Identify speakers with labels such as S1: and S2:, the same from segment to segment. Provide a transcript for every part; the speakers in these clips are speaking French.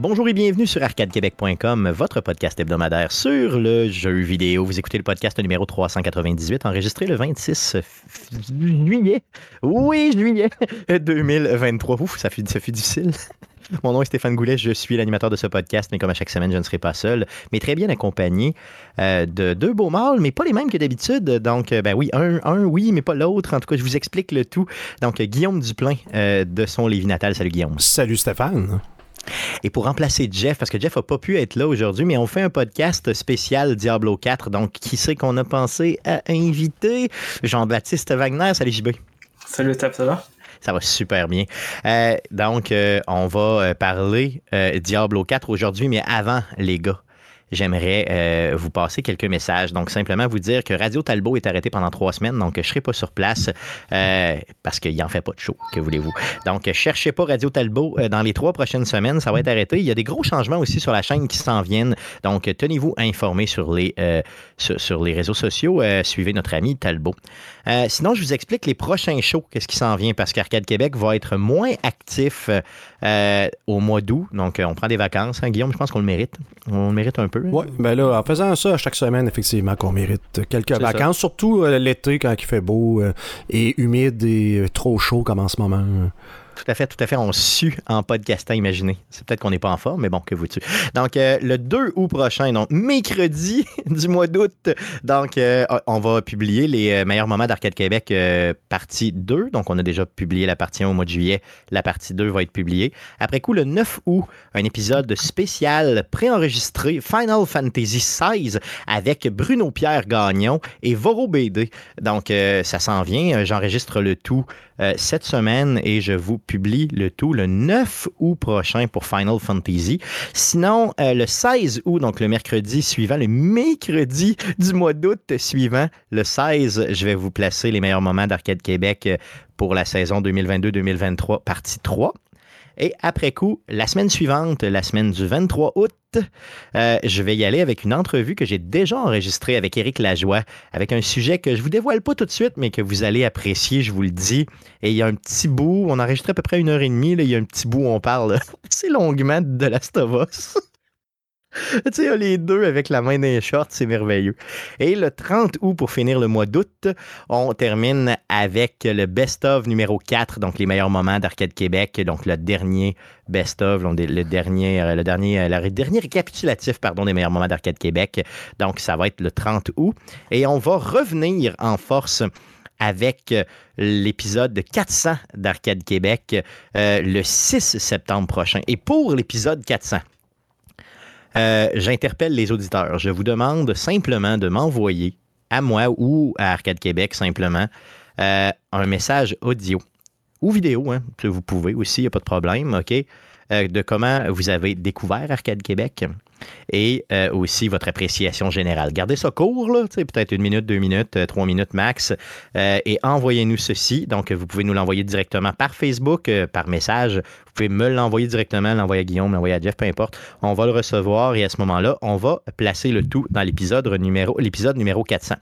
S1: Bonjour et bienvenue sur arcadequebec.com, votre podcast hebdomadaire sur le jeu vidéo. Vous écoutez le podcast numéro 398, enregistré le 26 juillet. Oui, juillet 2023. Ouf, ça fait, ça difficile. Mon nom est Stéphane Goulet, je suis l'animateur de ce podcast, mais comme à chaque semaine, je ne serai pas seul, mais très bien accompagné euh, de deux beaux mâles, mais pas les mêmes que d'habitude. Donc, euh, ben oui, un, un oui, mais pas l'autre. En tout cas, je vous explique le tout. Donc, Guillaume Duplain euh, de son Lévis natal. Salut Guillaume.
S2: Salut Stéphane.
S1: Et pour remplacer Jeff, parce que Jeff n'a pas pu être là aujourd'hui, mais on fait un podcast spécial Diablo 4. Donc, qui c'est qu'on a pensé à inviter? Jean-Baptiste Wagner. Salut JB.
S3: Salut Tap, ça va?
S1: Ça va super bien. Euh, donc, euh, on va euh, parler euh, Diablo 4 aujourd'hui, mais avant, les gars, j'aimerais euh, vous passer quelques messages. Donc, simplement vous dire que Radio Talbot est arrêté pendant trois semaines, donc je ne serai pas sur place euh, parce qu'il n'en fait pas de show, que voulez-vous. Donc, cherchez pas Radio Talbot euh, dans les trois prochaines semaines, ça va être arrêté. Il y a des gros changements aussi sur la chaîne qui s'en viennent. Donc, tenez-vous informés sur les, réseaux sociaux. Suivez notre ami Talbot. Euh, sinon, je vous explique les prochains shows, qu'est-ce qui s'en vient, parce qu'Arcade Québec va être moins actif euh, au mois d'août. Donc, euh, on prend des vacances. Hein, Guillaume, je pense qu'on le mérite. On le mérite un peu. hein?
S2: Oui, ben là, en faisant ça chaque semaine, effectivement, qu'on mérite quelques vacances, surtout l'été quand il fait beau et humide et trop chaud comme en ce moment.
S1: Tout à fait, tout à fait. On sue en podcastant, imaginez. C'est peut-être qu'on n'est pas en forme, mais bon, que vous tu. Donc, euh, le 2 août prochain, donc mercredi du mois d'août, donc, euh, on va publier les euh, meilleurs moments d'Arcade Québec, partie 2. Donc, on a déjà publié la partie 1 au mois de juillet. La partie 2 va être publiée. Après coup, le 9 août, un épisode spécial préenregistré Final Fantasy XVI avec Bruno Pierre Gagnon et Voro BD. Donc, ça s'en vient. J'enregistre le tout cette semaine et je vous publie le tout le 9 août prochain pour Final Fantasy. Sinon, euh, le 16 août, donc le mercredi suivant, le mercredi du mois d'août suivant, le 16, je vais vous placer les meilleurs moments d'Arcade Québec euh, pour la saison 2022-2023, partie 3. Et après coup, la semaine suivante, la semaine du 23 août, euh, je vais y aller avec une entrevue que j'ai déjà enregistrée avec Éric Lajoie, avec un sujet que je vous dévoile pas tout de suite, mais que vous allez apprécier, je vous le dis. Et il y a un petit bout, on a enregistré à peu près une heure et demie, là, il y a un petit bout où on parle assez longuement de Last of Us. tu sais, les deux avec la main dans les shorts, c'est merveilleux. Et le 30 août, pour finir le mois d'août, on termine avec le best-of numéro 4, donc les meilleurs moments d'Arcade Québec, donc le dernier best-of, le dernier, euh, le dernier, le dernier récapitulatif, pardon, des meilleurs moments d'Arcade Québec. Donc, ça va être le 30 août. Et on va revenir en force avec euh, l'épisode 400 d'Arcade Québec euh, le 6 septembre prochain. Et pour l'épisode 400, euh, j'interpelle les auditeurs. Je vous demande simplement de m'envoyer à moi ou à Arcade Québec simplement euh, un message audio ou vidéo, hein, que vous pouvez aussi, il n'y a pas de problème, OK, euh, de comment vous avez découvert Arcade Québec et euh, aussi votre appréciation générale. Gardez ça court, là, peut-être une minute, deux minutes, euh, trois minutes max, euh, et envoyez-nous ceci. Donc, vous pouvez nous l'envoyer directement par Facebook, par message. Vous pouvez me l'envoyer directement, l'envoyer à Guillaume, l'envoyer à Jeff, peu importe. On va le recevoir et à ce moment-là, on va placer le tout dans l'épisode numéro, l'épisode numéro 400.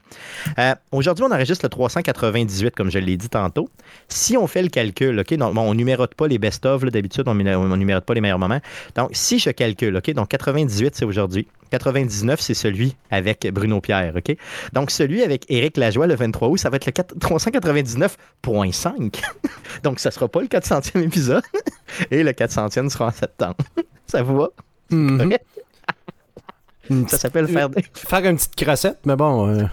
S1: Euh, aujourd'hui, on enregistre le 398, comme je l'ai dit tantôt. Si on fait le calcul, OK, donc, bon, on numérote pas les best-of, d'habitude, on ne numérote pas les meilleurs moments. Donc, si je calcule, OK, donc 98, c'est aujourd'hui. 99, c'est celui avec Bruno Pierre, OK? Donc, celui avec Éric Lajoie le 23 août, ça va être le 4 399.5. Donc, ça sera pas le 400e épisode. Et le 400e sera en septembre. ça vous va?
S2: Mhm. Une
S1: Ça s'appelle faire des...
S2: Faire une petite crossette, mais bon. euh,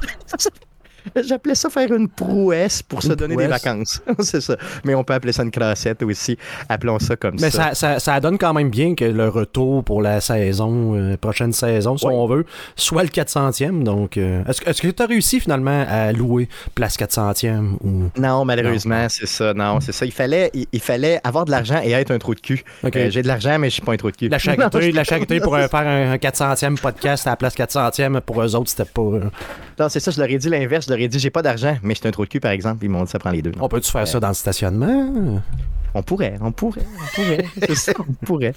S1: J'appelais ça faire une prouesse pour se donner des vacances. c'est ça. Mais on peut appeler ça une crassette aussi. Appelons ça comme
S2: mais
S1: ça.
S2: ça, ça, ça donne quand même bien que le retour pour la saison, euh, prochaine saison, si on veut, soit le 400e. Donc, euh, est-ce, que- est-ce que tu as réussi finalement à louer place 400e ou?
S1: Non, malheureusement, c'est ça. Non, c'est ça. Il fallait, il, il fallait avoir de l'argent et être un trou de cul. Euh, J'ai de l'argent, mais je suis pas un trou de cul.
S2: La charité, la charité pour euh, faire un, un 400e podcast à la place 400e, pour eux autres, c'était pas. euh,
S1: Non, c'est ça. Je leur ai dit l'inverse. Je leur ai dit, j'ai pas d'argent, mais je suis un trou de cul, par exemple. Ils m'ont dit, ça prend les deux.
S2: On peut-tu faire ça dans le stationnement?
S1: On pourrait, on pourrait, on pourrait. c'est ça, on pourrait.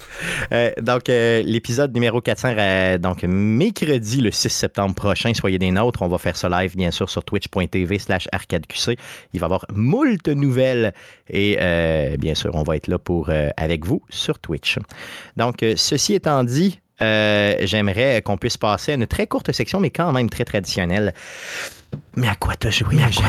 S1: Euh, donc, euh, l'épisode numéro 400, euh, donc mercredi le 6 septembre prochain, soyez des nôtres. On va faire ça live, bien sûr, sur twitch.tv slash arcadeqc. Il va y avoir moult nouvelles et, euh, bien sûr, on va être là pour avec vous sur Twitch. Donc, ceci étant dit, j'aimerais qu'on puisse passer à une très courte section, mais quand même très traditionnelle. Mais à quoi t'as joué? À quoi?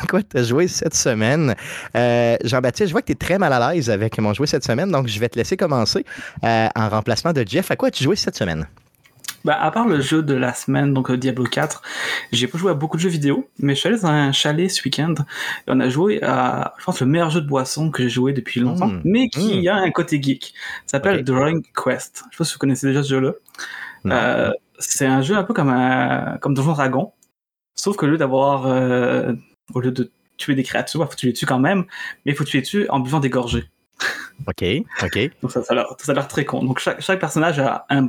S1: À quoi à cette semaine? Euh, Jean-Baptiste, je vois que tu es très mal à l'aise avec mon jouet cette semaine, donc je vais te laisser commencer euh, en remplacement de Jeff. À quoi as-tu joué cette semaine?
S3: Bah, à part le jeu de la semaine, donc euh, Diablo 4, j'ai pas joué à beaucoup de jeux vidéo, mais je suis allé dans un chalet ce week-end et on a joué à, je pense, le meilleur jeu de boisson que j'ai joué depuis longtemps,
S1: Mm.
S3: mais qui
S1: Mm.
S3: a un côté geek. Ça s'appelle
S1: Ok.
S3: Drawing Quest. Je sais pas si vous connaissez déjà ce jeu-là. Euh, c'est un jeu un peu comme un, comme Donjon Dragon, sauf que au lieu d'avoir, euh, au lieu de tuer des créatures, bah, faut que tu les tues quand même, mais il faut que tu les tues en buvant des gorgées.
S1: OK, OK.
S3: Donc ça, ça a l'air- ça a l'air très con. Donc chaque, chaque personnage a un,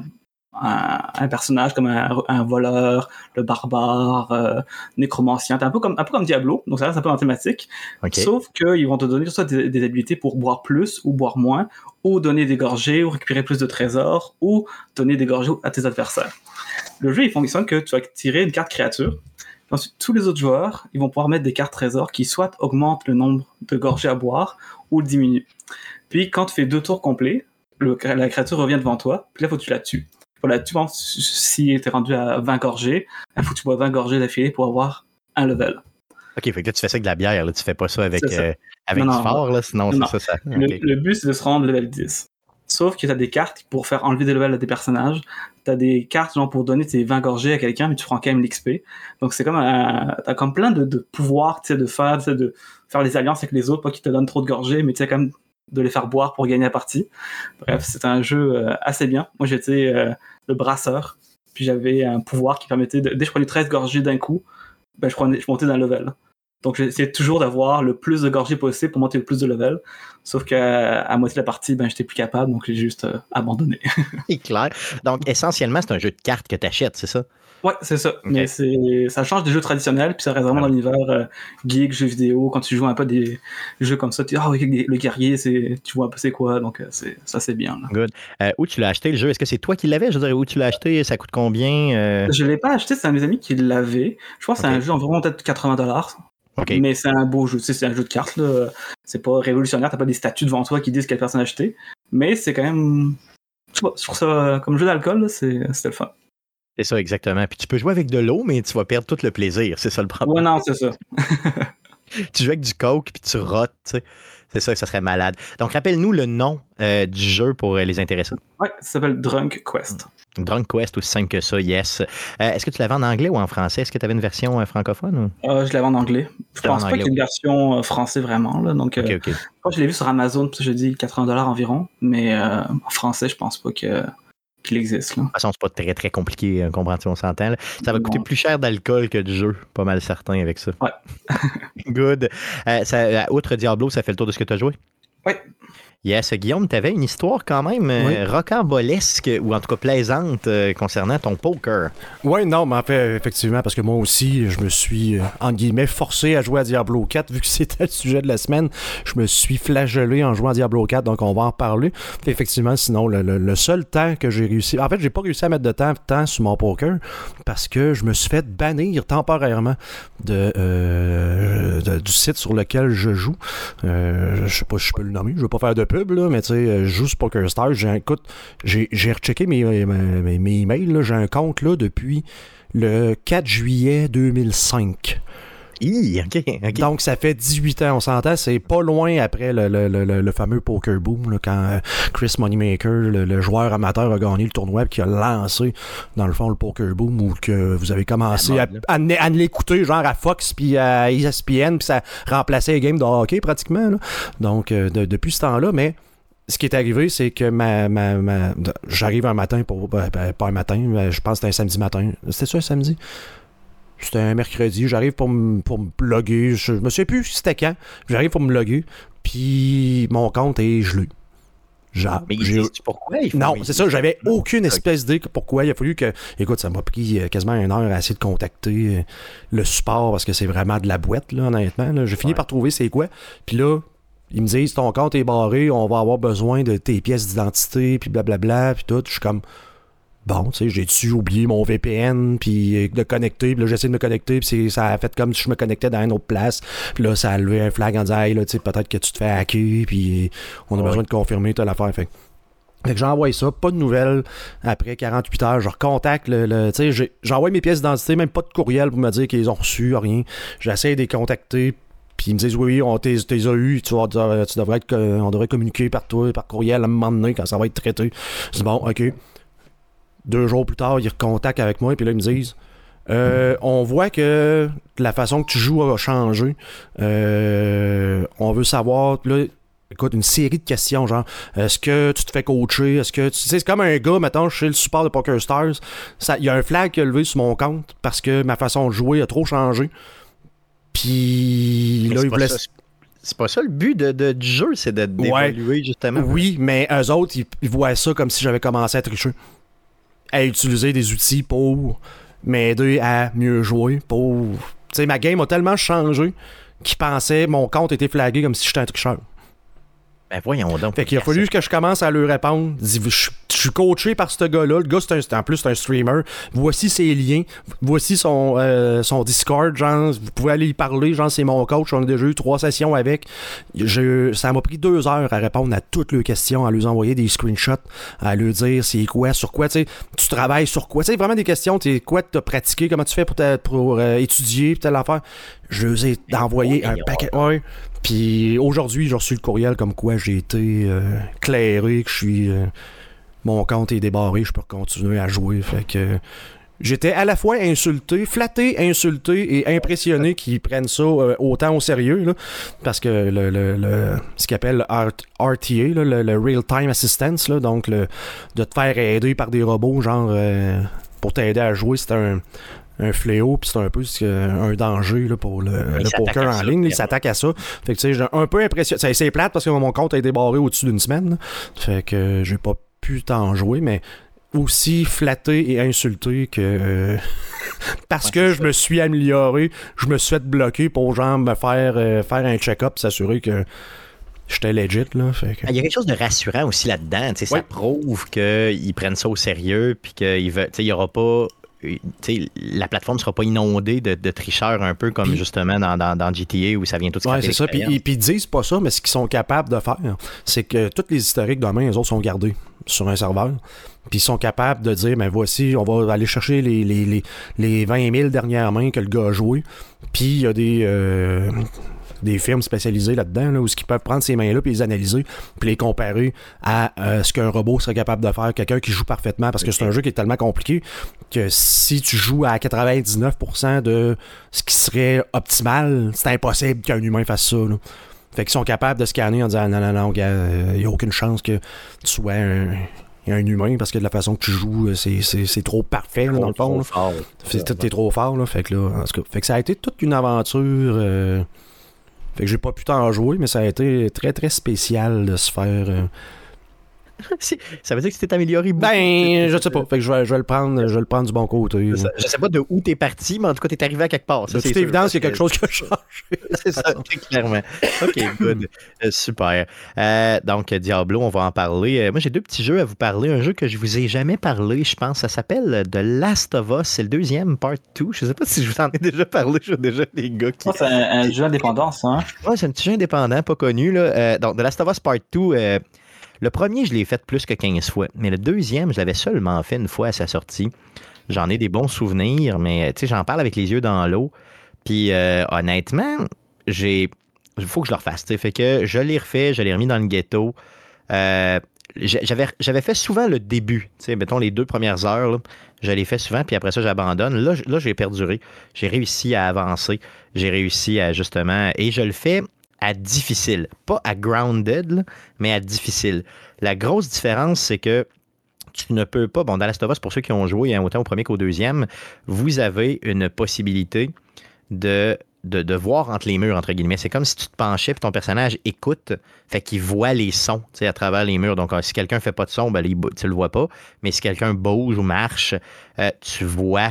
S3: un, un personnage comme un, un voleur, le barbare, euh, nécromancien. Un peu comme un peu comme Diablo, donc ça reste un peu en thématique.
S1: OK.
S3: Sauf qu'ils vont te donner soit des, des habilités pour boire plus ou boire moins, ou donner des gorgées, ou récupérer plus de trésors, ou donner des gorgées à tes adversaires. Le jeu il fonctionne que tu vas tirer une carte créature. Ensuite, tous les autres joueurs, ils vont pouvoir mettre des cartes trésors qui soit augmentent le nombre de gorgées à boire ou le diminuent. Puis quand tu fais deux tours complets, le- la créature revient devant toi, puis là, faut que tu la tues. Pour la tuer, si tu es rendu à 20 gorgées, il faut que tu bois 20 gorgées d'affilée pour avoir un level.
S1: OK, fait que là, tu fais ça avec de la bière, là. Tu fais pas ça avec,
S3: ça.
S1: euh, avec
S3: Non,
S1: du fort, là. Sinon,
S3: Non.
S1: c'est ça, ça.
S3: Le, but, c'est de se rendre level 10. Sauf que tu as des cartes pour faire enlever des levels à des personnages. Tu as des cartes genre pour donner tes 20 gorgées à quelqu'un, mais tu prends quand même l'XP. Donc c'est comme un... T'as comme plein de, de pouvoirs, tu sais, de faire, tu sais, de faire les alliances avec les autres, pas qu'ils te donnent trop de gorgées, mais tu sais, quand même de les faire boire pour gagner la partie. Bref, c'est un jeu euh, assez bien. Moi, j'étais euh, le brasseur, puis j'avais un pouvoir qui permettait, de... dès que je prenais 13 gorgées d'un coup, ben, je, prenais, je montais d'un level. Donc j'essayais toujours d'avoir le plus de gorgées possible pour monter le plus de level. Sauf qu'à moitié de la partie, ben, j'étais plus capable, donc j'ai juste euh, abandonné.
S1: Clair. Donc, essentiellement, c'est un jeu de cartes que tu achètes, c'est ça?
S3: Ouais, c'est ça. Mais c'est, ça change des jeux traditionnels, puis ça reste vraiment dans l'univers euh, geek, jeux vidéo. Quand tu joues un peu des jeux comme ça, tu dis, ah oui, le guerrier, c'est, tu vois un peu c'est quoi, donc euh, c'est, ça c'est bien. là.
S1: Euh, où tu l'as acheté, le jeu? Est-ce que c'est toi qui l'avais? Je veux dire, où tu l'as acheté? Ça coûte combien? Euh,
S3: Je l'ai pas acheté, c'est un de mes amis qui l'avait. Je pense que c'est un jeu environ peut-être 80 dollars.
S1: OK.
S3: Mais c'est un beau jeu, tu sais, c'est un jeu de cartes, là. C'est pas révolutionnaire, t'as pas des statues devant toi qui disent quelle personne a acheté. Mais c'est quand même. Je trouve ça comme jeu d'alcool, là, c'est, c'était le fun.
S1: C'est ça, exactement. Puis tu peux jouer avec de l'eau, mais tu vas perdre tout le plaisir. C'est ça le problème.
S3: Ouais, non, c'est ça.
S1: Tu joues avec du coke, puis tu rotes, tu sais. C'est ça, ça serait malade. Donc, rappelle-nous le nom euh, du jeu pour euh, les intéressés.
S3: Ouais, ça s'appelle Drunk Quest.
S1: Drunk Quest, aussi simple que ça, yes. Euh, Est-ce que tu l'avais en anglais ou en français? Est-ce que tu avais une version francophone? ou-
S3: Euh, je l'avais en anglais. Je pense
S1: en
S3: pas qu'il y ait une version français vraiment, là. Donc,
S1: OK.
S3: je que l'ai vu sur Amazon, puis je dis 80 dollars environ. Mais en français, je pense pas que, qu'il existe, là.
S1: De toute façon, c'est pas très, très compliqué, euh, comprends-tu, on s'entend. Ça va coûter plus cher d'alcool que du jeu, pas mal certain avec ça.
S3: Ouais.
S1: Good. Euh, ça, outre Diablo, ça fait le tour de ce que tu as joué?
S3: Ouais.
S1: Yes, Guillaume, tu avais une histoire quand même euh,
S2: Oui.
S1: rocambolesque, ou en tout cas plaisante, euh, concernant ton poker.
S2: Ouais, non, mais en fait, effectivement, parce que moi aussi, je me suis, euh, entre guillemets, forcé à jouer à Diablo 4, vu que c'était le sujet de la semaine. Je me suis flagellé en jouant à Diablo 4, donc on va en reparler. Puis effectivement, sinon, le, le- le seul temps que j'ai réussi. En fait, j'ai pas réussi à mettre de temps, temps sur mon poker, parce que je me suis fait bannir temporairement de, euh, de- du site sur lequel je joue. Euh, je sais pas si je peux le nommer, je veux pas faire de mais tu sais, euh, je joue sur PokerStars. J'ai, j'ai, j'ai rechecké mes, mes, emails, j'ai un compte là depuis le 4 juillet 2005.
S1: Hi, OK, OK.
S2: Donc, ça fait 18 ans, on s'entend. C'est pas loin après le, le- le- le- le fameux Poker Boom, là, quand euh, Chris Moneymaker, le, joueur amateur, a gagné le tournoi et qui a lancé, dans le fond, le Poker Boom, où que vous avez commencé
S1: La
S2: à, à, l'écouter, genre à Fox puis à ESPN, puis ça remplaçait les games de hockey pratiquement. là. Donc, euh, de- depuis ce temps-là, mais ce qui est arrivé, c'est que ma, ma- ma- j'arrive un matin pour. ben, ben, pas un matin, je pense que c'était un samedi matin. C'était ça un samedi? C'était un mercredi, j'arrive pour, me- pour me loguer. Je, je me souviens plus c'était quand. J'arrive pour me loguer. Puis mon compte est gelé. Genre,
S1: Mais dis pourquoi? Il faut-
S2: non,
S1: il-
S2: c'est ça, j'avais aucune espèce d'idée pourquoi. Il a fallu que. Écoute, ça m'a pris euh, quasiment une heure à essayer de contacter euh, le support parce que c'est vraiment de la boîte, là, honnêtement. là. J'ai fini
S1: Ouais.
S2: par trouver c'est quoi. Puis là, ils me disent ton compte est barré, on va avoir besoin de tes pièces d'identité, puis blablabla, puis tout. Je suis comme. Bon, tu sais, j'ai-tu oublié mon VPN, puis euh, de connecter, puis là, j'essaie de me connecter, puis c'est- ça a fait comme si je me connectais dans une autre place, puis là, ça a levé un flag en disant, hey, là, tu sais, peut-être que tu te fais hacker, puis on a
S1: Ouais.
S2: besoin de confirmer telle affaire. Fait, fait que j'envoie ça, pas de nouvelles. Après 48 heures, je recontacte le. le- tu sais, j'envoie mes pièces d'identité, même pas de courriel pour me dire qu'ils ont reçu, rien. J'essaie de les contacter. Puis ils me disent oui, on t'es a eu, tu, vas- tu devrais être, co- on devrait communiquer par toi, par courriel à un moment donné quand ça va être traité. Je dis bon, ok. Deux jours plus tard, ils recontactent avec moi, puis là, ils me disent euh, on voit que la façon que tu joues a changé. Euh, on veut savoir, là, écoute, une série de questions, genre, est-ce que tu te fais coacher? Est-ce que tu sais, c'est comme un gars, mettons, chez le support de Poker Stars, il y a un flag qui a levé sur mon compte parce que ma façon de jouer a trop changé. Puis là, il voulait.
S1: C'est pas ça le but de, de- du jeu, c'est d'évoluer justement.
S2: Oui, mais eux autres, ils, ils voient ça comme si j'avais commencé à tricher. À utiliser des outils pour m'aider à mieux jouer. Pour. Tu sais, ma game a tellement changé qu'ils pensaient mon compte était flagué comme si j'étais un tricheur.
S1: Ben voyons donc.
S2: Fait qu'il a fallu que je commence à lui répondre. Je, je suis coaché par ce gars-là. Le gars, c'est en plus, c'est un streamer. Voici ses liens. Voici son, euh, son Discord. Genre, vous pouvez aller y parler. Genre, c'est mon coach. On a déjà eu trois sessions avec. Je- ça m'a pris deux heures à répondre à toutes leurs questions, à leur envoyer des screenshots, à leur dire c'est quoi, sur quoi, tu sais, tu travailles sur quoi? Tu sais, vraiment des questions. Tu quoi tu as pratiqué, comment tu fais pour, ta- pour euh, étudier, telle affaire. Je leur ai envoyé un paquet. Ouais. Puis aujourd'hui, j'ai reçu le courriel comme quoi j'ai été euh, clairé, que je suis. euh, mon compte est débarré, je peux continuer à jouer. Fait que. J'étais à la fois insulté, flatté, insulté et impressionné qu'ils prennent ça euh, autant au sérieux. parce que le, le- le- ce qu'ils appellent le RTA, le, le Real Time Assistance, donc de te faire aider par des robots, genre euh, pour t'aider à jouer, c'est un, un fléau, puis c'est un peu un danger là, pour le, poker en
S1: ça,
S2: ligne. Il s'attaque à ça. Fait que tu sais, j'ai un peu impressionné. C'est- plate parce que mon compte a été barré au-dessus d'une semaine. là. Fait que j'ai pas pu tant jouer, mais aussi flatté et insulté que euh, parce
S1: Ouais,
S2: que je me suis amélioré, je me suis fait bloquer pour genre me faire euh, faire un check-up, s'assurer que j'étais legit là. Fait que-
S1: Ah, Il y a quelque chose de rassurant aussi là-dedans.
S2: Oui.
S1: Ça prouve qu'ils prennent ça au sérieux puis qu'il n'y aura pas. Euh, la plateforme ne sera pas inondée de, de tricheurs un peu comme justement dans, dans, dans GTA où ça vient tout
S2: Ouais,
S1: scraper
S2: c'est ça. Puis ils disent pas ça, mais ce qu'ils sont capables de faire, c'est que tous les historiques de main, les autres sont gardés sur un serveur. Puis ils sont capables de dire, ben voici, on va aller chercher les, les, les, les 20 000 dernières mains que le gars a joué. Puis il y a des, euh, des firmes spécialisées là-dedans, là, où ils peuvent prendre ces mains-là, puis les analyser, puis les comparer à euh, ce qu'un robot serait capable de faire, quelqu'un qui joue parfaitement, parce que c'est un jeu qui est tellement compliqué que si tu joues à 99% de ce qui serait optimal, c'est impossible qu'un humain fasse ça. là. Fait qu'ils sont capables de scanner en disant non, non, non, il n'y a aucune chance que tu sois un, un humain parce que de la façon que tu joues, euh, c'est- trop parfait là, dans le fond. T'es trop fort, là. Fait que là, en tout cas, fait que ça a été toute une aventure. euh, Fait que j'ai pas pu t'en jouer, mais ça a été très très spécial de se faire. euh,
S1: Ça veut dire que tu t'es amélioré beaucoup.
S2: Ben, je sais pas. Fait que je vais, je vais le prendre, je vais le prendre du bon côté.
S1: Je sais- Je sais pas de où t'es parti, mais en tout cas, t'es arrivé à quelque part. ça, c'est
S2: toute
S1: sûr,
S2: évidence, il y a quelque chose qui a changé.
S1: C'est ça, clairement. OK, good. Euh, super. Euh, donc, Diablo, on va en parler. Euh, moi, j'ai deux petits jeux à vous parler. Un jeu que je vous ai jamais parlé, je pense. Ça s'appelle The Last of Us. C'est le deuxième, part 2. Je sais pas si je vous en ai déjà parlé. Je vois déjà les gars qui.
S3: Ça, c'est un, un jeu indépendant, ça. Hein?
S1: Ouais, c'est un petit jeu indépendant, pas connu. Là. Euh, donc, The Last of Us Part 2, euh, le premier, je l'ai fait plus que 15 fois. Mais le deuxième, je l'avais seulement fait une fois à sa sortie. J'en ai des bons souvenirs, mais j'en parle avec les yeux dans l'eau. Puis euh, honnêtement, j'ai. Il faut que je le refasse. Fait que je l'ai refait, je l'ai remis dans le ghetto. Euh, j'avais, fait souvent le début, mettons les deux premières heures, je l'ai fait souvent, puis après ça, j'abandonne. Là j'ai perduré. J'ai réussi à avancer. J'ai réussi à justement. Et je le fais à difficile. Pas à grounded, mais à difficile. La grosse différence, c'est que tu ne peux pas. Bon, dans Last pour ceux qui ont joué autant au premier qu'au deuxième, vous avez une possibilité de, de, voir entre les murs, entre guillemets. C'est comme si tu te penchais et ton personnage écoute, fait qu'il voit les sons à travers les murs. Donc, euh, si quelqu'un fait pas de son, ben, tu le vois pas. Mais si quelqu'un bouge ou marche, euh, tu vois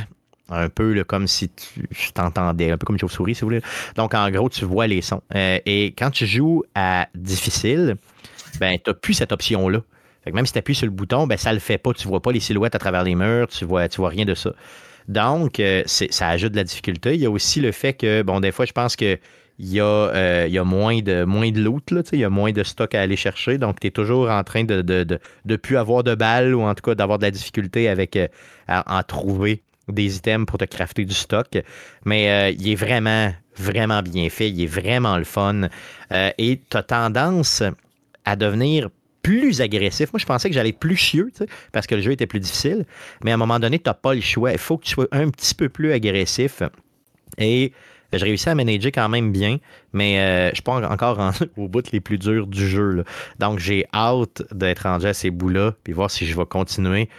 S1: un peu comme si tu t'entendais, un peu comme une chauve-souris, si vous voulez. Donc, en gros, tu vois les sons. Euh, et quand tu joues à difficile, ben, tu n'as plus cette option-là. même si tu appuies sur le bouton, ben, ça le fait pas. Tu vois pas les silhouettes à travers les murs, tu vois, tu vois rien de ça. Donc, euh, ça ajoute de la difficulté. Il y a aussi le fait que, bon, des fois, je pense que il y, a, euh, il y a moins de, moins de loot, là, il y a moins de stock à aller chercher. Donc, tu es toujours en train de ne de, de, plus avoir de balles ou en tout cas d'avoir de la difficulté avec à en trouver des items pour te crafter du stock. Mais euh, il est vraiment, vraiment bien fait. Il est vraiment le fun. Euh, et tu as tendance à devenir plus agressif. Moi, je pensais que j'allais plus chieux, parce que le jeu était plus difficile. Mais à un moment donné, tu n'as pas le choix. Il faut que tu sois un petit peu plus agressif. Et je réussis à manager quand même bien, mais euh, je suis pas encore au bout les plus durs du jeu. Donc, j'ai hâte d'être rendu à ces bouts-là, puis voir si je vais continuer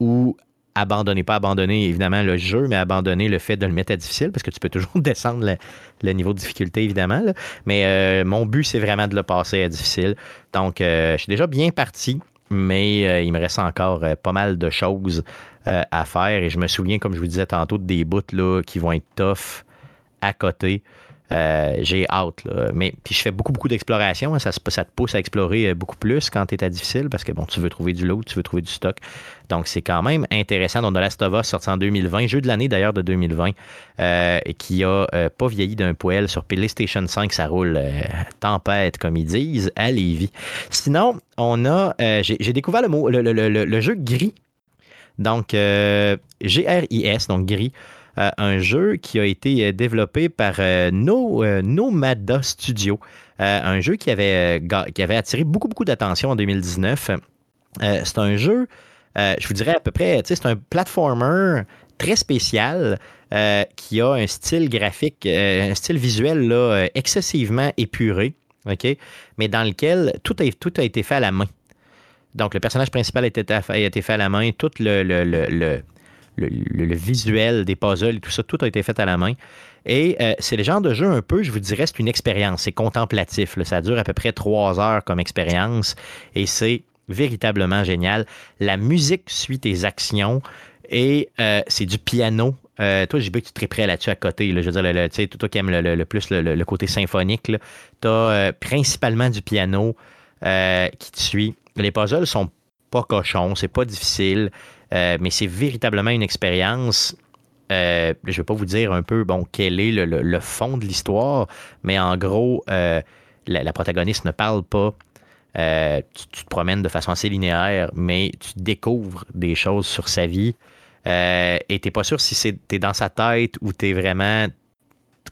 S1: ou abandonner, pas abandonner évidemment le jeu, mais abandonner le fait de le mettre à difficile, parce que tu peux toujours descendre le, niveau de difficulté, évidemment. Mais euh, mon but, c'est vraiment de le passer à difficile. Donc, euh, je suis déjà bien parti, mais euh, il me reste encore pas mal de choses à faire. Et je me souviens, comme je vous disais tantôt, des bouts qui vont être tough à côté. Euh, j'ai hâte. Mais puis je fais beaucoup, beaucoup d'exploration. Hein. Ça, te pousse à explorer euh, beaucoup plus quand tu es à difficile parce que bon, tu veux trouver du lot, tu veux trouver du stock. Donc c'est quand même intéressant. Donc, The Last of Us sorti en 2020, jeu de l'année d'ailleurs de 2020, euh, qui a pas vieilli d'un poêle sur PlayStation 5. Ça roule tempête, comme ils disent, à Lévis. Sinon, on a. j'ai découvert le mot, le, le jeu gris. Donc, G-R-I-S, donc gris. Euh, un jeu qui a été euh, développé par euh, no, Nomada Studio, un jeu qui avait, attiré beaucoup, beaucoup d'attention en 2019. c'est un jeu, je vous dirais à peu près, c'est un platformer très spécial qui a un style graphique, un style visuel excessivement épuré, mais dans lequel tout a, tout a été fait à la main. Donc, le personnage principal a été, a été fait à la main, tout le le, visuel des puzzles tout ça, tout a été fait à la main. Et euh, c'est le genre de jeu un peu, je vous dirais, c'est une expérience, c'est contemplatif. Ça dure à peu près trois heures comme expérience et c'est véritablement génial. La musique suit tes actions et euh, c'est du piano. Euh, toi, j'ai vu que tu très prêt là-dessus à côté. Je veux dire, le, sais, toi qui aimes le, plus le, côté symphonique, tu as principalement du piano qui te suit. Les puzzles sont pas cochons, c'est pas difficile. Euh, mais c'est véritablement une expérience. Euh, je ne vais pas vous dire un peu bon quel est le, fond de l'histoire, mais en gros, euh, la, protagoniste ne parle pas. Tu, te promènes de façon assez linéaire, mais tu découvres des choses sur sa vie. et tu n'es pas sûr si tu es dans sa tête ou tu es vraiment.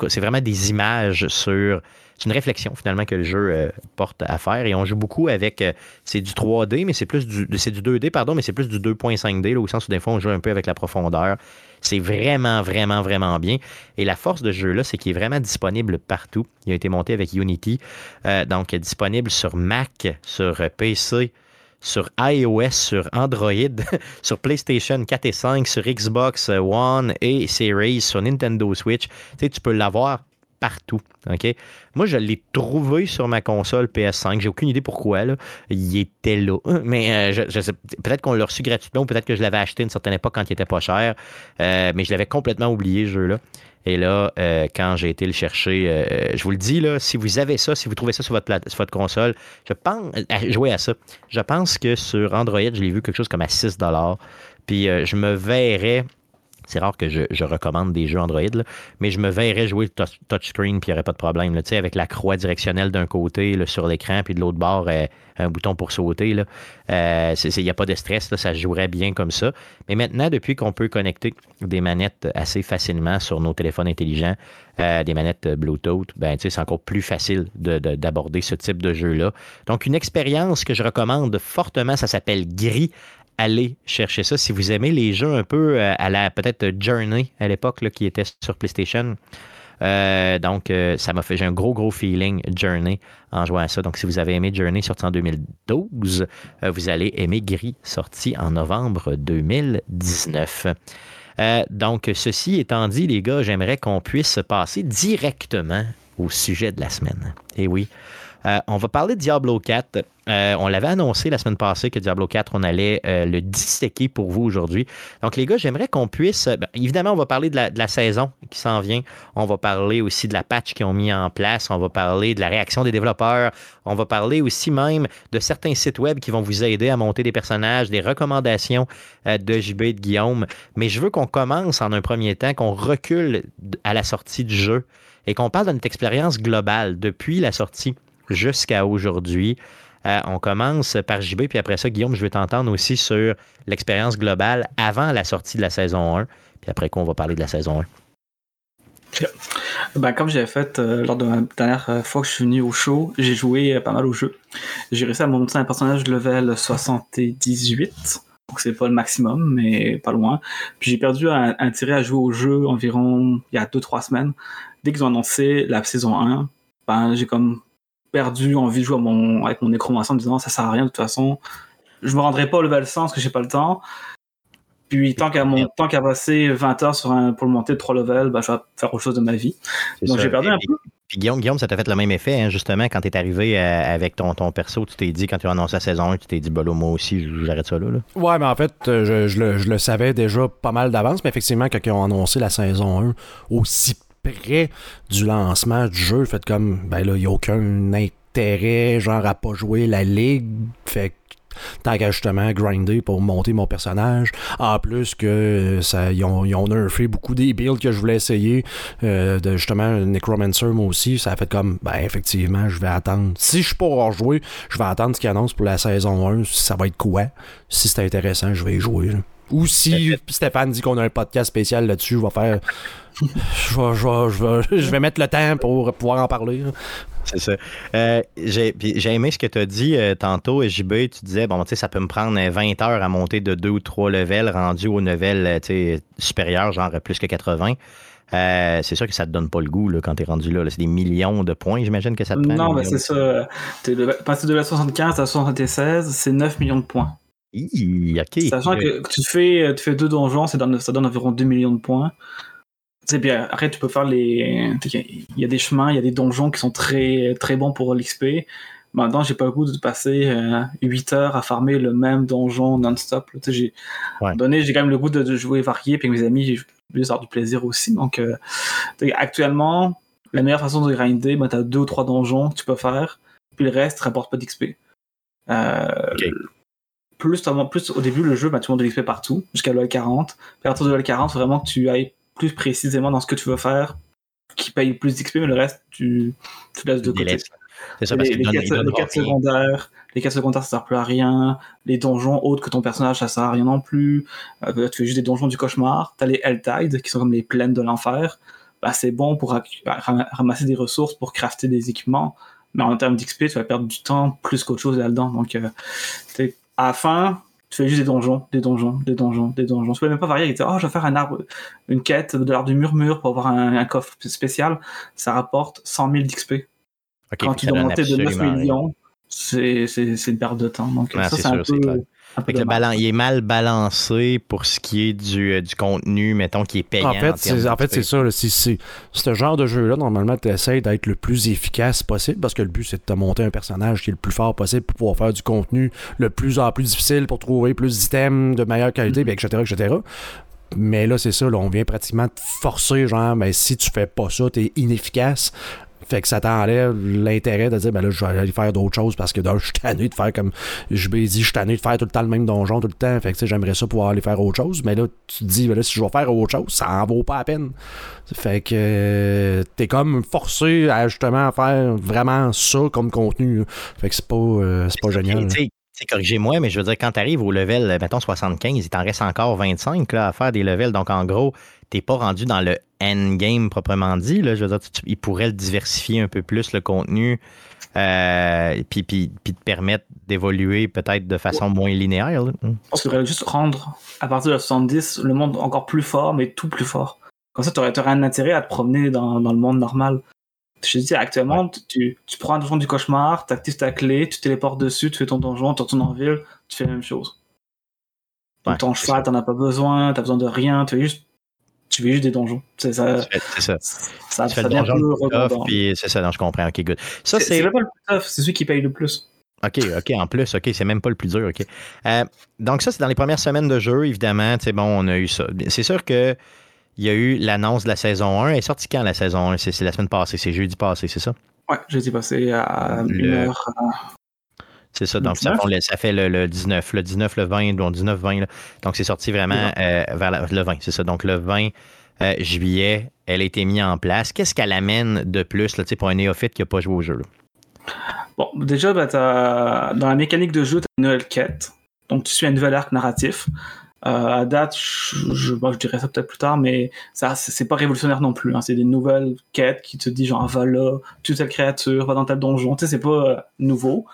S1: C'est vraiment des images sur c'est une réflexion finalement que le jeu euh, porte à faire. Et on joue beaucoup avec. Euh, c'est du 3D, mais c'est plus du. C'est du 2D, pardon, mais c'est plus du 2.5D, au sens où des fois on joue un peu avec la profondeur. C'est vraiment, vraiment, vraiment bien. Et la force de ce jeu-là, c'est qu'il est vraiment disponible partout. Il a été monté avec Unity. Euh, donc, disponible sur Mac, sur PC, sur iOS, sur Android, sur PlayStation 4 et 5, sur Xbox One et Series, sur Nintendo Switch. Tu sais, tu peux l'avoir partout. OK? Moi, je l'ai trouvé sur ma console PS5. J'ai aucune idée pourquoi. Il était là. Mais euh, peut-être qu'on l'a reçu gratuitement ou peut-être que je l'avais acheté à une certaine époque quand il était pas cher. Euh, mais je l'avais complètement oublié, ce jeu-là. Et là, euh, quand j'ai été le chercher, je vous le dis, là, si vous avez ça, si vous trouvez ça sur votre, console, je pense, jouer à ça. Je pense que sur Android, je l'ai vu quelque chose comme à 6 Puis je me verrais c'est rare que je, recommande des jeux Android, mais je me verrais jouer le touchscreen puis il n'y aurait pas de problème. Avec la croix directionnelle d'un côté sur l'écran, puis de l'autre bord, euh, un bouton pour sauter. Il n'y euh, a pas de stress, ça jouerait bien comme ça. Mais maintenant, depuis qu'on peut connecter des manettes assez facilement sur nos téléphones intelligents, euh, des manettes Bluetooth, ben, c'est encore plus facile d'aborder ce type de jeu-là. Donc, une expérience que je recommande fortement, ça s'appelle Gris allez chercher ça. Si vous aimez les jeux un peu euh, à la peut-être Journey à l'époque qui était sur PlayStation, donc, ça m'a fait, j'ai un gros, gros feeling Journey en jouant à ça. Donc, si vous avez aimé Journey, sorti en 2012, vous allez aimer Gris, sorti en novembre 2019. donc, ceci étant dit, les gars, j'aimerais qu'on puisse passer directement au sujet de la semaine. Et oui, euh, on va parler de Diablo 4. Euh, on l'avait annoncé la semaine passée que Diablo 4, on allait euh, le disséquer pour vous aujourd'hui. Donc, les gars, j'aimerais qu'on puisse. Ben, évidemment, on va parler de la, saison qui s'en vient. On va parler aussi de la patch qu'ils ont mis en place. On va parler de la réaction des développeurs. On va parler aussi même de certains sites web qui vont vous aider à monter des personnages, des recommandations de JB et de Guillaume. Mais je veux qu'on commence en un premier temps, qu'on recule à la sortie du jeu et qu'on parle de notre expérience globale depuis la sortie jusqu'à aujourd'hui. Euh, on commence par JB, puis après ça, Guillaume, je vais t'entendre aussi sur l'expérience globale avant la sortie de la saison 1, puis après quoi, on va parler de la saison 1.
S3: Ben, comme j'avais fait euh, lors de la dernière euh, fois que je suis venu au show, j'ai joué pas mal au jeu. J'ai réussi à monter un personnage level 78. Donc c'est pas le maximum, mais pas loin. Puis j'ai perdu un, intérêt à jouer au jeu environ il y a 2-3 semaines. Dès qu'ils ont annoncé la saison 1, ben, j'ai comme perdu envie de jouer mon, avec mon nécromancer en me disant ça sert à rien de toute façon. Je me rendrai pas au level 100 parce que j'ai pas le temps. Puis tant qu'à mon tant qu'à passer 20 heures sur un, pour le monter de 3 levels, bah, je vais faire autre chose de ma vie. Donc j'ai perdu un peu.
S1: Puis Guillaume, Guillaume, ça t'a fait le même effet, hein, justement, quand tu es arrivé euh, avec ton, ton perso, tu t'es dit, quand tu as annoncé la saison 1, tu t'es dit, bah moi aussi, j'arrête ça là, là.
S2: Ouais, mais en fait, euh, je, le, je, le, savais déjà pas mal d'avance, mais effectivement, quand ils ont annoncé la saison 1 aussi près du lancement du jeu, fait comme, ben là, il n'y a aucun intérêt, genre, à pas jouer la ligue. Fait tant qu'à justement grinder pour monter mon personnage. En plus que ça, ils ont, ils ont nerfé beaucoup des builds que je voulais essayer. Euh, de justement Necromancer, moi aussi. Ça a fait comme, ben effectivement, je vais attendre. Si je suis pas jouer, je vais attendre ce qu'ils annoncent pour la saison 1. Ça va être quoi? Si c'est intéressant, je vais y jouer. Ou si Stéphane dit qu'on a un podcast spécial là-dessus, je vais faire. je, vais, mettre le temps pour pouvoir en parler.
S1: C'est ça. Euh, j'ai, aimé ce que tu as dit euh, tantôt, JB. Tu disais, bon, tu sais, ça peut me prendre 20 heures à monter de 2 ou 3 levels rendus au level euh, supérieur, genre plus que 80. c'est sûr que ça te donne pas le goût là, quand tu es rendu là. C'est des millions de points, j'imagine que ça te prend.
S3: Non, mais c'est ça. passer de la 75 à 76, c'est 9 millions de points. Sachant que tu fais, tu fais deux donjons, ça donne, ça donne environ 2 millions de points. C'est bien. Après, tu peux faire les. Il y a des chemins, il y a des donjons qui sont très, très bons pour l'XP. Maintenant, j'ai pas le goût de passer 8 euh, heures à farmer le même donjon non-stop. J'ai donné, j'ai quand même le goût de, jouer varié, puis mes amis, j'ai avoir du plaisir aussi. Donc, euh, actuellement, la meilleure façon de grinder, ben, tu as deux ou trois donjons que tu peux faire, puis le reste rapporte pas d'XP. Euh, plus, plus au début, le jeu, ben, tu montes de l'XP partout, jusqu'à level 40. Puis à partir de level 40, vraiment que tu ailles plus précisément dans ce que tu veux faire, qui paye plus d'XP, mais le reste, tu, tu laisses de côté. C'est ça, parce les, les, quêtes, secondaires, les quêtes secondaires, ça sert plus à rien. Les donjons autres que ton personnage, ça sert à rien non plus. Euh, tu fais juste des donjons du cauchemar. T'as les Helltide, qui sont comme les plaines de l'enfer. Bah, c'est bon pour ramasser des ressources pour crafter des équipements. Mais en termes d'XP, tu vas perdre du temps plus qu'autre chose là-dedans. Donc, euh, à la fin, tu fais juste des donjons, des donjons, des donjons, des donjons. Tu peux même pas varier dire, oh, je vais faire un arbre, une quête de l'art du murmure pour avoir un, coffre spécial. Ça rapporte 100 000 d'XP. Quand tu dois monter de 9 millions, c'est une perte de temps. Donc, ça, c'est un peu,
S1: le il est mal balancé pour ce qui est du, euh, du contenu, mettons, qui est payant.
S2: En fait, c'est, en fait, c'est ça. C'est, ce genre de jeu-là, normalement, tu essaies d'être le plus efficace possible parce que le but, c'est de te monter un personnage qui est le plus fort possible pour pouvoir faire du contenu le plus en plus difficile pour trouver plus d'items de meilleure qualité, etc., mm-hmm. etc. Mais là, c'est ça, là, on vient pratiquement te forcer, genre, mais si tu fais pas ça, t'es inefficace. Fait que ça t'enlève l'intérêt de dire, ben là, je vais aller faire d'autres choses parce que je suis tanné de faire comme je me dit, je suis tanné de faire tout le temps le même donjon tout le temps. Fait que j'aimerais ça pouvoir aller faire autre chose. Mais là, tu te dis, ben là, si je vais faire autre chose, ça en vaut pas la peine. Fait que euh, t'es comme forcé à justement faire vraiment ça comme contenu. Fait que c'est pas, euh, c'est pas génial.
S1: Corrigez-moi, mais je veux dire, quand tu arrives au level, mettons 75, il t'en reste encore 25 là, à faire des levels. Donc, en gros, t'es pas rendu dans le endgame proprement dit. Là. Je veux dire, il pourrait le diversifier un peu plus le contenu, euh, puis, puis, te permettre d'évoluer peut-être de façon moins linéaire. Là.
S3: Je pense juste rendre, à partir de 70, le monde encore plus fort, mais tout plus fort. Comme ça, tu aurais, un intérêt à te promener dans, dans le monde normal. Je te dis, actuellement, tu, tu prends un donjon du cauchemar, tu actives ta clé, tu téléportes dessus, tu fais ton donjon, tu retournes en ville, tu fais la même chose. Donc, ton cheval, t'en as pas besoin, t'as besoin de rien, tu veux juste, tu veux juste des donjons. C'est ça.
S1: C'est ça.
S3: Ça,
S1: tu fais
S3: ça devient
S1: plus c'est ça, non, je comprends. Ok, good. Ça,
S3: C'est pas le plus tough, c'est celui qui paye le plus.
S1: OK, OK, en plus, OK, c'est même pas le plus dur, OK. Euh, donc ça, c'est dans les premières semaines de jeu, évidemment, tu sais, bon, on a eu ça. C'est sûr que il y a eu l'annonce de la saison 1. Elle est sortie quand, la saison 1? C'est la semaine passée, c'est jeudi passé, c'est ça?
S3: Ouais, j'ai dit passer à
S1: Le-
S3: une heure.
S1: C'est ça, donc ça,
S3: 19?
S1: font le- ça fait le, le 19, le 19, le 20, bon, 19, 20, là. donc c'est sorti vraiment euh, vers la- le 20, c'est ça. Donc le 20 euh, juillet, elle a été mise en place. Qu'est-ce qu'elle amène de plus là, pour un néophyte qui n'a pas joué au jeu? là?
S3: Bon, déjà, bah, dans la mécanique de jeu, tu as une nouvelle quête. Donc, tu suis un nouvel arc narratif. Euh, à date, je, je, je dirais ça peut-être plus tard, mais ça, c'est pas révolutionnaire non plus. hein. C'est des nouvelles quêtes qui te disent genre, va là, tue telle créature, va dans tel donjon. Tu sais, c'est pas euh, nouveau.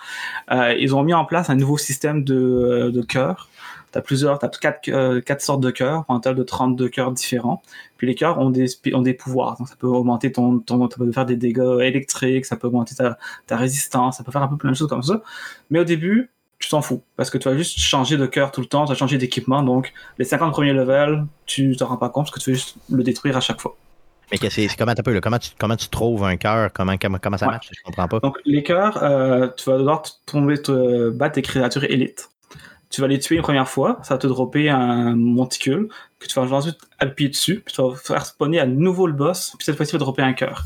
S3: Euh, ils ont mis en place un nouveau système de, de cœurs. T'as plusieurs, t'as quatre, euh, quatre sortes de cœurs, un total de 32 cœurs différents. Puis les cœurs ont des, ont des pouvoirs. Donc ça peut augmenter ton, ton, ça peut faire des dégâts électriques, ça peut augmenter ta, ta résistance, ça peut faire un peu plein de choses comme ça. Mais au début, tu t'en fous, parce que tu vas juste changer de cœur tout le temps, tu vas changer d'équipement, donc les 50 premiers levels, tu t'en rends pas compte, parce que tu veux juste le détruire à chaque fois.
S1: Mais que c'est comment, t'as peu, là, comment, tu, comment tu trouves un cœur? Comment, comment, comment ça
S3: Ouais.
S1: marche? Je comprends pas.
S3: Donc les cœurs, euh, tu vas devoir tomber, te battre tes créatures élites. Tu vas les tuer une première fois, ça va te dropper un monticule, que tu vas ensuite appuyer dessus, puis tu vas faire spawner à nouveau le boss, puis cette fois-ci, il va dropper un cœur.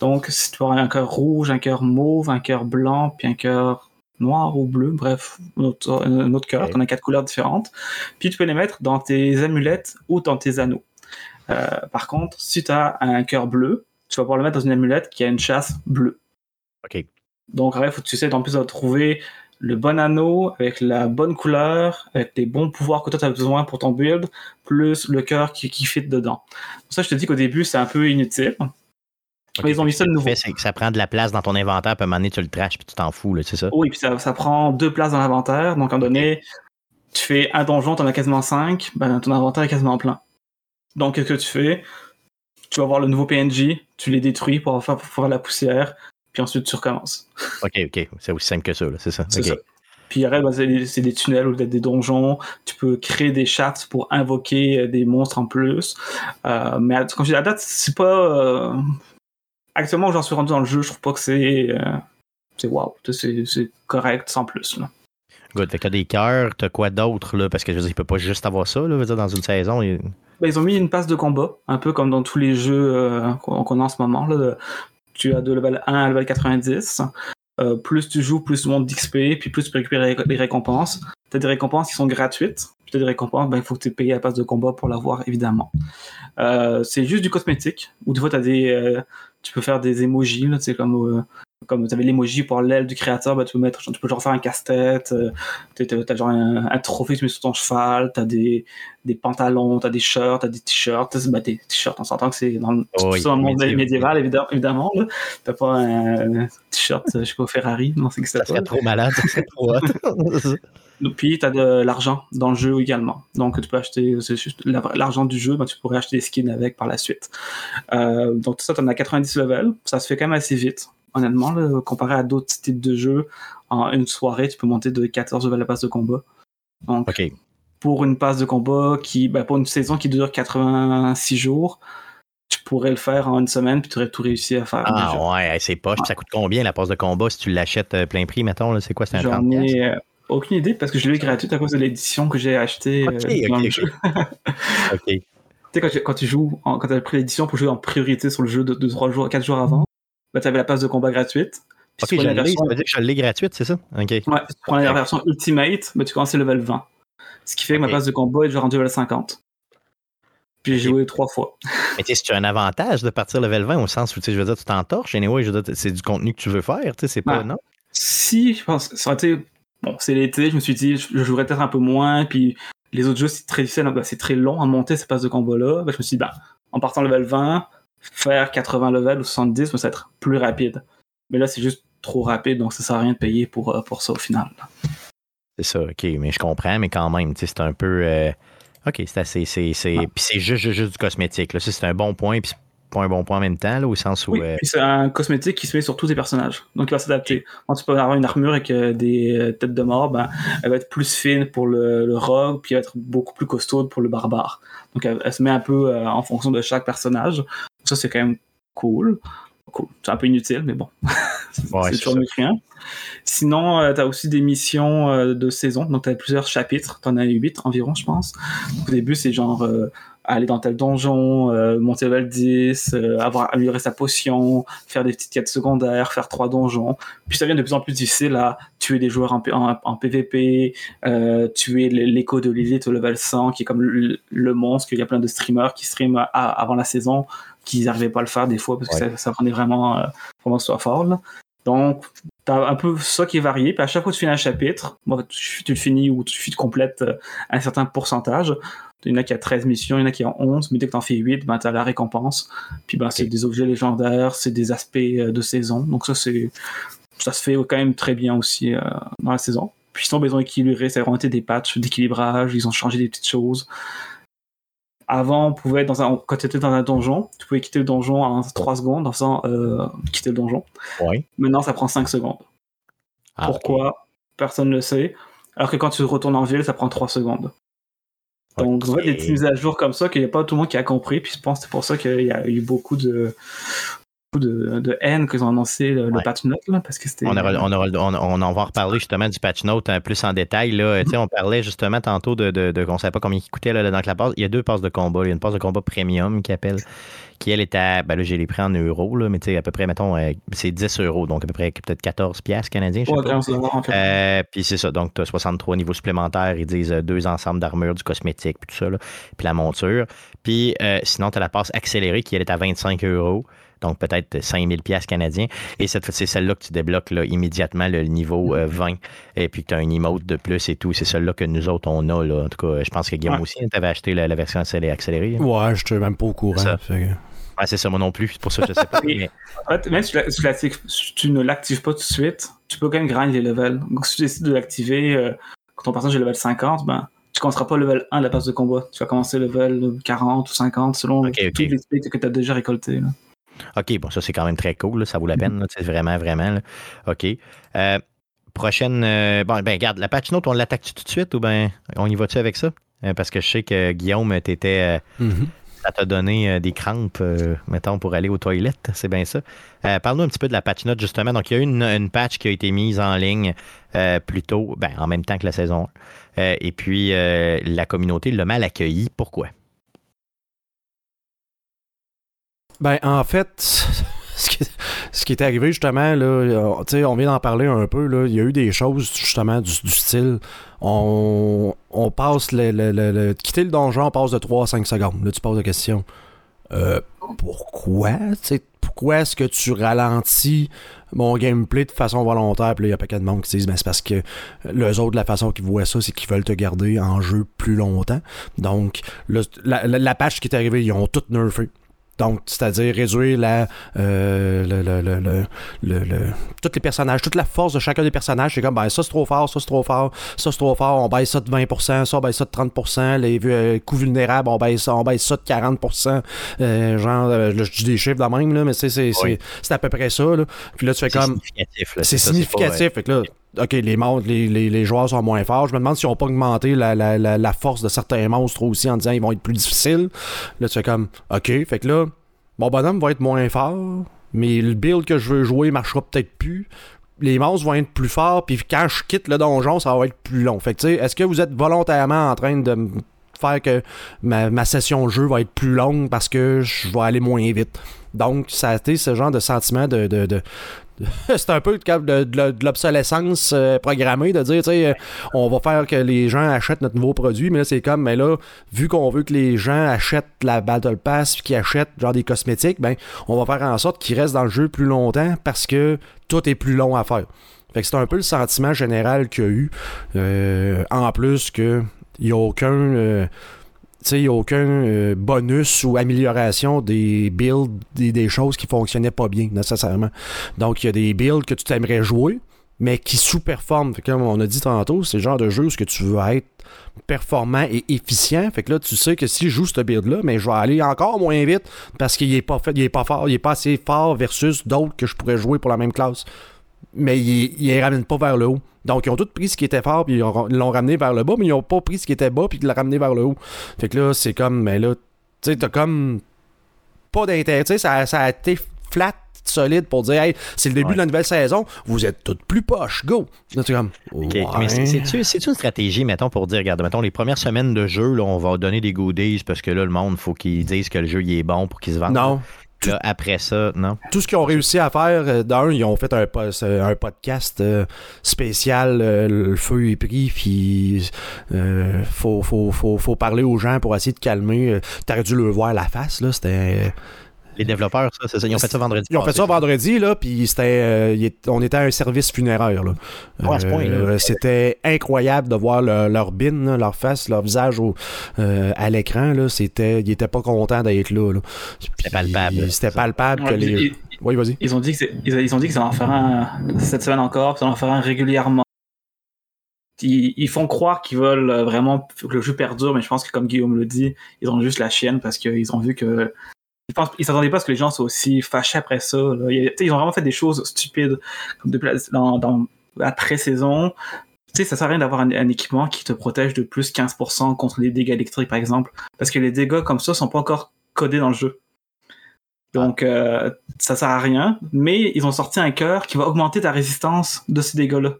S3: Donc, si tu vas avoir un cœur rouge, un cœur mauve, un cœur blanc, puis un cœur noir ou bleu, bref, un autre, cœur,
S1: Ok.
S3: t'en as quatre couleurs différentes. Puis tu peux les mettre dans tes amulettes ou dans tes anneaux. Euh, par contre, si tu as un cœur bleu, tu vas pouvoir le mettre dans une amulette qui a une chasse bleue.
S1: OK.
S3: Donc, après, il faut que tu essaies en plus de trouver le bon anneau avec la bonne couleur, avec les bons pouvoirs que toi tu as besoin pour ton build, plus le cœur qui, qui fit dedans. Pour ça, je te dis qu'au début, c'est un peu inutile.
S1: OK.
S3: Mais ils ont mis ça de nouveau.
S1: fais, c'est que ça prend de la place dans ton inventaire, puis à un moment donné, tu le trashes, puis tu t'en fous, c'est ça?
S3: Oui, puis ça, ça prend deux places dans l'inventaire. Donc, à un moment donné, tu fais un donjon, t'en as quasiment cinq, ben, ton inventaire est quasiment plein. Donc, qu'est-ce que tu fais? Tu vas voir le nouveau PNJ, tu les détruis pour faire, pour faire la poussière, puis ensuite tu recommences.
S1: OK, OK. C'est aussi simple que ça, c'est ça?
S3: Ça. Puis après, ben, c'est des- tunnels ou des donjons. Tu peux créer des chats pour invoquer euh, des monstres en plus. Euh, mais comme je dis, à date, c'est pas. euh, Actuellement, j'en suis rendu dans le jeu, je trouve pas que c'est. euh, C'est wow. C'est correct sans plus. Là.
S1: Good. Fait que t'as des cœurs, t'as quoi d'autre, là? Parce que je veux dire, il peut pas juste avoir ça, là, veux dire, dans une saison. il-
S3: Ben, ils ont mis une passe de combat, un peu comme dans tous les jeux euh, qu'on a en ce moment. Là. Tu as de level 1 à level 90. Euh, plus tu joues, plus tu montes d'XP, puis plus tu peux récupérer les récompenses. Tu as des récompenses qui sont gratuites. Puis tu as des récompenses, ben, il faut que tu payes la passe de combat pour l'avoir, évidemment. Euh, c'est juste du cosmétique, ou des fois, t'as des, tu peux faire des là, tu sais, comme, euh, comme tu avais l'emoji pour l'aile du créateur, ben, tu, peux mettre, tu peux genre faire un casse-tête, euh, t'as- t'as t'as genre un, un trophée que tu mets sur ton cheval, tu as des, des pantalons, t'as des shirts, t'as des t-shirts, ben, des t-shirts, on s'entend que c'est dans le
S1: Oh oui,
S3: c'est monde
S1: médiéval.
S3: évidemment, évidemment. T'as pas un, un t-shirt, je sais pas, Ferrari, non, c'est que
S1: Ça
S3: c'est
S1: serait trop malade, ça serait trop hot.
S3: Puis t'as de l'argent dans le jeu également. Donc tu peux acheter, c'est juste la- l'argent du jeu, ben, tu pourrais acheter des skins avec par la suite. Euh, donc tout ça, t'en as 90 levels. Ça se fait quand même assez vite, honnêtement, là, comparé à d'autres types de jeux. En une soirée, tu peux monter de 14 levels à la passe de combat. Donc pour une passe de combat qui, ben, pour une saison qui dure 86 jours, tu pourrais le faire en une semaine puis tu aurais tout réussi à faire. déjà.
S1: Ah ouais, c'est poche. Puis Ça coûte combien la passe de combat si tu l'achètes euh, plein prix, mettons? C'est quoi? C'est un 30
S3: J'en ai euh, aucune idée parce que je l'ai eu gratuite à cause de l'édition que j'ai acheté
S1: Ok,
S3: euh, dans
S1: ok,
S3: le
S1: ok.
S3: Tu sais, quand, tu- quand tu joues, en- quand tu as pris l'édition pour jouer en priorité sur le jeu de 2, 3 jours, 4 jours avant, bah, tu avais la passe de combat gratuite.
S1: OK, je l'ai.
S3: version,
S1: gratuite, c'est ça? OK.
S3: ouais, si tu prends la version Ultimate, bah, tu commences à level 20. Ce qui fait que ma passe de combat est déjà rendue level 50. Puis j'ai joué 3 fois.
S1: Mais tu sais, c'est un avantage de partir level 20 au sens où, tu sais, je veux dire, tu t'entorches. Anyway, je veux dire, c'est du contenu que tu veux faire, tu sais, c'est pas,
S3: Ouais.
S1: non?
S3: Si, je pense, ça aurait été. Bon, c'est l'été, je me suis dit, je jouerais peut-être un peu moins, puis les autres jeux, c'est très difficile, bah, c'est très long à monter ces passes de combat-là. Bah, je me suis dit, bah, en partant level 20, faire 80 levels ou 70, bah, ça va être plus rapide. Mais là, c'est juste trop rapide, donc ça sert à rien de payer pour, euh, pour ça au final.
S1: C'est ça, OK. Mais je comprends, mais quand même, c'est un peu. euh, OK, c'est assez. C'est, c'est, Puis c'est juste, juste, du cosmétique. Là. Ça, c'est un bon point. Puis pas un bon point en même temps, là, au sens où.
S3: Oui,
S1: euh,
S3: c'est un cosmétique qui se met sur tous tes personnages. Donc il va s'adapter. Quand tu peux avoir une armure avec euh, des euh, têtes de mort, ben, elle va être plus fine pour le, le rogue, puis elle va être beaucoup plus costaude pour le barbare. Donc elle, elle se met un peu euh, en fonction de chaque personnage. Ça, c'est quand même cool. Cool. C'est un peu inutile, mais bon. c'est
S1: Ouais,
S3: toujours mieux que rien. Sinon, tu as aussi des missions euh, de saison. Donc, tu as plusieurs chapitres. Tu en as 8 environ, je pense. Donc, au début, c'est genre euh, aller dans tel donjon, euh, monter level 10, euh, avoir amélioré sa potion, faire des petites quêtes secondaires, faire trois donjons. Puis ça devient de plus en plus difficile à tuer des joueurs en, P- en, en PvP, euh, tuer l'écho de Lilith au level 100, qui est comme le, le monstre, qu'il y a plein de streamers qui streament avant la saison, qui n'arrivaient pas à le faire des fois parce que
S1: Ouais.
S3: ça, ça rendait vraiment, euh, vraiment soit fort. Là. Donc, t'as un peu ça qui est varié. Puis à chaque fois que tu finis un chapitre, bon, tu, tu le finis ou tu, tu complètes euh, un certain pourcentage. Il y en a qui a 13 missions, il y en a qui en 11, mais dès que t'en fais 8, ben, t'as la récompense. Puis ben, c'est des objets légendaires, c'est des aspects euh, de saison. Donc ça, c'est ça se fait quand même très bien aussi euh, dans la saison. Puis sinon, ben, ils ont équilibré, ça a vraiment été des patchs d'équilibrage, ils ont changé des petites choses. Avant, on pouvait, dans un, quand tu étais dans un donjon, tu pouvais quitter le donjon en 3 secondes en faisant euh, quitter le donjon.
S1: ouais.
S3: Maintenant, ça prend 5 secondes.
S1: Ah.
S3: Pourquoi? Personne ne le sait. Alors que quand tu retournes en ville, ça prend 3 secondes. Donc,
S1: Ok.
S3: on voit des petites mises à jour comme ça qu'il n'y a pas tout le monde qui a compris. Puis je pense que c'est pour ça qu'il y a eu beaucoup de, de, de haine qu'ils ont annoncé le, patch note. Là, parce que c'était.
S1: On, aura- on, aura- on, on en va reparler justement du patch note un plus en détail. Là. Tu sais, On parlait justement tantôt de, de, de- on savait pas combien il coûtait là, dans la passe. Il y a deux passes de combat. Il y a une passe de combat premium qui appelle, qui elle est à, ben là j'ai les prix en euros, là, mais tu sais, à peu près, mettons, euh, c'est 10 euros, donc à peu près peut-être 14 piastres canadiens, je sais
S3: Ouais,
S1: pas.
S3: 15 dollars, en fait.
S1: Euh, puis c'est ça, donc tu as 63 niveaux supplémentaires, ils disent euh, deux ensembles d'armure, du cosmétique, puis tout ça, là, puis la monture. Puis sinon, tu as la passe accélérée qui elle est à 25 euros, donc peut-être 5000 pièces canadiens. Et cette c'est celle-là que tu débloques là, immédiatement le niveau euh, 20, et puis que tu as un emote de plus et tout. C'est celle-là que nous autres, on a. Là. En tout cas, je pense que Guillaume
S3: Ouais.
S1: aussi, tu avais acheté la, la version accélérée. accélérée. hein.
S2: Ouais, je suis même pas au courant.
S1: C'est ça, moi non plus, c'est pour ça que je sais pas. Mais-
S3: En fait, même si tu, la- si ne l'actives pas tout de suite, tu peux quand même grind les levels. Donc, si tu décides de l'activer euh, quand ton personnage est level 50, ben, tu commenceras pas level 1 de la passe de combat. Tu vas commencer level 40 ou 50 selon
S1: Ok, ok.
S3: tous les XP que tu as déjà récoltés. là.
S1: OK, bon, ça, c'est quand même très cool. là, ça vaut la peine. là, vraiment, vraiment. là. OK. Euh, prochaine. euh, bon, ben, regarde, la patch note, on l'attaque tout de suite ou ben on y va-tu avec ça? Euh, parce que je sais que Guillaume, t'étais.
S2: Mhm.
S1: ça t'a donné des crampes, mettons, pour aller aux toilettes. C'est bien ça. Parle-nous un petit peu de la patch note, justement. Donc, il y a eu une, une patch qui a été mise en ligne plus tôt, ben, en même temps que la saison 1. Euh, et puis, la communauté l'a mal accueilli. Pourquoi?
S2: Ben, en fait, ce qui, est arrivé justement, là, euh, on vient d'en parler un peu, là, il y a eu des choses justement du, du style, on, on passe le, le- le- quitter le donjon, on passe de 3 à 5 secondes. Là, tu poses la question, euh, pourquoi? Pourquoi est-ce que tu ralentis mon gameplay de façon volontaire? Puis là, il y a pas de monde qui disent, ben, c'est parce que les autres, la façon qu'ils voient ça, c'est qu'ils veulent te garder en jeu plus longtemps. Donc, la, la, la patch qui est arrivée, ils ont tout nerfé. Donc, c'est-à-dire réduire la, euh, le, le, le, le, tous les personnages, toute la force de chacun des personnages. C'est comme, ben, ça c'est trop fort, ça c'est trop fort, ça c'est trop fort, on baisse ça de 20%, ça on baisse ça de 30%, les euh, coups vulnérables, on baisse, ça- on baisse ça de 40%. Euh, genre, euh, je dis des chiffres de même, là, mais c'est, c'est,
S1: Oui.
S2: c'est, c'est à peu près ça. Là. Puis là, tu fais
S1: C'est
S2: comme.
S1: significatif.
S2: C'est significatif. Fait que là, OK, les, monstres, les, les, les joueurs sont moins forts. Je me demande s'ils n'ont pas augmenté la, la, la, la force de certains monstres aussi en disant qu'ils vont être plus difficiles. Là, tu fais comme, OK, fait que là, mon bonhomme va être moins fort, mais le build que je veux jouer marchera peut-être plus. Les monstres vont être plus forts, puis quand je quitte le donjon, ça va être plus long. Fait que, tu sais, est-ce que vous êtes volontairement en train de faire que ma, ma session de jeu va être plus longue parce que je vais aller moins vite? Donc, ça a été ce genre de sentiment de- de- de, c'est un peu de, de- de l'obsolescence euh, programmée, de dire, tu sais, euh, on va faire que les gens achètent notre nouveau produit, mais là, c'est comme, mais là, vu qu'on veut que les gens achètent la Battle Pass puis qu'ils achètent genre des cosmétiques, ben, on va faire en sorte qu'ils restent dans le jeu plus longtemps parce que tout est plus long à faire. Fait que c'est un peu le sentiment général qu'il y a eu. Euh, en plus que il n'y a aucun. Il n'y a aucun euh, bonus ou amélioration des builds, des, choses qui fonctionnaient pas bien nécessairement. Donc, il y a des builds que tu t'aimerais jouer, mais qui sous-performe. Comme on a dit tantôt, c'est le genre de jeu où que tu veux être performant et efficient. Fait que là, tu sais que si je joue ce build-là, mais je vais aller encore moins vite parce qu'il est pas fait, il est pas fort, il pas assez fort versus d'autres que je pourrais jouer pour la même classe. Mais il, il les ramène pas vers le haut. Donc, ils ont tous pris ce qui était fort, puis ils l'ont ramené vers le bas, mais ils ont pas pris ce qui était bas, puis ils l'ont ramené vers le haut. Fait que là, c'est comme, mais là, tu sais, t'as comme pas d'intérêt. Tu sais, ça, ça a été flat solide pour dire hey, c'est le début
S1: Ouais.
S2: de la nouvelle saison, vous êtes toutes plus poches, go! Comme. Ouais.
S1: Mais c'est- c'est-tu c'est-tu une stratégie, mettons, pour dire, regarde, mettons, les premières semaines de jeu, là, on va donner des goodies parce que là, le monde, faut qu'ils disent que le jeu il est bon pour qu'il se vende.
S2: Non.
S1: Là, après ça, non?
S2: Tout ce qu'ils ont réussi à faire, euh, d'un, ils ont fait un, un podcast euh, spécial, euh, le feu est pris, puis euh, faut, faut, faut, faut parler aux gens pour essayer de calmer. T'aurais dû le voir la face, là, c'était...
S1: Les développeurs, ça, c'est ça. Ils ont fait ça vendredi.
S2: Ils ont fait ça vendredi, là, puis c'était, euh, on était à un service funéraire. Là.
S1: Ouais, à ce point, là.
S2: Euh, c'était incroyable de voir le- leur bin, leur face, leur visage au- euh, à l'écran. Là, c'était, ils étaient pas contents d'être là. là.
S1: C'était palpable.
S2: C'était palpable que
S3: Ouais,
S2: les.
S3: ils,
S2: Oui, vas-y.
S3: ils ont dit que c'est- ils, ils ont dit que ça en fera un cette semaine encore, puis ça en fera un régulièrement. Ils, font croire qu'ils veulent vraiment que le jeu perdure, mais je pense que comme Guillaume le dit, ils ont juste la chienne parce qu'ils ont vu que ils pensent, ils s'attendaient pas à ce que les gens soient aussi fâchés après ça. là. Ils ont vraiment fait des choses stupides comme depuis la, dans, dans la pré-saison. Tu sais, ça sert à rien d'avoir un, un équipement qui te protège de plus 15% contre les dégâts électriques, par exemple, parce que les dégâts comme ça sont pas encore codés dans le jeu. Donc, euh, ça sert à rien, mais ils ont sorti un cœur qui va augmenter ta résistance de ces dégâts-là.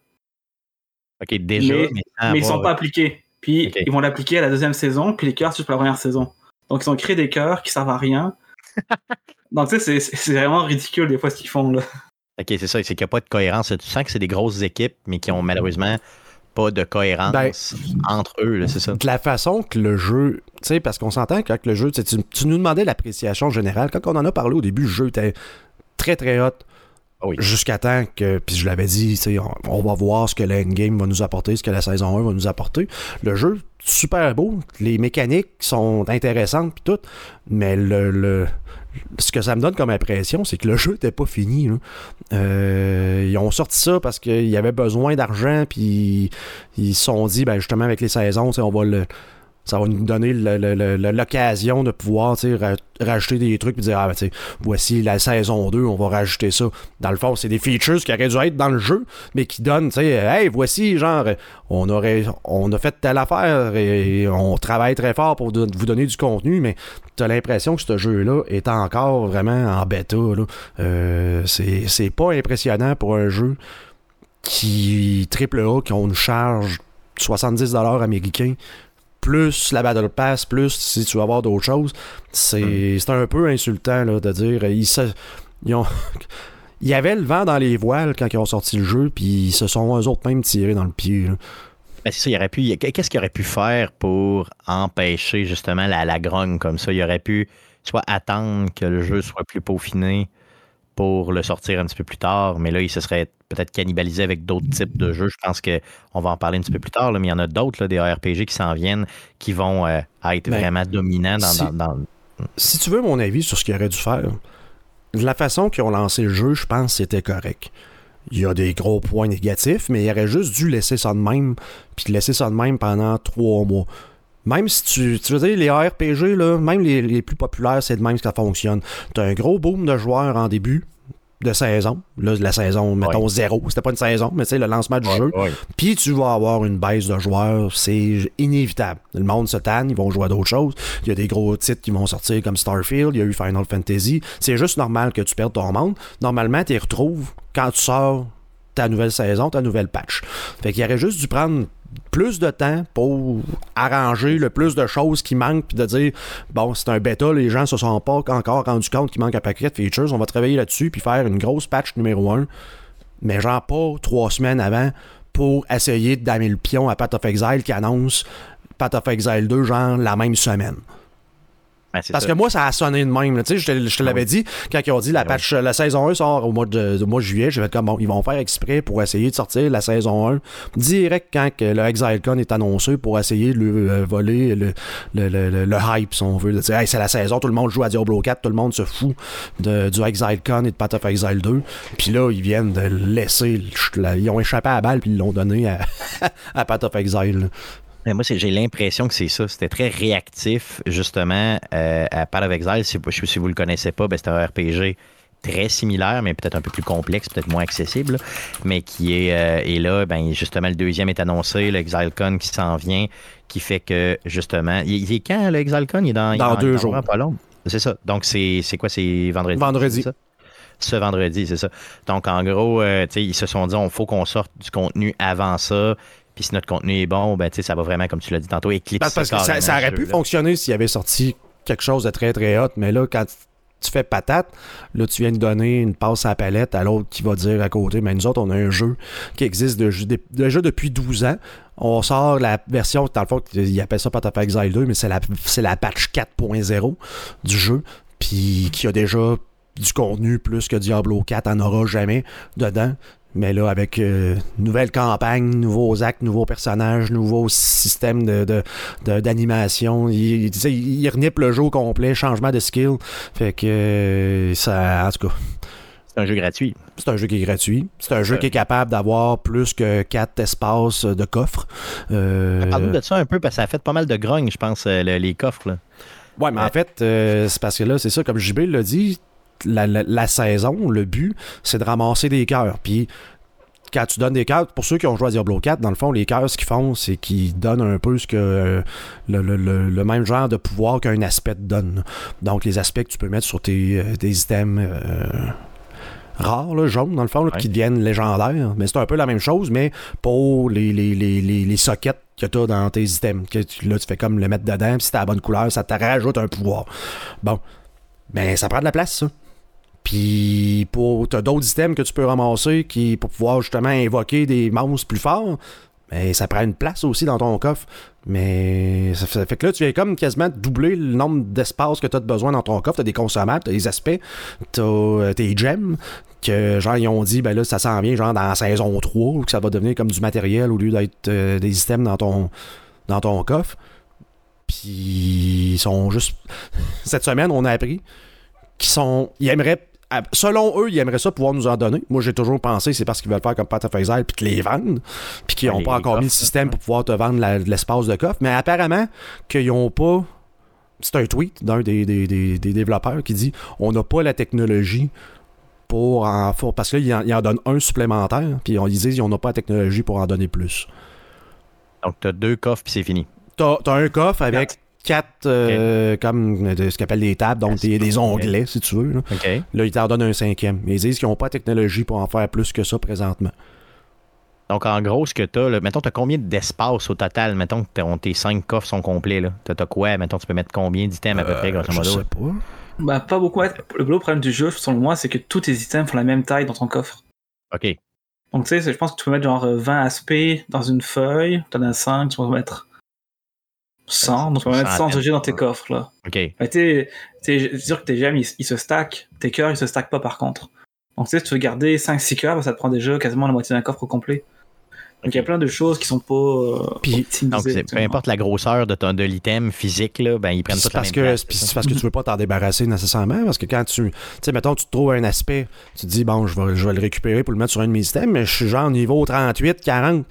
S1: OK, déjà,
S3: Mais-
S1: mais,
S3: ils sont pas appliqués. Puis, ils vont l'appliquer à la deuxième saison, puis les cœurs, pour la première saison. Donc, ils ont créé des cœurs qui servent à rien. Donc, tu sais, c'est- vraiment ridicule des fois ce qu'ils font, là.
S1: OK, c'est ça. C'est qu'il n'y a pas de cohérence. Tu sens que c'est des grosses équipes, mais qui ont malheureusement pas de cohérence
S2: Ben,
S1: entre eux, c'est ça.
S2: de la façon que le jeu, tu sais, parce qu'on s'entend que le jeu, tu tu nous demandais l'appréciation générale. Quand on en a parlé au début, le jeu était très très hot.
S1: Ah oui.
S2: Jusqu'à temps que, puis je l'avais dit, on, on va voir ce que l'endgame va nous apporter, ce que la saison 1 va nous apporter. Le jeu, super beau, les mécaniques sont intéressantes puis tout, mais le, le- ce que ça me donne comme impression, c'est que le jeu n'était pas fini. là. Euh, ils ont sorti ça parce qu'il y avait besoin d'argent, puis ils se sont dit, ben justement, avec les saisons, on va le. Ça va nous donner l'occasion de pouvoir rajouter des trucs et dire Ah, ben, voici la saison 2, on va rajouter ça. Dans le fond, c'est des features qui auraient dû être dans le jeu, mais qui donnent, tu sais, hey, voici, genre, on aurait on a fait telle affaire et on travaille très fort pour vous donner du contenu, mais tu as l'impression que ce jeu-là est encore vraiment en bêta. Euh, c'est pas impressionnant pour un jeu qui triple A, qui ont charge de 70$ américains, plus la Battle Pass, plus si tu vas avoir d'autres choses. C'est c'est un peu insultant là, de dire. Ils, se- ils ont. Il y avait le vent dans les voiles quand ils ont sorti le jeu, puis ils se sont eux autres même tirés dans le pied. là.
S1: Ben, c'est ça, il aurait pu. Qu'est-ce qu'il aurait pu faire pour empêcher justement la, la grogne comme ça? Il aurait pu soit attendre que le jeu soit plus peaufiné pour le sortir un petit peu plus tard, mais là, il se serait peut-être cannibalisé avec d'autres types de jeux. Je pense qu'on va en parler un petit peu plus tard, là, mais il y en a d'autres, des RPG qui s'en viennent, qui vont euh, être
S2: Ben,
S1: vraiment dominants dans,
S2: si-
S1: dans- dans-
S2: Si tu veux mon avis sur ce qu'ils auraient dû faire, de la façon qu'ils ont lancé le jeu, je pense que c'était correct. Il y a des gros points négatifs, mais il aurait juste dû laisser ça de même, puis laisser ça de même pendant trois mois. Même si tu, tu veux dire, les RPG, là, même les, les plus populaires, c'est de même que ça fonctionne. Tu as un gros boom de joueurs en début de saison. Là, la saison, mettons, zéro. C'était pas une saison, mais tu sais, le lancement du jeu.
S1: Ouais.
S2: Puis tu vas avoir une baisse de joueurs, c'est inévitable. Le monde se tanne, ils vont jouer à d'autres choses. Il y a des gros titres qui vont sortir comme Starfield, il y a eu Final Fantasy. C'est juste normal que tu perdes ton monde. Normalement, tu les retrouves quand tu sors ta nouvelle saison, ta nouvelle patch. Fait qu'il aurait juste dû prendre plus de temps pour arranger le plus de choses qui manquent puis de dire bon c'est un bêta les gens se sont pas encore rendus compte qu'il manque un paquet de features on va travailler là-dessus puis faire une grosse patch numéro 1 mais genre pas trois semaines avant pour essayer de damer le pion à Path of Exile qui annonce Path of Exile 2 genre la même semaine. Parce que moi, ça a sonné de même. Tu sais, je te, je te l'avais dit, quand ils ont dit la
S1: Ben
S2: patch, la saison 1 sort au mois de, au mois de juillet, j'ai fait comme bon, ils vont faire exprès pour essayer de sortir la saison 1 direct quand que le ExileCon est annoncé pour essayer de lui euh, voler le, le, le, le- le hype, si on veut. De dire, Hey, c'est la saison, tout le monde joue à Diablo 4, tout le monde se fout de, du ExileCon et de Path of Exile 2. Puis là, ils viennent de laisser, la- ils ont échappé à la balle puis ils l'ont donné à, à Path of Exile. là.
S1: Mais moi, j'ai l'impression que c'est ça. C'était très réactif, justement, euh, à Path of Exile. Si, si vous le connaissez pas, ben, c'est un RPG très similaire, mais peut-être un peu plus complexe, peut-être moins accessible, là, mais qui est, euh, et là, ben, justement, le deuxième est annoncé, le ExileCon qui s'en vient, qui fait que, justement, il, il est quand, le ExileCon? Il est dans, il est
S2: Dans deux
S1: il est
S2: jours.
S1: vraiment pas long. C'est ça. Donc, c'est quoi? C'est vendredi?
S2: Vendredi.
S1: ça? Ce vendredi, c'est ça. Donc, en gros, euh, ils se sont dit, on faut qu'on sorte du contenu avant ça. Puis si notre contenu est bon, ben, ça va vraiment, comme tu l'as dit tantôt, éclipser
S2: Parce, parce que ça, aurait pu
S1: là.
S2: fonctionner s'il avait sorti quelque chose de très très hot, mais là, quand tu fais patate, là, tu viens de donner une passe à la palette à l'autre qui va dire à côté, mais nous autres, on a un jeu qui existe de- de- déjà depuis 12 ans. On sort la version, dans le fond, ils appellent ça Path of Exile 2, mais c'est la, la patch 4.0 du jeu, puis qui a déjà du contenu plus que Diablo 4 en aura jamais dedans. Mais là, avec euh, nouvelle campagne, nouveaux actes, nouveaux personnages, nouveaux systèmes de, de- de- d'animation, il, il, le jeu au complet, changement de skill. Fait que euh, ça, en tout cas,
S1: C'est un jeu gratuit.
S2: c'est un jeu qui est gratuit. C'est un jeu
S1: Euh.
S2: qui est capable d'avoir plus que quatre espaces de coffres. Euh,
S1: Parle-nous de ça un peu, parce que ça a fait pas mal de grogne, je pense, euh, le- les coffres. Là.
S2: Ouais, mais en
S1: Ouais.
S2: fait, euh, c'est parce que là, c'est ça, comme JB l'a dit, la, la- la saison, le but, c'est de ramasser des cœurs. Puis quand tu donnes des cœurs, pour ceux qui ont joué à Diablo 4, dans le fond, les cœurs, ce qu'ils font, c'est qu'ils donnent un peu ce que euh, le, le- le- le même genre de pouvoir qu'un aspect te donne. Donc, les aspects que tu peux mettre sur tes, euh, items. euh, rares, là, jaunes, dans le fond, là,
S1: Ouais.
S2: qui deviennent légendaires. Mais c'est un peu la même chose, mais pour les, les, les, les, les sockets que tu as dans tes items. Que tu- là, tu fais comme le mettre dedans, puis si t'as la bonne couleur, ça te rajoute un pouvoir. Bon. Ben, ça prend de la place, ça. Puis, pour, t'as d'autres items que tu peux ramasser qui, pour pouvoir justement invoquer des monstres plus forts. Mais ça prend une place aussi dans ton coffre. Mais ça fait, que là, tu viens comme quasiment doubler le nombre d'espace que tu as besoin dans ton coffre. Tu des consommables, tu des aspects, tu as tes gems. Que genre, ils ont dit, ben là, ça s'en vient genre dans la saison 3, que ça va devenir comme du matériel au lieu d'être euh, des items dans ton, dans ton coffre. Puis, ils sont juste. Cette semaine, on a appris qu'ils sont. Ils aimeraient. Selon eux, ils aimeraient ça pouvoir nous en donner. Moi, j'ai toujours pensé que c'est parce qu'ils veulent faire comme Path of Exile puis te les vendre. Puis qu'ils n'ont
S1: Les
S2: pas encore mis le système pour pouvoir te vendre l'espace de coffre. Mais apparemment, qu'ils n'ont pas. C'est un tweet d'un des, des- des- des développeurs qui dit on n'a pas la technologie pour en. Parce que là, ils en, ils en donnent un supplémentaire. Puis ils disent on n'a pas la technologie pour en donner plus.
S1: Donc, tu as deux coffres, puis c'est fini.
S2: T'as as un coffre avec quatre, euh, comme euh, ce qu'on appelle des tables, donc des, des onglets, si tu veux. Là,
S1: OK.
S2: Là, ils t'en donnent un cinquième. Ils disent qu'ils n'ont pas la technologie pour en faire plus que ça présentement.
S1: Donc, en gros, ce que tu as, mettons, tu as combien d'espace au total? Mettons que tes cinq coffres sont complets. Tu as quoi? Mettons, tu peux mettre combien d'items à peu près, grosso
S2: Euh, je
S1: modo?
S2: sais pas.
S3: Bah, pas beaucoup. Le gros problème du jeu, selon moi, c'est que tous tes items font la même taille dans ton coffre.
S1: OK.
S3: Donc, tu sais, je pense que tu peux mettre genre euh, 20 aspects dans une feuille. T'en as 5, tu peux mettre 100. Donc, tu peux mettre 100 objets dans tes coffres, là.
S1: OK.
S3: Mais tu sais, c'est sûr que tes gemmes, ils, ils se stackent. Tes cœurs, ils se stackent pas, par contre. Donc, tu sais, si tu veux garder 5-6 cœurs, bah, ça te prend déjà quasiment la moitié d'un coffre au complet. Donc, il y a plein de choses qui sont pas euh,
S2: Puis-.
S1: Donc, c'est- peu importe la grosseur de, ton- de l'item physique, là, ben, ils prennent tout
S2: C'est
S1: la même
S2: que,
S1: c'est
S2: parce que tu veux pas t'en débarrasser nécessairement. Parce que quand tu. Tu sais, mettons, tu trouves un aspect, tu te dis, bon, je vais, je vais le récupérer pour le mettre sur un de mes systèmes, mais je suis genre niveau 38, 40.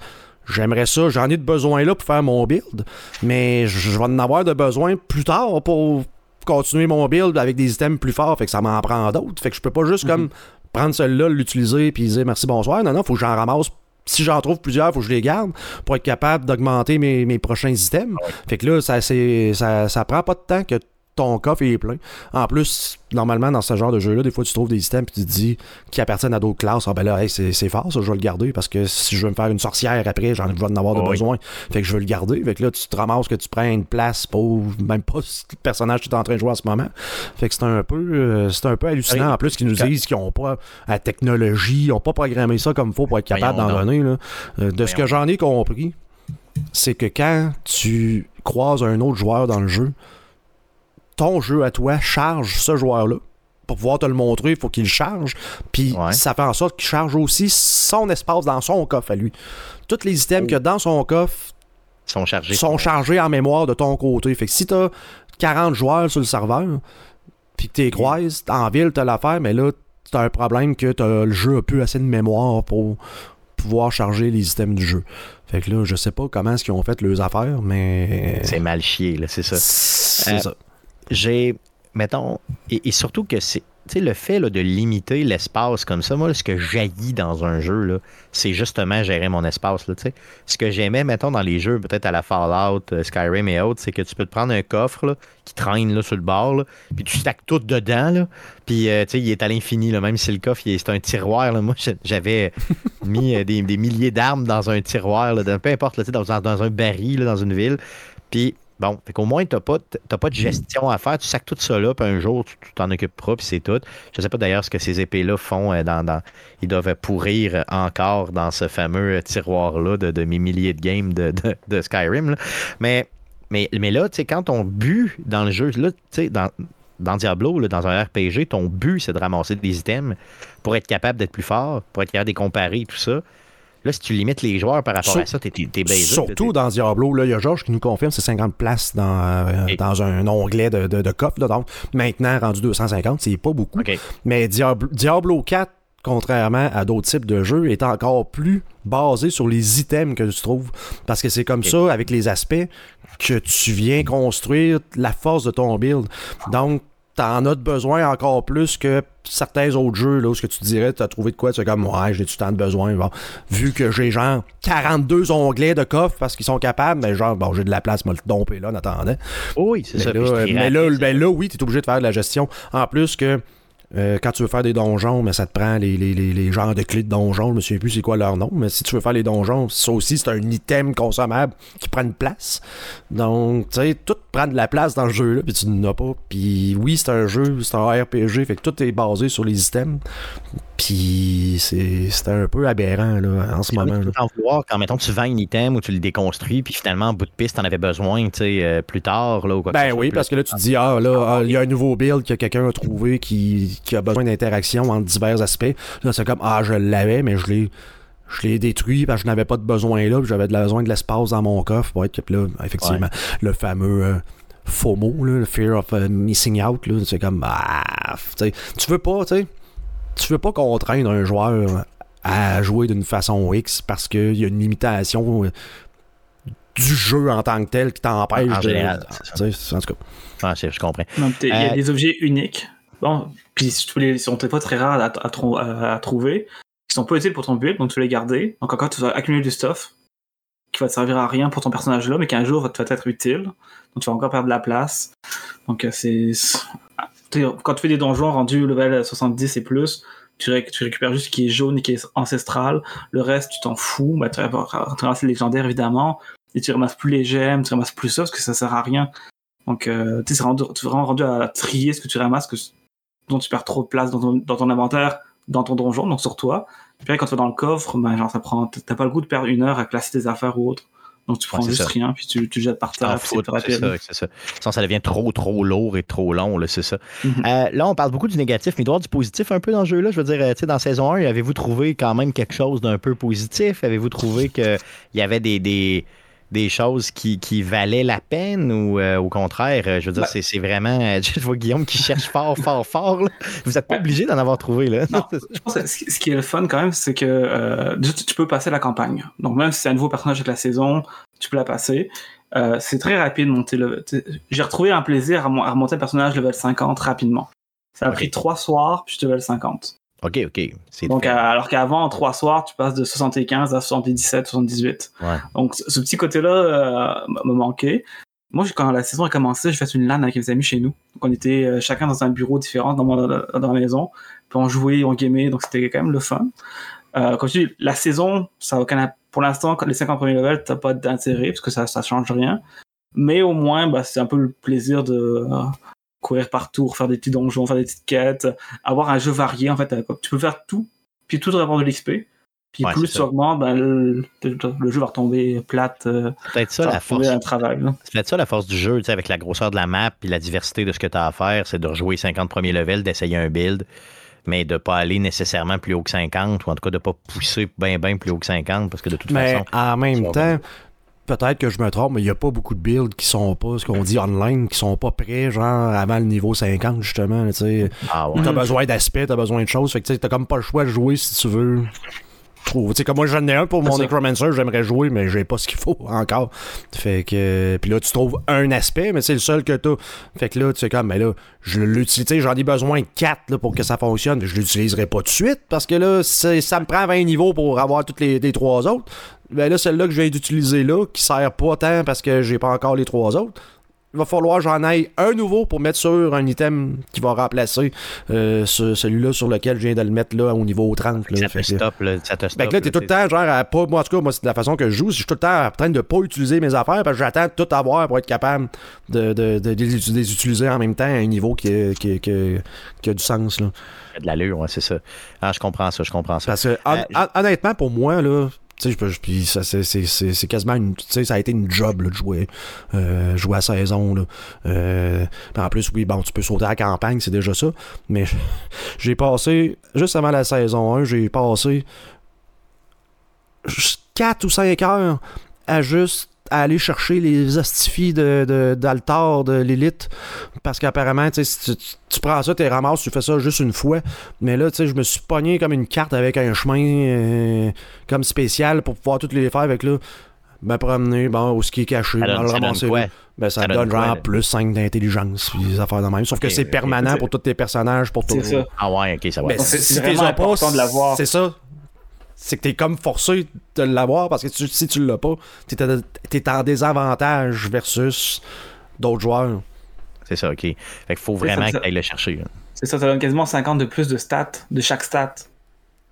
S2: J'aimerais ça, j'en ai de besoin là pour faire mon build, mais je vais en avoir de besoin plus tard pour continuer mon build avec des items plus forts, fait que ça m'en prend d'autres. Fait que je peux pas juste
S1: Mhm.
S2: comme prendre celui-là, l'utiliser puis dire merci, bonsoir. Non, non, faut que j'en ramasse. Si j'en trouve plusieurs, faut que je les garde pour être capable d'augmenter mes, mes prochains items. Fait que là, ça, c'est, ça, ça prend pas de temps que ton coffre est plein. En plus, normalement, dans ce genre de jeu-là, des fois, tu trouves des items et tu te dis qui appartiennent à d'autres classes. Ah ben là, hey, c'est, fort, ça, je vais le garder parce que si je veux me faire une sorcière après, j'en je vais en avoir de
S1: oui.
S2: besoin. Fait que je veux le garder. Fait que là, tu te ramasses que tu prends une place pour même pas le personnage que tu es en train de jouer en ce moment. Fait que c'est un peu, euh, c'est un peu hallucinant. En plus, qu'ils nous disent qu'ils n'ont pas la technologie, ils n'ont pas programmé ça comme il faut pour être capable d'en donner. là. Euh, de ce que j'en ai compris, c'est que quand tu croises un autre joueur dans le jeu, ton jeu à toi charge ce joueur-là. Pour pouvoir te le montrer, il faut qu'il charge. Puis
S1: Ouais.
S2: ça fait en sorte qu'il charge aussi son espace dans son coffre à lui. Tous les items qu'il y a dans son coffre
S1: sont chargés.
S2: sont chargés en mémoire de ton côté. Fait que si t'as 40 joueurs sur le serveur, puis que t'es croises, en ville, t'as l'affaire, mais là, t'as un problème que t'as, le jeu a plus assez de mémoire pour pouvoir charger les items du jeu. Fait que là, je sais pas comment est-ce qu'ils ont fait leurs affaires, mais...
S1: C'est mal chié, là, c'est ça.
S2: C'est
S1: Euh,
S2: ça.
S1: J'ai, mettons, et, surtout que c'est, le fait de limiter l'espace comme ça, moi, ce que jaillit dans un jeu, c'est justement gérer mon espace, là. Ce que j'aimais, mettons, dans les jeux, peut-être à la Fallout, euh, Skyrim et autres, c'est que tu peux te prendre un coffre, qui traîne, là, sur le bord, puis tu stacks tout dedans, là, puis, euh, il est à l'infini, même si le coffre, c'est un tiroir, là. Moi, j'avais mis euh, des, milliers d'armes dans un tiroir, peu importe, dans, dans- un baril, dans une ville, puis Bon, fait qu'au moins, t'as pas, t'as pas de gestion à faire. Tu sacs tout ça là, puis un jour, tu tu t'en occuperas, puis c'est tout. Je sais pas d'ailleurs ce que ces épées-là font. euh, dans, dans- Ils doivent pourrir encore dans ce fameux tiroir-là de, de mes milliers de games de, de- Skyrim. Mais, mais, mais là, tu quand on but dans le jeu, là, tu dans, dans Diablo, là, dans un RPG, ton but, c'est de ramasser des items pour être capable d'être plus fort, pour être capable de les comparer, tout ça. Là, si tu limites les joueurs par rapport
S2: Sur-
S1: à ça, t'es, baisé,
S2: Surtout dans Diablo, là, il y a Georges qui nous confirme c'est 50 places dans, euh, dans un onglet de, de, de coffre. là. donc, maintenant, rendu 250, c'est pas beaucoup. Mais Diablo, Diablo 4, contrairement à d'autres types de jeux, est encore plus basé sur les items que tu trouves. Parce que c'est comme ça, avec les aspects, que tu viens construire la force de ton build. Donc, t'en as de besoin encore plus que certains autres jeux, là, où ce que tu dirais, t'as trouvé de quoi, tu es comme, ouais, j'ai du temps de besoin. Bon, vu que j'ai genre 42 onglets de coffre parce qu'ils sont capables, mais genre, bon, j'ai de la place, moi le domper là en attendant.
S1: Oh oui, c'est ça.
S2: là, euh, mais là, ben là, oui, tu es obligé de faire de la gestion. En plus que euh, quand tu veux faire des donjons, mais ça te prend les, les, les, les genres de clés de donjons. Je me souviens plus c'est quoi leur nom, mais si tu veux faire les donjons, ça aussi, c'est un item consommable qui prend une place. Donc, tu sais, tout prend de la place dans le jeu-là, puis tu n'en as pas. Puis oui, c'est un jeu, c'est un RPG, fait que tout est basé sur les items. Puis c'est un peu aberrant, là, en ce
S1: Tu
S2: moment.
S1: peux vouloir quand, mettons, tu vends un item ou tu le déconstruis, puis finalement, en bout de piste, t'en avais besoin, tu sais, euh, plus tard, là, ou quoi que ce
S2: Ben oui, parce que là, tu te dis, ah, là, ah, il y a un nouveau build que quelqu'un a trouvé qui, qui a besoin d'interaction entre divers aspects. Là, c'est comme, ah, je l'avais, mais je l'ai. Je l'ai détruit parce que je n'avais pas de besoin là, puis j'avais de la- besoin de l'espace dans mon coffre pour être là, effectivement, le fameux euh, FOMO, là, le fear of uh, missing out, là, c'est comme ah, tu veux pas, tu sais, tu veux pas contraindre un joueur à jouer d'une façon X parce qu'il y a une limitation euh, du jeu en tant que tel qui t'empêche
S1: En
S2: de.
S1: général, ça.
S2: en tout cas.
S1: Ah, je comprends.
S3: Il y a
S1: Euh,
S3: des objets uniques. Bon, puis peux les, ils sont fois très rares à, à trou- à- à trouver, sont pas utiles pour ton build, donc tu les garder. Donc encore, tu vas accumuler du stuff qui va te servir à rien pour ton personnage là, mais qu'un jour va te va être utile. Donc tu vas encore perdre de la place. Donc euh, c'est. tu Quand tu fais des donjons rendus level 70 et plus, tu, tu récupères juste ce qui est jaune et qui est ancestral. Le reste, tu t'en fous. Bah, tu vas tu ramasses les légendaires évidemment. Et tu ramasses plus les gemmes, tu ramasses plus ça parce que ça sert à rien. Donc, euh, tu tu es vraiment rendu à trier ce que tu ramasses, que, dont tu perds trop de place dans ton inventaire, dans ton donjon, donc sur toi. Puis quand tu vas dans le coffre, ben, genre, ça prend, t'as pas le goût de perdre une heure à classer tes affaires ou autre. Donc, tu prends juste
S1: ça.
S3: rien, puis tu, tu le jettes par terre, c'est rapide.
S1: ça, ça. Sinon, ça devient trop, trop lourd et trop long, là, c'est ça.
S3: Mhm.
S1: Euh, là, on parle beaucoup du négatif, mais il doit y avoir du positif un peu dans le jeu-là. Je veux dire, euh, tu sais, dans saison 1, avez-vous trouvé quand même quelque chose d'un peu positif? Avez-vous trouvé qu'il y avait des, des, des choses qui, qui valaient la peine ou euh, au contraire, euh, je veux dire,
S3: Ben-
S1: c'est, vraiment. euh, je vois Guillaume qui cherche fort, fort, fort. là. Vous n'êtes pas obligé d'en avoir trouvé, là.
S3: Non, je pense que ce qui est le fun quand même, c'est que euh, tu tu peux passer la campagne. Donc même si c'est un nouveau personnage avec la saison, tu peux la passer. Euh, c'est très rapide de monter le. J'ai retrouvé un plaisir à, mon- à remonter le personnage level 50 rapidement. Ça a pris trois soirs, puis je suis level 50.
S1: OK, OK.
S3: Donc à- alors qu'avant, en trois soirs, tu passes de 75 à 77, 78.
S1: Ouais.
S3: Donc ce petit côté-là euh, me manquait. Moi, quand la saison a commencé, j'ai fait une LAN avec mes amis chez nous. Donc on était euh, chacun dans un bureau différent dans, mon- dans la maison. Puis on jouait, on gamait, donc c'était quand même le fun. Euh, comme je dis, la saison, ça a aucun, pour l'instant, les 50 premiers levels, t'as pas d'intérêt parce que ça, ça change rien. Mais au moins, bah, c'est un peu le plaisir de courir partout, faire des petits donjons, faire des petites quêtes, avoir un jeu varié en fait. euh, Tu peux faire tout, puis tout rapporte de l'XP. Puis plus tu augmentes, ben, le, jeu va retomber plate.
S1: Euh, peut-être ça, la force.
S3: Un travail,
S1: c'est peut-être ça la force du jeu, avec la grosseur de la map et la diversité de ce que tu as à faire, c'est de rejouer 50 premiers levels, d'essayer un build, mais de ne pas aller nécessairement plus haut que 50, ou en tout cas de ne pas pousser bien, bien plus haut que 50, parce que de toute
S2: mais
S1: façon.
S2: En même temps, peut-être que je me trompe, mais il n'y a pas beaucoup de builds qui sont pas, ce qu'on dit online, qui sont pas prêts, genre avant le niveau 50, justement. Tu
S1: ah
S2: as besoin d'aspect, tu as besoin de choses. Fait que tu n'as comme pas le choix de jouer si tu veux trouve. Tu sais, comme moi, j'en ai un pour mon Necromancer, j'aimerais jouer, mais j'ai pas ce qu'il faut encore. Fait que. Puis là, tu trouves un aspect, mais c'est le seul que tu Fait que là, tu sais, comme, mais là, je l'utilise, j'en ai besoin de 4 pour que ça fonctionne. Je l'utiliserai pas tout de suite parce que là, ça me prend 20 niveaux pour avoir toutes les, les trois autres. Ben là, celle-là que je viens d'utiliser là, qui sert pas tant parce que j'ai pas encore les trois autres il va falloir que j'en aille un nouveau pour mettre sur un item qui va remplacer euh, celui-là sur lequel je viens de le mettre là au niveau 30.
S1: Là, ça, te stop, là, ça te stop.
S2: là, t'es tout le temps, genre, à pas, moi, en tout cas, moi, c'est la façon que je joue. Je suis tout le temps en train de pas utiliser mes affaires parce que j'attends tout avoir pour être capable de, de, de, les utiliser en même temps à un niveau qui, qui, qui, qui a du sens. Là.
S1: De l'allure, ouais, c'est ça. Ah, je comprends ça, je comprends ça.
S2: Parce que, euh, honnêtement, pour moi, là, puis ça, c'est, quasiment une, tu sais, ça a été une job de jouer, euh, jouer à saison. Là. Euh, en plus, oui, bon, tu peux sauter à la campagne, c'est déjà ça. Mais j'ai passé, juste avant la saison 1, j'ai passé 4 ou 5 heures à juste à aller chercher les astifies d'altar de, de, l'élite. Parce qu'apparemment, tu, tu, prends ça, tu ramasses, tu fais ça juste une fois. Mais là, tu sais, je me suis pogné comme une carte avec un chemin euh, comme spécial pour pouvoir toutes les faire avec là. Me promener, bon, au ski caché,
S1: dans le ramasser.
S2: Ben, ça, donne genre plus 5 d'intelligence, des affaires de même. Sauf que c'est permanent pour tous tes personnages, pour tout.
S1: Ah ouais, ok, ça va.
S3: Ben, c'est vraiment important de l'avoir.
S2: C'est ça c'est que t'es comme forcé de l'avoir parce que si tu l'as pas, t'es, es en désavantage versus d'autres joueurs.
S1: C'est ça, ok. Fait qu'il faut vraiment que tu le chercher.
S3: C'est ça, ça donne quasiment 50 de plus de stats, de chaque stat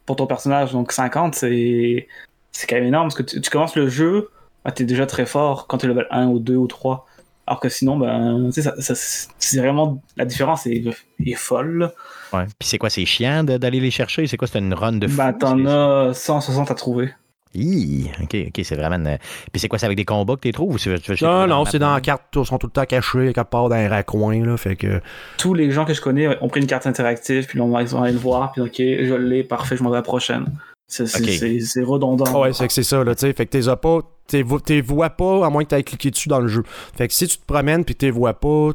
S3: pour ton personnage. Donc 50, c'est, c'est quand même énorme parce que tu, commences le jeu, bah, t'es déjà très fort quand tu es level 1 ou 2 ou 3. Alors que sinon, ben, ça, c'est vraiment. La différence est, est folle.
S1: Ouais. Puis c'est quoi, c'est chiant d'aller les chercher? C'est quoi, c'est une run de fou?
S3: Ben, t'en as 160 à trouver.
S1: Hi, ok, ok, c'est vraiment. Puis c'est quoi, c'est avec des combats que tu trouves ou
S2: Non, non, c'est dans la carte, ils sont tout le temps cachés, quelque part dans un raccoin, là, fait que.
S3: Tous les gens que je connais ont pris une carte interactive, puis ils vont aller le voir, puis ok, je l'ai, parfait, je m'en vais à la prochaine. C'est redondant.
S2: Ouais, c'est que c'est ça, là, tu sais. Fait que t'es pas. T'es vois pas, à moins que t'aies cliqué dessus dans le jeu. Fait que si tu te promènes puis t'es vois pas,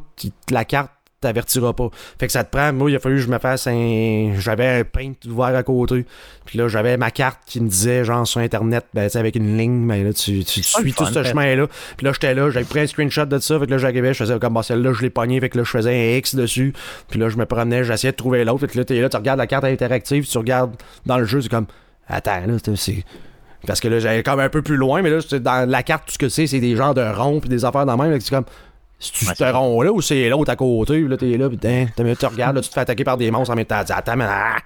S2: la carte t'avertira pas. Fait que ça te prend. Moi, il a fallu que je me fasse un. J'avais un paint ouvert à côté. Puis là, j'avais ma carte qui me disait, genre, sur Internet, ben, tu avec une ligne, mais là, tu, tu suis tout ce chemin-là. Puis là, j'étais là, j'avais pris un screenshot de ça. Fait que là, j'arrivais, je faisais comme, bah, celle-là, je l'ai pogné. Fait que là, je faisais un X dessus. Puis là, je me promenais, j'essayais de trouver l'autre. Fait que là, t'es là, tu regardes la carte interactive, tu regardes dans le jeu, c'est comme, attends, là, c'est. Parce que là, j'allais comme un peu plus loin, mais là, dans la carte, tout ce que c'est, c'est des genres de ronds puis des affaires dans le même. C'est comme, si tu te rond là ou c'est l'autre à côté, là t'es là, putain, tu te regardes, là, tu te fais attaquer par des monstres en même temps, attends, mais ah!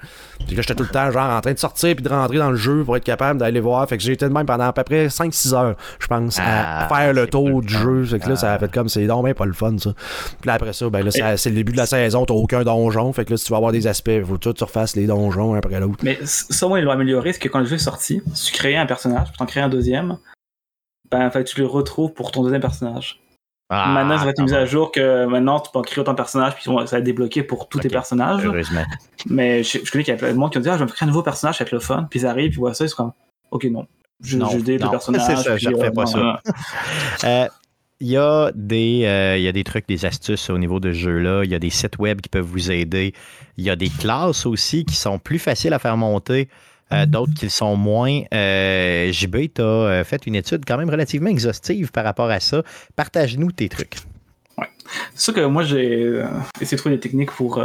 S2: Puis là, j'étais tout le temps genre en train de sortir puis de rentrer dans le jeu pour être capable d'aller voir. Fait que j'ai été de même pendant à peu près 5-6 heures, je pense, à ah, faire le tour du jeu. Fait que là, ça a fait comme c'est donc pas le fun, ça. Puis là, après ça, ben là, c'est le début de la saison, t'as aucun donjon. Fait que là, si tu vas avoir des aspects, faut que tu refasses les donjons un après l'autre.
S3: Mais ça, moi, ils l'ont amélioré, c'est que quand le jeu est sorti, si tu crées un personnage, tu en crées un deuxième, ben, en fait, tu le retrouves pour ton deuxième personnage. Ah, maintenant, ça va être mise à jour que maintenant, tu peux créer autant de personnages, puis ça va être débloqué pour tous tes personnages.
S1: Heureusement.
S3: Mais je, connais qu'il y a plein de monde qui ont dit Ah, je vais créer un nouveau personnage, être le fun. Puis ils arrivent, puis ils voient ça, ils sont comme Ok, non. Je,
S1: non,
S3: des personnages.
S1: C'est ça, je refais pas ça. Euh, il y, a des, euh, il y a des trucs, des astuces au niveau de ce jeu-là. Il y a des sites web qui peuvent vous aider. Il y a des classes aussi qui sont plus faciles à faire monter. Euh, d'autres qui le sont moins. Euh, JB, tu as euh, fait une étude quand même relativement exhaustive par rapport à ça. Partage-nous tes trucs.
S3: Ouais. C'est sûr que moi, j'ai essayé de trouver des techniques pour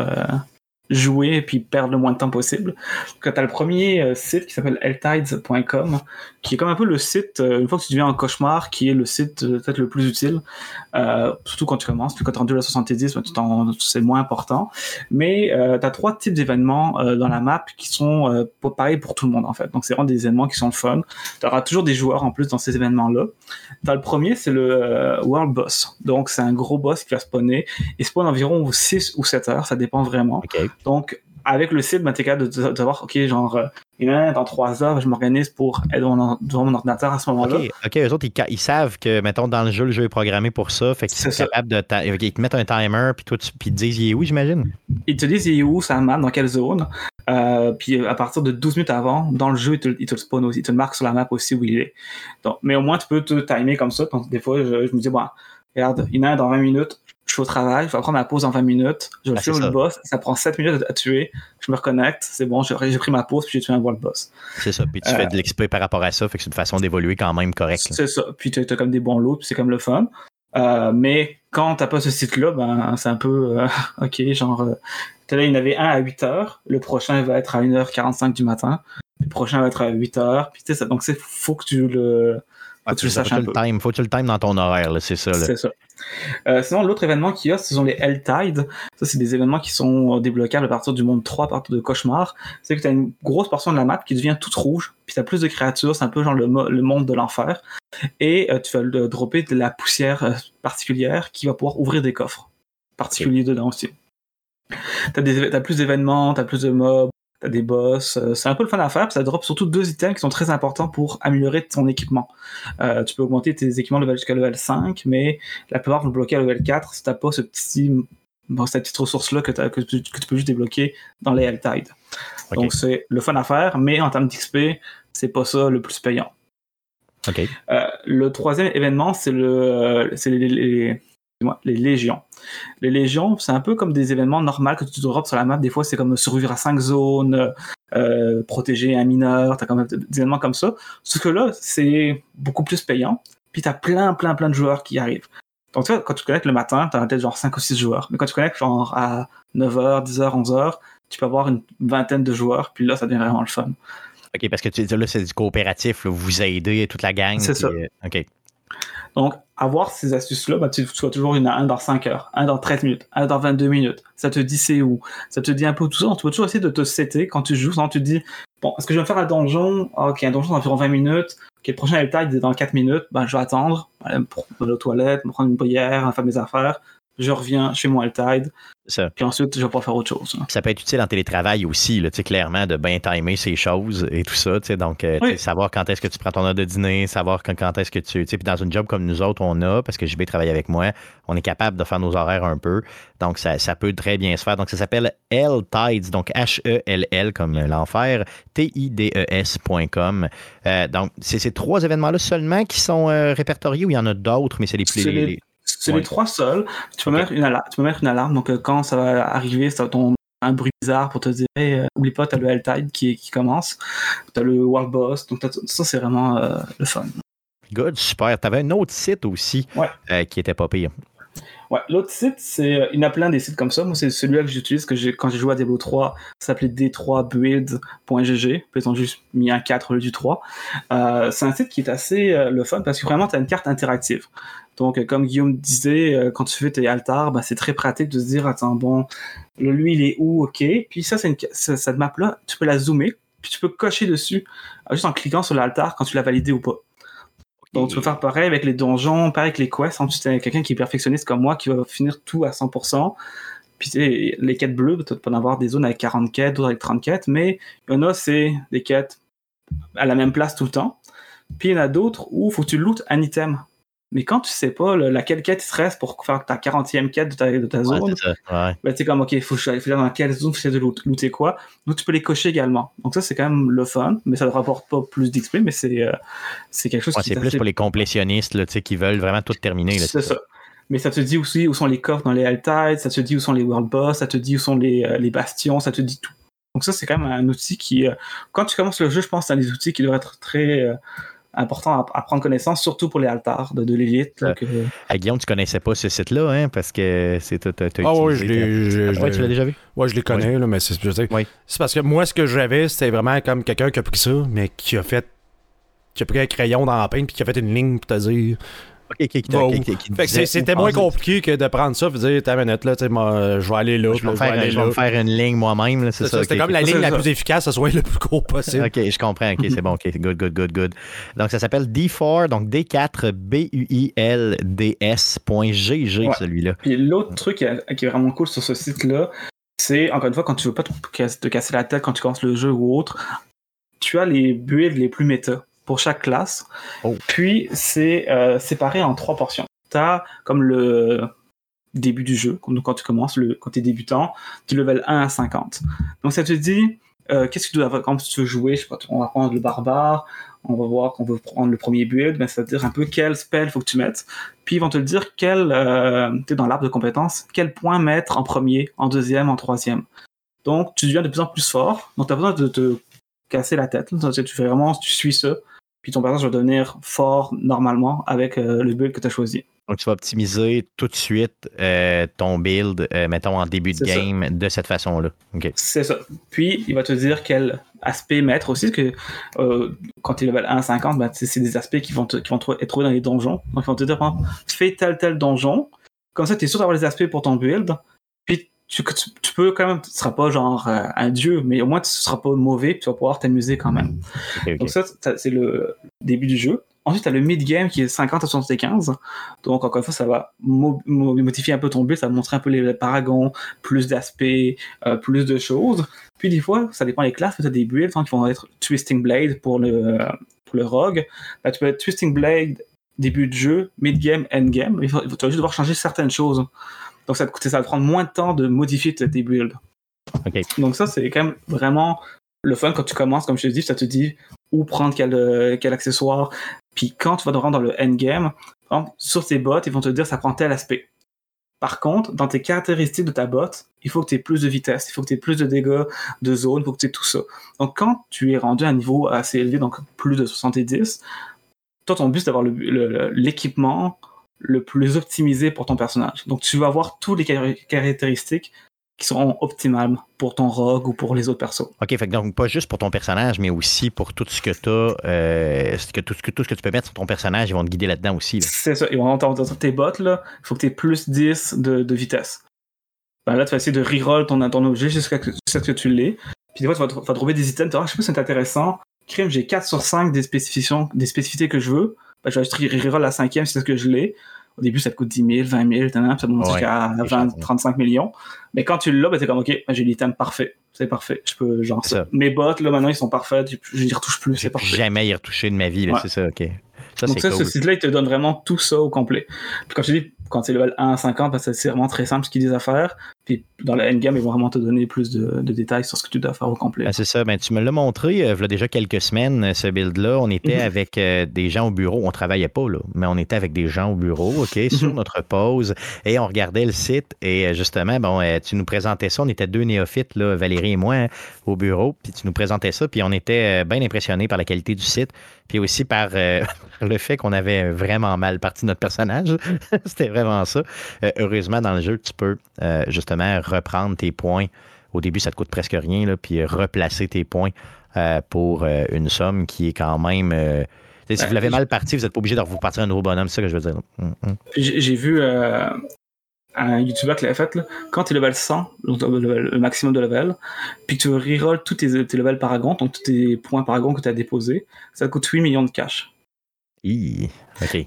S3: jouer et puis perdre le moins de temps possible. Quand tu as le premier euh, site qui s'appelle eltides.com, qui est comme un peu le site, euh, une fois que tu deviens un cauchemar, qui est le site euh, peut-être le plus utile, surtout quand tu commences, puis quand tu es rendu à 70, c'est moins important. Mais tu as trois types d'événements dans la map qui sont pareils pour tout le monde en fait. Donc c'est vraiment des événements qui sont fun. Tu auras toujours des joueurs en plus dans ces événements-là. Dans le premier, c'est le World Boss. Donc c'est un gros boss qui va spawner. Il spawn environ 6 ou 7 heures, ça dépend vraiment.
S1: Okay.
S3: Donc, avec le site, ben, t'es capable de, de, savoir, OK, genre, euh, et là, dans trois heures, je m'organise pour être devant mon, devant mon ordinateur à ce moment-là.
S1: OK, OK, eux autres, ils, ils, savent que, mettons, dans le jeu, le jeu est programmé pour ça. Fait qu'ils sont capables de. Ils te mettent un timer, puis toi, tu, puis ils te disent, il est où, j'imagine?
S3: Ils te disent, il est où, ça map, dans quelle zone? Euh, puis à partir de 12 minutes avant, dans le jeu, il te, il te le spawn aussi, il te le marque sur la map aussi où il est. Donc, mais au moins, tu peux te timer comme ça. Donc, des fois, je, je me dis, bon, regarde, il y en a dans 20 minutes, je suis au travail, je vais prendre ma pause en 20 minutes, je vais ah, le boss, ça prend 7 minutes à tuer, je me reconnecte, c'est bon, j'ai pris ma pause, puis j'ai tué un le boss.
S1: C'est ça, puis tu fais de euh, l'XP par rapport à ça, fait que c'est une façon d'évoluer quand même correcte.
S3: C'est ça, puis tu as, comme des bons lots, puis c'est comme le fun. Euh, mais quand t'as pas ce site-là, ben c'est un peu euh, ok, genre là, il y en avait un à 8 heures, le prochain va être à 1h45 du matin, le prochain va être à 8 heures, puis tu sais ça, donc c'est faut que tu le
S1: faut, tu le. Time, faut que tu le time dans ton horaire, c'est ça.
S3: C'est ça. Euh, sinon, l'autre événement qu'il y a, ce sont les Hell-Tide. Ça, c'est des événements qui sont débloquables à partir du monde 3, à partir de Cauchemar. C'est que tu as une grosse portion de la map qui devient toute rouge, puis tu as plus de créatures, c'est un peu genre le, le monde de l'enfer. Et euh, tu vas le dropper de la poussière euh, particulière qui va pouvoir ouvrir des coffres particuliers dedans aussi. T'as, plus d'événements, t'as plus de mobs, t'as des boss. Euh, c'est un peu le fun à faire, puis ça drop surtout deux items qui sont très importants pour améliorer ton équipement. Euh, tu peux augmenter tes équipements level jusqu'à level 5, mais la plupart vont bloquer à level 4 si t'as pas ce petit, bon, cette petite ressource-là que, que, tu, que, tu peux juste débloquer dans les Helltide. Okay. Donc c'est le fun à faire, mais en termes d'XP, c'est pas ça le plus payant.
S1: Okay.
S3: Euh, le troisième événement, c'est le, c'est les, les, les légions. Les légions, c'est un peu comme des événements normaux que tu drops sur la map. Des fois, c'est comme survivre à 5 zones, euh, protéger un mineur, t'as quand même des événements comme ça. Ce que là, c'est beaucoup plus payant. Puis t'as plein, plein, plein de joueurs qui arrivent. Donc, tu vois, quand tu connectes le matin, t'as peut-être genre 5 ou 6 joueurs. Mais quand tu connectes genre à 9h, 10h, 11h, tu peux avoir une vingtaine de joueurs. Puis là, ça devient vraiment le fun.
S1: OK, parce que tu là, c'est du coopératif, là, vous vous aidez toute la gang.
S3: C'est ça.
S1: Euh, OK.
S3: Donc, avoir ces astuces-là, bah, tu sois toujours une, un dans 5 heures, un dans 13 minutes, un dans 22 minutes. Ça te dit c'est où? Ça te dit un peu tout ça? Donc, tu peux toujours essayer de te setter quand tu joues. tu te dis, bon, est-ce que je vais me faire un donjon? Ah, ok, un donjon d'environ 20 minutes. Ok, le prochain est dans 4 minutes. Ben, je vais attendre, aller aux toilettes, me prendre une prière, faire mes affaires je reviens chez moi le tide. Ça. Puis ensuite, je vais pas faire autre chose. Hein.
S1: Ça peut être utile en télétravail aussi, là, clairement, de bien timer ces choses et tout ça. Donc, euh, oui. savoir quand est-ce que tu prends ton heure de dîner, savoir quand, quand est-ce que tu. Puis dans une job comme nous autres, on a, parce que JB travaille avec moi, on est capable de faire nos horaires un peu. Donc, ça, ça peut très bien se faire. Donc, ça s'appelle L-Tides, donc H-E-L-L comme l'enfer, T-I-D-E-S.com. Euh, donc, c'est ces trois événements-là seulement qui sont euh, répertoriés ou il y en a d'autres, mais c'est les plus.
S3: C'est ouais. les trois seuls. Tu peux, okay. mettre une alarme, tu peux mettre une alarme. Donc, euh, quand ça va arriver, ça tombe un bruit bizarre pour te dire hey, euh, oublie pas, t'as le Helltide qui, qui commence. T'as le World Boss. Donc, ça, c'est vraiment euh, le fun.
S1: Good, super. T'avais un autre site aussi
S3: ouais.
S1: euh, qui était pas pire.
S3: Ouais, l'autre site, c'est. Il y en a plein des sites comme ça. Moi, c'est celui-là que j'utilise que quand j'ai joué à Diablo 3. Ça s'appelait d3build.gg. Ils ont juste mis un 4 au lieu du 3. Euh, c'est un site qui est assez euh, le fun parce que vraiment, tu as une carte interactive. Donc, euh, comme Guillaume disait, euh, quand tu fais tes altars, bah, c'est très pratique de se dire attends, bon, lui, il est où? Ok. Puis ça, c'est une, cette map-là, tu peux la zoomer, puis tu peux cocher dessus juste en cliquant sur l'altar quand tu l'as validé ou pas. Donc, tu peux faire pareil avec les donjons, pareil avec les quests. Ensuite, tu quelqu'un qui est perfectionniste comme moi qui va finir tout à 100%. Puis, les quêtes bleues, tu peux en avoir des zones avec 40 quêtes, d'autres avec 30 quêtes, mais il y en a, c'est des quêtes à la même place tout le temps. Puis, il y en a d'autres où il faut que tu lootes un item. Mais quand tu sais pas laquelle quête il te reste pour faire ta 40e quête de ta, de ta zone,
S1: ouais, ouais.
S3: ben, tu comme, ok, il faut faut dans quelle zone j'essaie de looter quoi. Donc tu peux les cocher également. Donc ça, c'est quand même le fun, mais ça ne rapporte pas plus d'XP, mais c'est euh, c'est quelque chose
S1: ouais,
S3: qui
S1: C'est plus assez... pour les complétionnistes là, qui veulent vraiment tout terminer.
S3: C'est ça. Mais ça te dit aussi où sont les coffres dans les Altides, ça te dit où sont les World Boss, ça te dit où sont les, euh, les bastions, ça te dit tout. Donc ça, c'est quand même un outil qui, euh, quand tu commences le jeu, je pense que c'est un des outils qui doit être très important à, à, prendre connaissance, surtout pour les altars de, de l'élite.
S1: Euh, euh... Guillaume, tu connaissais pas ce site-là, hein, parce que c'est tout.
S2: Ah oui, je l'ai.
S1: Ouais, tu l'as déjà vu?
S2: Oui, je les connais,
S1: oui.
S2: là, mais c'est
S1: oui.
S2: parce que moi, ce que j'avais, c'était vraiment comme quelqu'un qui a pris ça, mais qui a fait. qui a pris un crayon dans la peine puis qui a fait une ligne pour te dire.
S1: Okay, okay,
S2: bon. C'était moins compliqué que de prendre ça et de dire ta minute là, moi, je vais aller là.
S1: Je vais, me faire une ligne moi-même. C'est ça.
S2: C'était comme la ligne la plus efficace, ça soit le plus court possible.
S1: ok, je comprends. Ok, c'est bon. Ok, good, good, good, good. Donc ça s'appelle D4, donc D4BUILDS.gg
S3: ouais.
S1: celui-là.
S3: Puis l'autre truc qui est vraiment cool sur ce site-là, c'est, encore une fois, quand tu veux pas te, te casser la tête quand tu commences le jeu ou autre, tu as les builds les plus méta pour chaque classe.
S1: Oh.
S3: Puis, c'est euh, séparé en trois portions. Tu as comme le début du jeu, donc quand tu commences, le, quand tu es débutant, du level 1 à 50. Donc, ça te dit, euh, qu'est-ce que tu dois avoir? Quand tu veux jouer, je sais pas, on va prendre le barbare, on va voir qu'on veut prendre le premier build, ben, c'est-à-dire un peu quel spell faut que tu mettes. Puis ils vont te le dire quel, euh, tu es dans l'arbre de compétences, quel point mettre en premier, en deuxième, en troisième. Donc tu deviens de plus en plus fort, donc tu as besoin de te casser la tête. Donc, tu fais vraiment, tu suis ça, puis ton personnage va devenir fort normalement avec euh, le build que tu as choisi.
S1: Donc, tu vas optimiser tout de suite euh, ton build, euh, mettons, en début de
S3: ça.
S1: game de cette façon-là. OK.
S3: C'est ça. Puis, il va te dire quel aspect mettre aussi, parce que quand tu es level 1 à 50, ben, c'est des aspects qui vont, te- qui vont trou- être trouvés dans les donjons. Donc, ils vont te dire, par exemple, fais tel, tel donjon. Comme ça, tu es sûr d'avoir les aspects pour ton build. Puis, tu, tu, tu peux quand même, tu seras pas genre euh, un dieu, mais au moins, tu seras pas mauvais, puis tu vas pouvoir t'amuser quand même.
S1: OK.
S3: Donc ça, c'est le début du jeu. Ensuite, tu as le mid-game qui est 50 à 75. Donc, encore une fois, ça va mo- mo- modifier un peu ton build, ça va montrer un peu les paragons, plus d'aspects, euh, plus de choses. Puis, des fois, ça dépend des classes, tu as des builds hein, qui vont être Twisting Blade pour le, pour le Rogue. Là, tu peux être Twisting Blade début de jeu, mid-game, end-game. Tu vas juste devoir changer certaines choses. Donc, ça, te ça va te prendre moins de temps de modifier tes builds.
S1: OK.
S3: Donc ça, c'est quand même vraiment le fun quand tu commences, comme je te dis, ça te dit où prendre quel, euh, quel accessoire. Puis quand tu vas te rendre dans le endgame, sur tes bottes, ils vont te dire ça prend tel aspect. Par contre, dans tes caractéristiques de ta botte, il faut que tu aies plus de vitesse, il faut que tu aies plus de dégâts de zone, il faut que tu aies tout ça. Donc quand tu es rendu à un niveau assez élevé, donc plus de 70, toi ton but c'est d'avoir le- le- l'équipement le plus optimisé pour ton personnage. Donc tu vas avoir toutes les car- caractéristiques qui seront optimales pour ton rogue ou pour les autres persos.
S1: OK, fait que donc pas juste pour ton personnage, mais aussi pour tout ce que tu as, tout, ce que, tout ce que tu peux mettre sur ton personnage, ils vont te guider là-dedans aussi. là.
S3: C'est ça. Ils vont entendre dans tes bottes, il faut que tu aies plus 10 de, de vitesse. Ben là, tu vas essayer de reroll ton, ton objet jusqu'à ce que tu l'aies. Puis des fois, tu vas trouver des items, tu vas, ah, je sais pas si c'est intéressant. Crime, j'ai 4 sur 5 des spécifications, des spécificités que je veux. Ben, je vais juste la cinquième c'est ce que je l'ai. Au début, ça te coûte 10 000, 20 000, tadam, ça monte
S1: Ouais,
S3: jusqu'à
S1: c'est
S3: 20,
S1: cher.
S3: 35 millions. Mais quand tu l'as, ben, t'es comme, OK, ben, j'ai l'item parfait. C'est parfait. Je peux, genre,
S1: ça.
S3: mes bottes, là, maintenant, ils sont parfaits. Je n'y retouche plus. C'est parfait.
S1: jamais y retouché de ma vie, là,
S3: Ouais.
S1: c'est ça, OK. Ça,
S3: Donc ça,
S1: cool.
S3: ce site-là, il te donne vraiment tout ça au complet. Puis comme je te dis, quand c'est level 1 à 50, parce que c'est vraiment très simple ce qu'ils disent à faire. Puis dans le endgame, ils vont vraiment te donner plus de, de détails sur ce que tu dois faire au complet.
S1: Ben, c'est ça. Ben, tu me l'as montré euh, il y a déjà quelques semaines, euh, ce build-là. On était
S3: Mhm.
S1: avec euh, des gens au bureau. On travaillait pas, là, mais on était avec des gens au bureau, OK, sur
S3: Mhm.
S1: notre pause. Et on regardait le site. Et euh, justement, bon, euh, tu nous présentais ça. On était deux néophytes, là, Valérie et moi, hein, au bureau. Puis tu nous présentais ça. Puis on était bien impressionnés par la qualité du site. Puis aussi par euh, le fait qu'on avait vraiment mal parti notre personnage. C'était vraiment ça. Euh, heureusement, dans le jeu, tu peux euh, justement reprendre tes points. Au début, ça te coûte presque rien, là, puis replacer tes points pour une somme qui est quand même. si
S3: Ben,
S1: vous l'avez mal parti, vous n'êtes pas obligé de vous partir un nouveau bonhomme, c'est ça que je veux dire. hum.
S3: Puis J'ai j'ai vu euh, un YouTuber qui l'avait fait, là, quand tu es level 100, donc le, level- le maximum de level, puis que tu reroll tous tes, tes levels paragon, donc tous tes points paragon que tu as déposés, ça te coûte 8 millions de cash.
S1: Hi.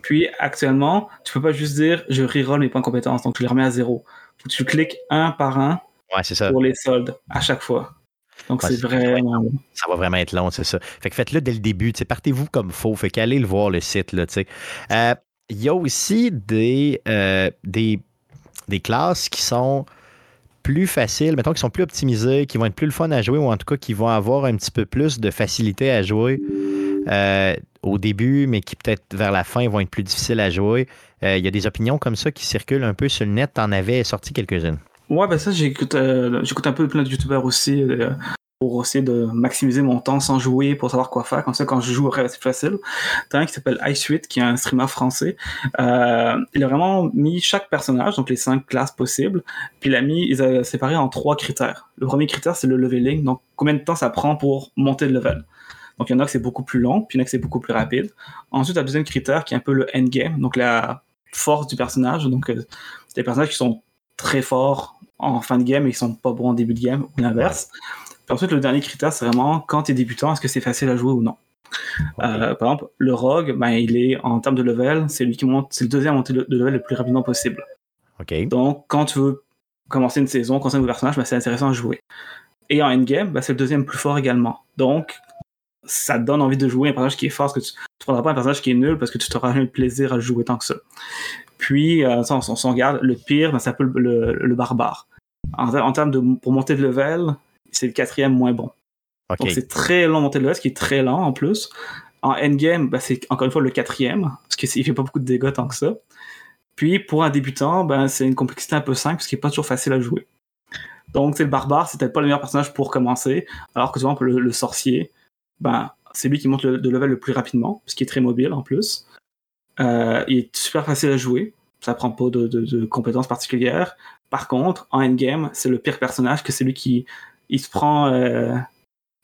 S3: Puis actuellement, tu peux pas juste dire je reroll mes points de compétences, donc tu les remets à zéro. Faut que tu cliques un par un
S1: Ouais, c'est ça.
S3: pour les soldes à chaque fois. Donc
S1: Ouais,
S3: c'est vraiment.
S1: Ça va vraiment être long, c'est ça. Fait que faites-le dès le début. Partez-vous comme faux. Fait qu'allez le voir, le site. là, tu sais. Euh, Il y a aussi des, euh, des, des classes qui sont plus faciles, mettons, qui sont plus optimisées, qui vont être plus le fun à jouer ou en tout cas qui vont avoir un petit peu plus de facilité à jouer euh, au début, mais qui peut-être vers la fin vont être plus difficiles à jouer. Euh, Il y a des opinions comme ça qui circulent un peu sur le net. T'en avais sorti quelques-unes.
S3: Ouais, ben ça, j'écoute euh, j'écoute un peu plein de youtubeurs aussi pour essayer de maximiser mon temps sans jouer, pour savoir quoi faire. Comme ça, quand je joue, c'est facile. T'as un qui s'appelle Ice8, qui est un streamer français. Euh, il a vraiment mis chaque personnage, donc les cinq classes possibles, puis il a mis, il a séparé en trois critères. Le premier critère, c'est le leveling, donc combien de temps ça prend pour monter le level? Donc il y en a que c'est beaucoup plus long, puis il y en a que c'est beaucoup plus rapide. Ensuite, le deuxième critère qui est un peu le endgame, donc la force du personnage. Donc euh, des personnages qui sont très forts en fin de game et qui sont pas bons en début de game, ou l'inverse. Ensuite, le dernier critère, c'est vraiment quand tu es débutant, est-ce que c'est facile à jouer ou non? Euh, par exemple, le rogue, ben, il est en termes de level, c'est lui qui monte, c'est le deuxième à monter de de level le plus rapidement possible. Donc, quand tu veux commencer une saison, commencer un nouveau personnage, ben, c'est intéressant à jouer. Et en endgame, ben, c'est le deuxième plus fort également. Donc, ça te donne envie de jouer un personnage qui est fort, parce que tu ne prendras pas un personnage qui est nul parce que tu t'auras jamais le plaisir à jouer tant que ça. Puis, euh, on, on, regarde, le pire, ça s'appelle le, le, barbare. En, en, termes de pour monter de level, c'est le quatrième moins bon. Donc c'est très long monter de level, ce qui est très lent en plus. En endgame, ben, c'est encore une fois le quatrième, parce qu'il fait pas beaucoup de dégâts tant que ça. Puis pour un débutant, ben, c'est une complexité un peu simple, ce qui est pas toujours facile à jouer. Donc c'est le barbare, c'est peut-être pas le meilleur personnage pour commencer, alors que souvent le, le sorcier, ben, c'est lui qui monte le, de level le plus rapidement, parce qu'il est très mobile en plus. Euh, il est super facile à jouer, ça prend pas de, de, de compétences particulières. Par contre, en endgame, c'est le pire personnage que c'est lui qui il se prend euh,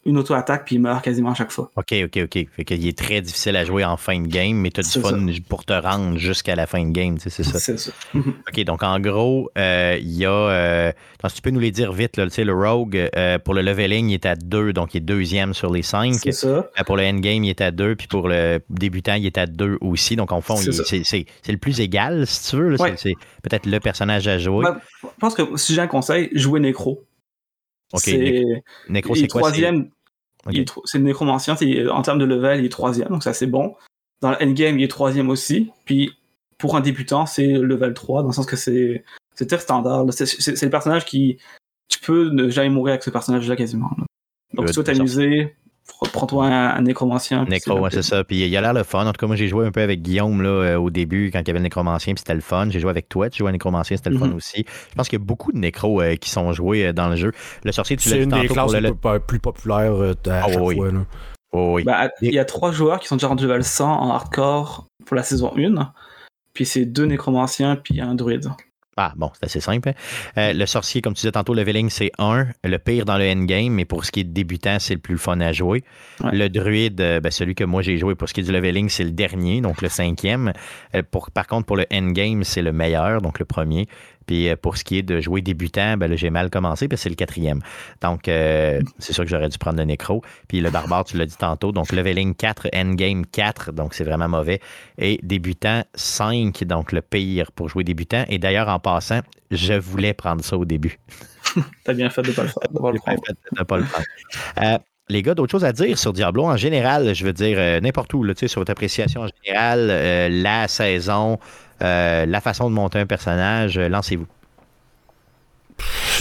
S3: une auto-attaque puis il meurt quasiment à chaque fois.
S1: OK, OK, OK. Fait qu'il est très difficile à jouer en fin de game, mais tu as du fun pour te rendre jusqu'à la fin de game, c'est ça?
S3: C'est ça.
S1: OK, donc en gros, euh, il y a. Euh, tu peux nous les dire vite, là, le Rogue, euh, pour le leveling, il est à 2, donc il est deuxième sur les 5.
S3: C'est ça.
S1: pour le endgame, il est à 2, puis pour le débutant, il est à 2 aussi. Donc en fond, c'est le plus égal, si tu veux. C'est peut-être le personnage à jouer.
S3: je pense que si j'ai un conseil, jouer Necro.
S1: C'est Necro, c'est quoi
S3: troisième. C'est le nécromancien, en termes de level, il est troisième, donc ça c'est bon. Dans l'endgame, il est troisième aussi. Puis pour un débutant, c'est level 3, dans le sens que c'est très standard. C'est le personnage qui. Tu peux ne jamais mourir avec ce personnage-là quasiment. Donc tu t'amuser, prends-toi un, nécromancien.
S1: Nécro, c'est ça. Puis il a l'air le fun. En tout cas, moi, j'ai joué un peu avec Guillaume là, euh, au début, quand il y avait le nécromancien, puis c'était le fun. J'ai joué avec toi, tu jouais à nécromancien, c'était le fun mhm. aussi. Je pense qu'il y a beaucoup de nécros euh, qui sont joués euh, dans le jeu. Le sorcier, tu l'as.
S2: C'est une des classes plus populaires à chaque
S1: oui.
S2: fois.
S1: oui.
S3: Bah, il y a trois joueurs qui sont déjà rendus level 100 en hardcore pour la saison 1. Puis c'est deux nécromanciens, puis un druide.
S1: Ah, bon, c'est assez simple. Hein. Euh, le sorcier, comme tu disais tantôt, le leveling, c'est 1. Le pire dans le endgame, mais pour ce qui est débutant, c'est le plus fun à jouer. Le druide, euh, ben, celui que moi j'ai joué pour ce qui est du leveling, c'est le dernier, donc le cinquième. Euh, pour, par contre, pour le endgame, c'est le meilleur, donc le premier. Puis euh, pour ce qui est de jouer débutant, ben j'ai mal commencé, que c'est le quatrième. Donc, euh, c'est sûr que j'aurais dû prendre le nécro. Puis le barbare, tu l'as dit tantôt. Donc, leveling 4, endgame 4, donc c'est vraiment mauvais. Et débutant 5, donc le pire pour jouer débutant. Et d'ailleurs, en passant, je voulais prendre ça au début.
S3: T'as bien fait de ne pas le faire. De
S1: pas le prendre. Euh, les gars, d'autres choses à dire sur Diablo en général, je veux dire n'importe où, là, sur votre appréciation en général, la saison, euh, la façon de monter un personnage, euh, lancez-vous.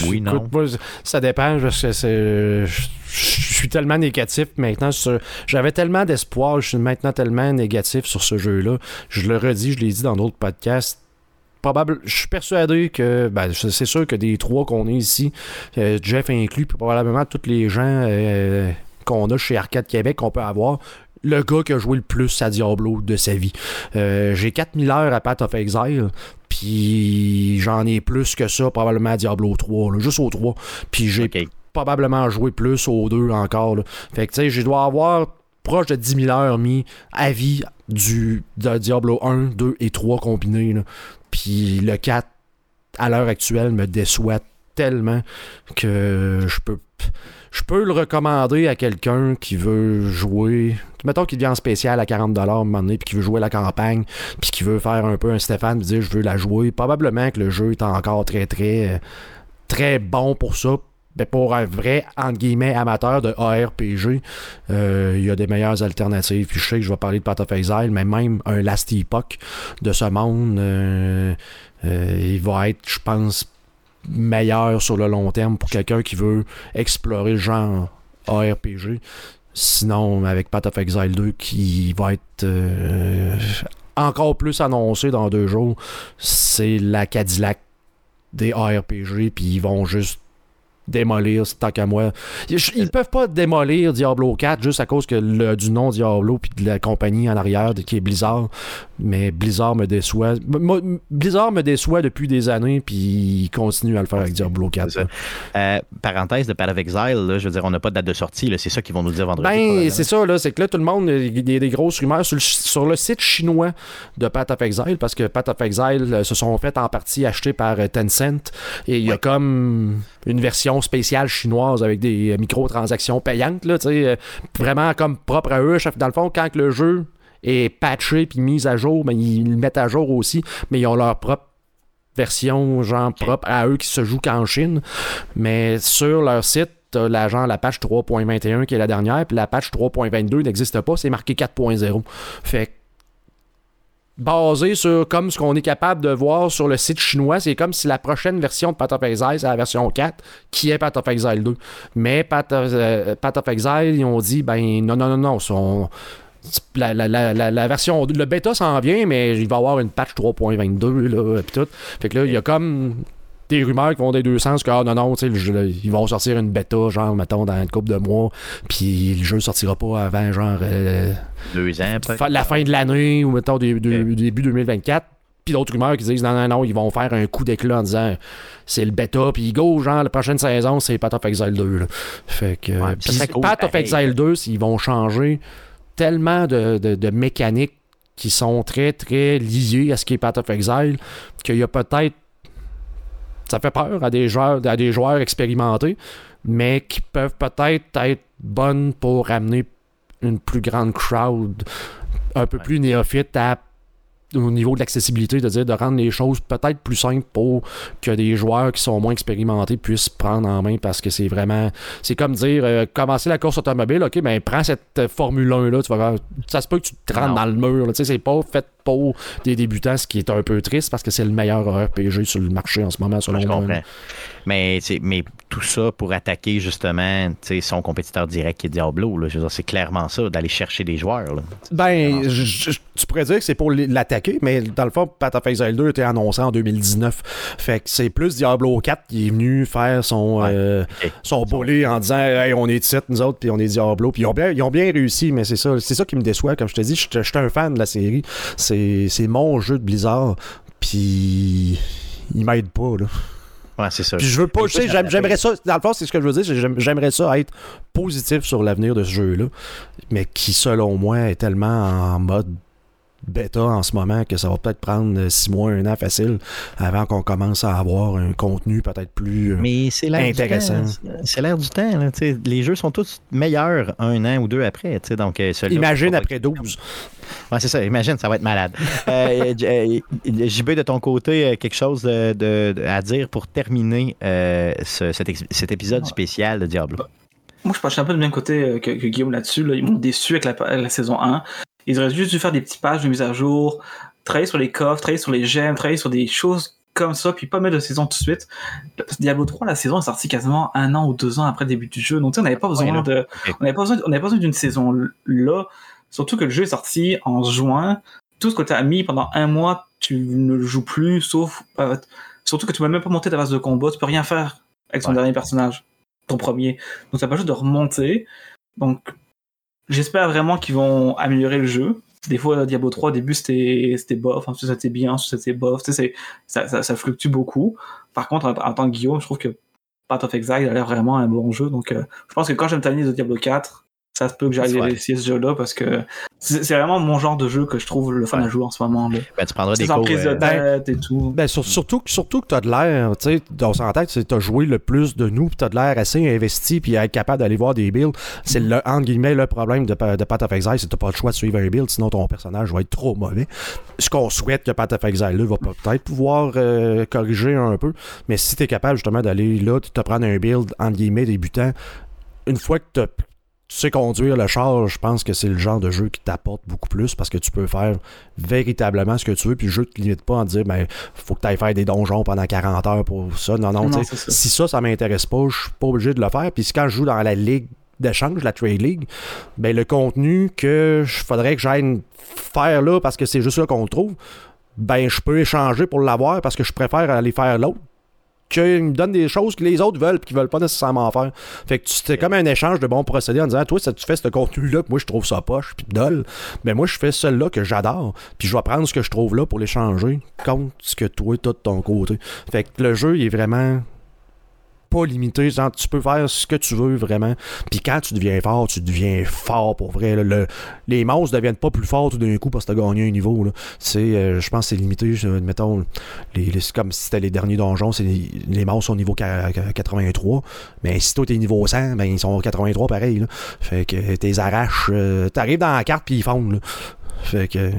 S1: Oui, non.
S2: ça dépend. Je, suis tellement négatif maintenant. J'avais tellement d'espoir. Je suis maintenant tellement négatif sur ce jeu-là. Je le redis, je l'ai dit dans d'autres podcasts. Probable, je suis persuadé que ben, c'est sûr que des trois qu'on est ici, euh, Jeff inclus, puis probablement tous les gens qu'on a chez Arcade Québec qu'on peut avoir, le gars qui a joué le plus à Diablo de sa vie. Euh, j'ai 4000 heures à Path of Exile, puis j'en ai plus que ça probablement à Diablo 3, juste au 3. Puis j'ai probablement joué plus au 2 encore. Fait que tu sais, je dois avoir proche de 10 000 heures mis à vie du, de Diablo 1, 2 et 3 combinés. Puis le 4, à l'heure actuelle, me déçoit tellement que je peux je peux le recommander à quelqu'un qui veut jouer. Mettons qu'il vient en spécial à 40$ à un moment donné, puis qui veut jouer la campagne, puis qui veut faire un peu un Stéphane, dire je veux la jouer. Probablement que le jeu est encore très, très, très bon pour ça. Mais pour un vrai, entre guillemets, amateur de ARPG, euh, il y a des meilleures alternatives. Puis je sais que je vais parler de Path of Exile, mais même un Last Epoch de ce monde, euh, euh, il va être, je pense, meilleur sur le long terme pour quelqu'un qui veut explorer le genre ARPG. Sinon, avec Path of Exile 2 qui va être euh, encore plus annoncé dans deux jours, c'est la Cadillac des ARPG, puis ils vont juste démolir, tant qu'à moi. Ils, peuvent pas démolir Diablo 4 juste à cause que le, du nom Diablo puis de la compagnie en arrière qui est Blizzard. Mais Blizzard me déçoit. Blizzard me déçoit depuis des années puis il continue à le faire avec Diablo 4.
S1: Euh, parenthèse de Path of Exile, je veux dire, on n'a pas de date de sortie. C'est ça qu'ils vont nous dire vendredi.
S2: Ben, c'est ça, là. C'est que là, tout le monde, il y a des grosses rumeurs sur le, site chinois de Path of Exile parce que Path of Exile euh, se sont fait en partie acheter par euh, Tencent et il y a comme une version spéciale chinoise avec des microtransactions payantes, là, euh, vraiment comme propre à eux. Dans le fond, quand le jeu est patché puis mis à jour, ben, ils le mettent à jour aussi, mais ils ont leur propre version genre propre à eux qui se joue qu'en Chine. Mais sur leur site, t'as la, genre, la patch 3.21 qui est la dernière, puis la patch 3.22 n'existe pas, c'est marqué 4.0. Fait que basé sur comme ce qu'on est capable de voir sur le site chinois, c'est comme si la prochaine version de Path of Exile, c'est la version 4, qui est Path of Exile 2. Mais euh, Path of Exile, ils ont dit, ben non, non, non, non, la, la, la, la, version, le bêta s'en vient, mais il va y avoir une patch 3.22, là, pis tout. Fait que là, il y a comme des rumeurs qui vont des deux sens que ah, non non le jeu, ils vont sortir une bêta genre mettons dans une couple de mois puis le jeu sortira pas avant genre euh,
S1: Deux ans,
S2: la fin de l'année ou mettons dé- dé- début 2024 puis d'autres rumeurs qui disent non non non ils vont faire un coup d'éclat en disant c'est le bêta puis go genre la prochaine saison c'est Path of Exile 2 là. fait que
S1: Ouais,
S2: puis
S1: ça serait cool,
S2: Path of. Exile 2 ils vont changer tellement de, de- de mécaniques qui sont très très liées à ce qui est Path of Exile qu'il y a peut-être ça fait peur à des joueurs à des joueurs expérimentés mais qui peuvent peut-être être bonnes pour amener une plus grande crowd un peu
S1: Ouais.
S2: plus néophyte à au niveau de l'accessibilité, de dire de rendre les choses peut-être plus simples pour que des joueurs qui sont moins expérimentés puissent prendre en main parce que c'est vraiment c'est comme dire euh, commencer la course automobile, ok, ben prends cette Formule 1 là, tu vas voir, ça se peut que tu te rentres
S1: Non.
S2: dans le mur, tu sais, c'est pas fait pour des débutants, ce qui est un peu triste parce que c'est le meilleur RPG sur le marché en ce moment selon
S1: je
S2: moi.
S1: comprends. Mais, mais tout ça pour attaquer justement son compétiteur direct qui est Diablo. Là. Je c'est clairement ça, d'aller chercher des joueurs. Là.
S2: Ben, je- je- tu pourrais dire que c'est pour l'attaquer, mais dans le fond, Path of Exile 2 était annoncé en 2019. Fait que c'est plus Diablo 4 qui est venu faire son,
S1: Ouais,
S2: euh, son bully en disant Hey, on est 7 nous autres, puis on est Diablo. Puis ils ont bien, ils ont bien réussi, mais c'est ça, c'est ça qui me déçoit. Comme je te dis, je je suis un fan de la série. C'est c'est mon jeu de Blizzard, puis il m'aide pas, là.
S1: Ouais, c'est ça.
S2: Puis je veux pas, tu sais, j'aimerais ça, dans le fond, c'est ce que je veux dire, j'aimerais ça être positif sur l'avenir de ce jeu-là, mais qui, selon moi, est tellement en mode bêta en ce moment que ça va peut-être prendre 6 mois, un an facile avant qu'on commence à avoir un contenu peut-être plus. euh,
S1: Mais c'est l'air
S2: Intéressant.
S1: Du temps. C'est l'air du temps. Là, les jeux sont tous meilleurs un an ou deux après. Donc, euh,
S2: Imagine après 12.
S1: Ouais, c'est ça. Imagine, ça va être malade. Euh, euh, JB, de ton côté, euh, quelque chose de- de- de- à dire pour terminer euh, ce- cet, épisode spécial de Diablo?
S3: Moi, je suis un peu du même côté euh, que, que Guillaume là-dessus. là. Ils m'ont déçu avec la, avec la saison 1. Ils auraient juste dû faire des petites pages de mise à jour, travailler sur les coffres, travailler sur les gemmes, travailler sur des choses comme ça, puis pas mettre de saison tout de suite. Parce que Diablo 3, la saison est sortie quasiment un an ou deux ans après le début du jeu. Donc, tu sais, on n'avait pas besoin de, on n'avait pas besoin, on n'avait pas besoin d'une saison là. Surtout que le jeu est sorti en juin. Tout ce que tu as mis pendant un mois, tu ne le joues plus, sauf, euh, surtout que tu peux même pas monter ta base de combat, tu peux rien faire avec ton
S1: Ouais.
S3: dernier personnage, ton premier. Donc, ça pas juste de remonter. Donc, j'espère vraiment qu'ils vont améliorer le jeu. Des fois, Diablo 3, au début, c'était bof, ensuite c'était bien, ensuite c'était bof. Tu sais, ça, ça, fluctue beaucoup. Par contre, en, tant que Guillaume, je trouve que Path of Exile a l'air vraiment un bon jeu. Donc, euh, je pense que quand je vais de Diablo 4, ça se peut que j'aille essayer ce jeu-là parce que c'est vraiment mon genre de jeu que je trouve le fun
S1: Ouais.
S3: à jouer en ce moment. là.
S1: Ben, tu prendras des cours.
S3: prise de
S1: euh,
S3: tête et tout.
S2: Ben, sur- surtout, que- surtout que tu as de l'air, tu sais, on s'entend que tu as joué le plus de nous, puis tu as de l'air assez investi, puis être capable d'aller voir des builds. C'est le, entre guillemets, le problème de, de Path of Exile, c'est que tu pas le choix de suivre un build, sinon ton personnage va être trop mauvais. Ce qu'on souhaite que Path of Exile là, va peut-être pouvoir euh, corriger un peu, mais si tu es capable justement d'aller là, de te prendre un build, entre guillemets, débutant, une fois que t'as- tu sais conduire le char, je pense que c'est le genre de jeu qui t'apporte beaucoup plus parce que tu peux faire véritablement ce que tu veux, puis le jeu te limite pas en dire ben faut que tu ailles faire des donjons pendant 40 heures pour ça. Non, non,
S3: Non, ça.
S2: si ça, ça m'intéresse pas, je suis pas obligé de le faire. Puis quand je joue dans la ligue d'échange, la Trade League, ben le contenu que je faudrait que j'aille faire là parce que c'est juste là qu'on le trouve, ben je peux échanger pour l'avoir parce que je préfère aller faire l'autre qu'ils me donnent des choses que les autres veulent et qu'ils veulent pas nécessairement faire. Fait que c'est comme un échange de bons procédés en disant toi ça tu fais ce contenu là, moi je trouve ça poche puis dol. Mais moi je fais celui-là que j'adore, puis je vais prendre ce que je trouve là pour l'échanger contre ce que toi t'as de ton côté. Fait que le jeu il est vraiment pas limité, genre, tu peux faire ce que tu veux vraiment. Puis quand tu deviens fort, tu deviens fort pour vrai. Le- les monstres deviennent pas plus forts tout d'un coup parce que t'as gagné un niveau. euh, je pense que c'est limité. mettons, les, comme si c'était les derniers donjons, les, les monstres sont au niveau ca- ca- 83. Mais si toi t'es niveau 100, ben ils sont au 83 pareil. Fait que t'es arraches. euh, T'arrives dans la carte puis ils fondent. Fait que.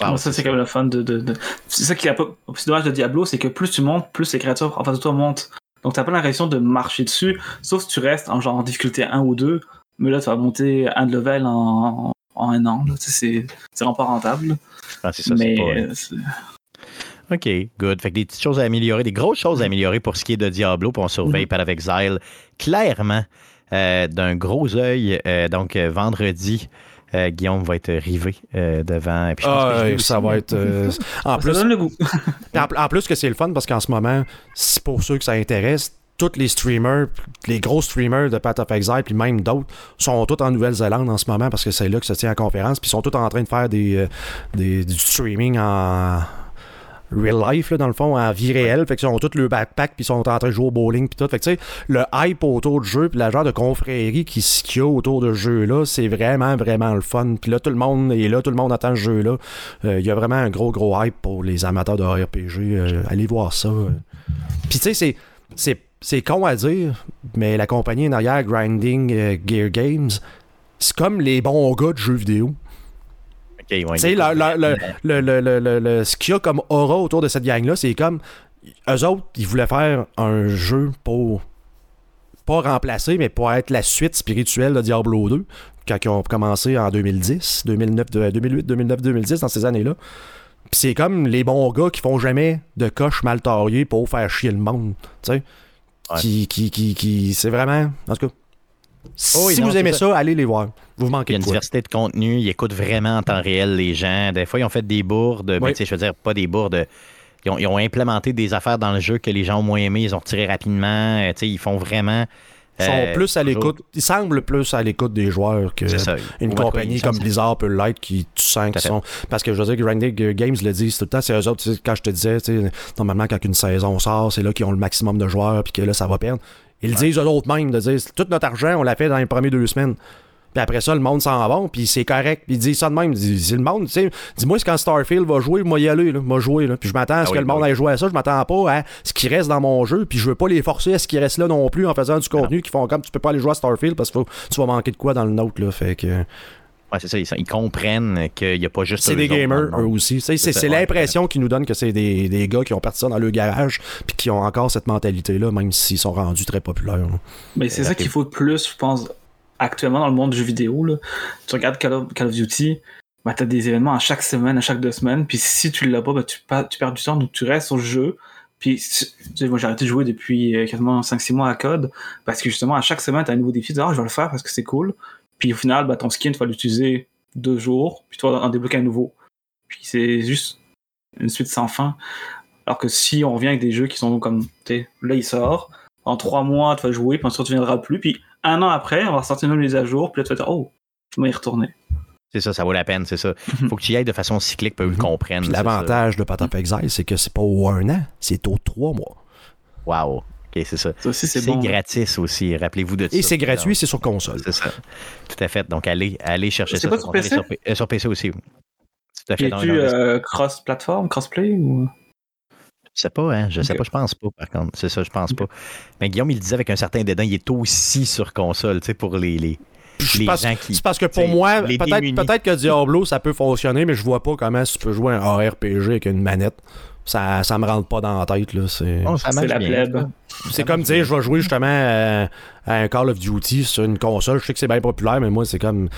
S3: Ah, ça, c'est quand même le fun de. de, C'est ça qui est un peu plus dommage de Diablo, c'est que plus tu montes, plus les créatures en face de toi montent. Donc t'as pas l'impression de marcher dessus, sauf si tu restes en genre en difficulté 1 ou 2. Mais là, tu vas monter un level en, en un an. C'est vraiment pas rentable.
S1: Ah, c'est ça,
S3: mais
S1: pas... OK, good. Fait que des petites choses à améliorer, des grosses choses à améliorer pour ce qui est de Diablo, puis on surveille. Path of Exile clairement euh, d'un gros œil. Euh, donc, euh, vendredi, euh, Guillaume va être rivé euh, devant. Puis je pense
S2: ah,
S1: que
S2: ça va être. Euh, en, plus,
S3: le goût.
S2: en, en, plus que c'est le fun parce qu'en ce moment, pour ceux que ça intéresse, tous les streamers, les gros streamers de Path of Exile, puis même d'autres, sont tous en Nouvelle-Zélande en ce moment parce que c'est là que se tient la conférence, puis ils sont tous en train de faire des, des du streaming en real life, là, dans le fond, en vie réelle. Fait qu'ils ont tous le backpack, puis ils sont en train de jouer au bowling, puis tout. Fait que, tu sais, le hype autour du jeu, puis la genre de confrérie qu'il y a autour de ce jeu-là, c'est vraiment, vraiment le fun. Puis là, tout le monde est là, tout le monde attend ce jeu-là. Il euh, y a vraiment un gros, gros hype pour les amateurs de RPG. Euh, allez voir ça. Puis, tu sais, c'est c'est con à dire, mais la compagnie en arrière, Grinding euh, Gear Games, c'est comme les bons gars de jeux vidéo.
S1: Okay, ouais,
S2: tu sais, le, le, le, ce qu'il y a comme aura autour de cette gang-là, c'est comme. Eux autres, ils voulaient faire un jeu pour. Pas remplacer, mais pour être la suite spirituelle de Diablo 2, quand ils ont commencé en 2010, 2009, 2008, 2009, 2010, dans ces années-là. Puis c'est comme les bons gars qui font jamais de coche mal taillée pour faire chier le monde. Tu sais. Ouais. Qui, qui, qui, qui c'est vraiment. En tout cas. Oh, si non, vous aimez ça, allez les voir. Vous manquez
S1: Il y a une
S2: de
S1: diversité de contenu. Ils écoutent vraiment en temps réel les gens. Des fois, ils ont fait des bourdes. Oui. Mais, je veux dire, pas des bourdes. Ils ont, ils ont, implémenté des affaires dans le jeu que les gens ont moins aimé. Ils ont retiré rapidement. ils font vraiment.
S2: Ils sont euh, plus à l'écoute. Ils semblent plus à l'écoute des joueurs que une compagnie comme Blizzard peut l'être qui tu sens qu'ils sont. Parce que je veux dire, Grinding Games le disent tout le temps, c'est eux autres, quand je te disais, normalement quand une saison sort, c'est là qu'ils ont le maximum de joueurs puis que là ça va perdre. Ils le disent eux autres même, de dire tout notre argent, on l'a fait dans les premières deux semaines. Puis après ça, le monde s'en va, puis c'est correct. Puis ils disent ça de même. Ils disent, le monde, tu sais, dis-moi, quand Starfield va jouer, moi y aller, là, moi jouer. Là. Puis je m'attends à ce ah oui, que le monde oui. aille jouer à ça. Je m'attends pas à ce qui reste dans mon jeu. Puis je veux pas les forcer à ce qui reste là non plus en faisant du contenu qui font comme tu peux pas aller jouer à Starfield parce que tu vas manquer de quoi dans le nôtre. Là. Fait que.
S1: Ouais, c'est ça, ils, ils, comprennent qu'il n'y a pas juste.
S2: C'est des gamers, eux aussi. C'est l'impression ouais. qu'ils nous donnent que c'est des, des, gars qui ont parti ça dans leur garage puis qui ont encore cette mentalité-là, même s'ils sont rendus très populaires. Là.
S3: Mais c'est ça qu'il faut plus, je pense, actuellement dans le monde du jeu vidéo. Là. Tu regardes Call of, Call of Duty, bah, tu as des événements à chaque semaine, à chaque deux semaines, puis si tu l'as pas, bah, tu, tu, perds du temps, donc tu restes sur le jeu. Puis moi j'ai arrêté de jouer depuis quasiment 5-6 mois à code, parce que justement à chaque semaine tu as un nouveau défi, tu dis, ah, je vais le faire parce que c'est cool. Puis au final, bah, ton skin, tu vas l'utiliser deux jours, puis tu vas en débloquer un nouveau. Puis c'est juste une suite sans fin. Alors que si on revient avec des jeux qui sont comme, tu là il sort, en trois mois tu vas jouer, puis ensuite tu viendras plus, puis un an après, on va sortir une nouvelle mise à jour, puis là tu vas dire, oh, je vais y retourner.
S1: C'est ça, ça vaut la peine, c'est ça. Faut que tu y ailles de façon cyclique pour qu'ils comprennent.
S2: L'avantage de Path of Exile, c'est que c'est pas au un an, c'est au trois mois.
S1: Wow. OK, c'est ça.
S3: ça c'est bon.
S1: gratis aussi, rappelez-vous de ça.
S2: Et c'est gratuit, c'est sur console.
S1: C'est ça. Tout à fait. Donc, allez, allez chercher
S3: ça. Pas sur PC?
S1: Sur, euh, sur, PC aussi. Tout
S3: à fait. tu euh, cross-platform, crossplay ou...
S1: Je sais pas, hein. Je okay. sais pas, je pense pas, par contre. C'est ça, je pense okay. pas. Mais Guillaume, il disait avec un certain dédain, il est aussi sur console, tu sais, pour les, les.
S2: C'est parce que pour moi, peut-être peut que Diablo, ça peut fonctionner, mais je vois pas comment tu peux jouer un RPG avec une manette. Ça, ça me rentre pas dans la tête. Là. C'est,
S3: oh, c'est la plèbe.
S2: C'est comme dire, je vais jouer justement à, à, un Call of Duty sur une console. Je sais que c'est bien populaire, mais moi, c'est comme.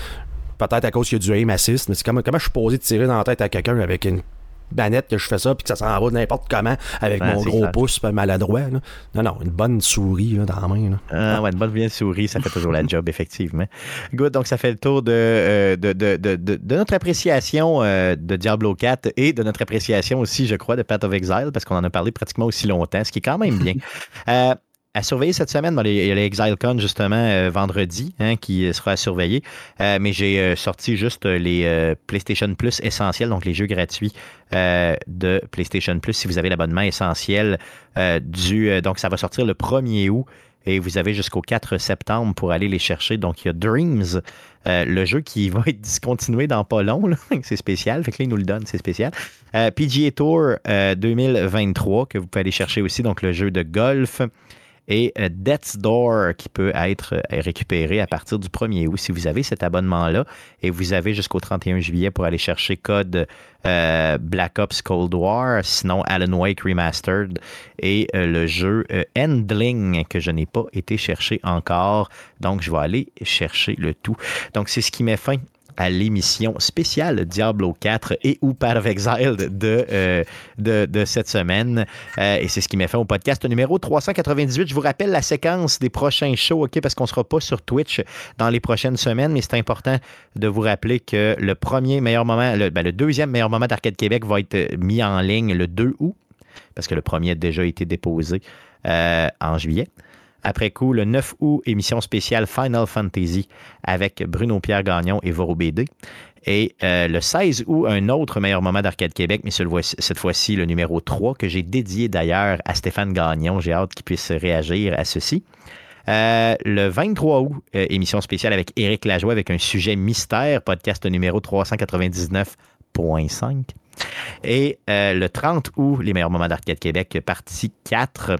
S2: Peut-être à cause qu'il y a du aim assist, mais c'est comme comment je suis posé de tirer dans la tête à quelqu'un avec une banette que je fais ça puis que ça s'en va n'importe comment avec ouais, mon gros pouce maladroit. Là. Non, non, une bonne souris là, dans la main. Là.
S1: Ah, ouais, une bonne vieille souris, ça fait toujours la job, effectivement. Good, donc ça fait le tour de, euh, de, de, de, de notre appréciation euh, de Diablo 4 et de notre appréciation aussi, je crois, de Path of Exile, parce qu'on en a parlé pratiquement aussi longtemps, ce qui est quand même bien. euh, à surveiller cette semaine. Y a les ExileCon justement euh, vendredi hein, qui sera à surveiller. Euh, mais j'ai euh, sorti juste les PlayStation Plus essentiels, donc les jeux gratuits de PlayStation Plus si vous avez l'abonnement essentiel du. donc ça va sortir le 1er août. Et vous avez jusqu'au 4 septembre pour aller les chercher. Donc, il y a Dreams, le jeu qui va être discontinué dans pas long. c'est spécial. Fait que là, il nous le donne, c'est spécial. PGA Tour 2023 que vous pouvez aller chercher aussi. Donc, le jeu de golf. Et euh, Death's Door qui peut être euh, récupéré à partir du 1er août si vous avez cet abonnement-là et vous avez jusqu'au 31 juillet pour aller chercher code euh, Black Ops Cold War, sinon Alan Wake Remastered et le jeu Endling que je n'ai pas été chercher encore. Donc, je vais aller chercher le tout. Donc, c'est ce qui met fin à l'émission spéciale Diablo 4 et ou Path of Exile de, euh, de, cette semaine. Euh, et c'est ce qui m'a fait au podcast numéro 398. Je vous rappelle la séquence des prochains shows, OK, parce qu'on ne sera pas sur Twitch dans les prochaines semaines, mais c'est important de vous rappeler que le premier meilleur moment, le, ben, deuxième meilleur moment d'Arcade Québec va être mis en ligne le 2 août, parce que le premier a déjà été déposé euh, en juillet. Après coup, le 9 août, émission spéciale Final Fantasy avec Bruno Pierre Gagnon et Voro BD. Et euh, le 16 août, un autre meilleur moment d'Arcade Québec, mais cette fois-ci le numéro 3, que j'ai dédié d'ailleurs à Stéphane Gagnon. J'ai hâte qu'il puisse réagir à ceci. Euh, le 23 août, euh, émission spéciale avec Éric Lajoie avec un sujet mystère, podcast numéro 399.5. Et le 30 août, les meilleurs moments d'Arcade Québec, partie 4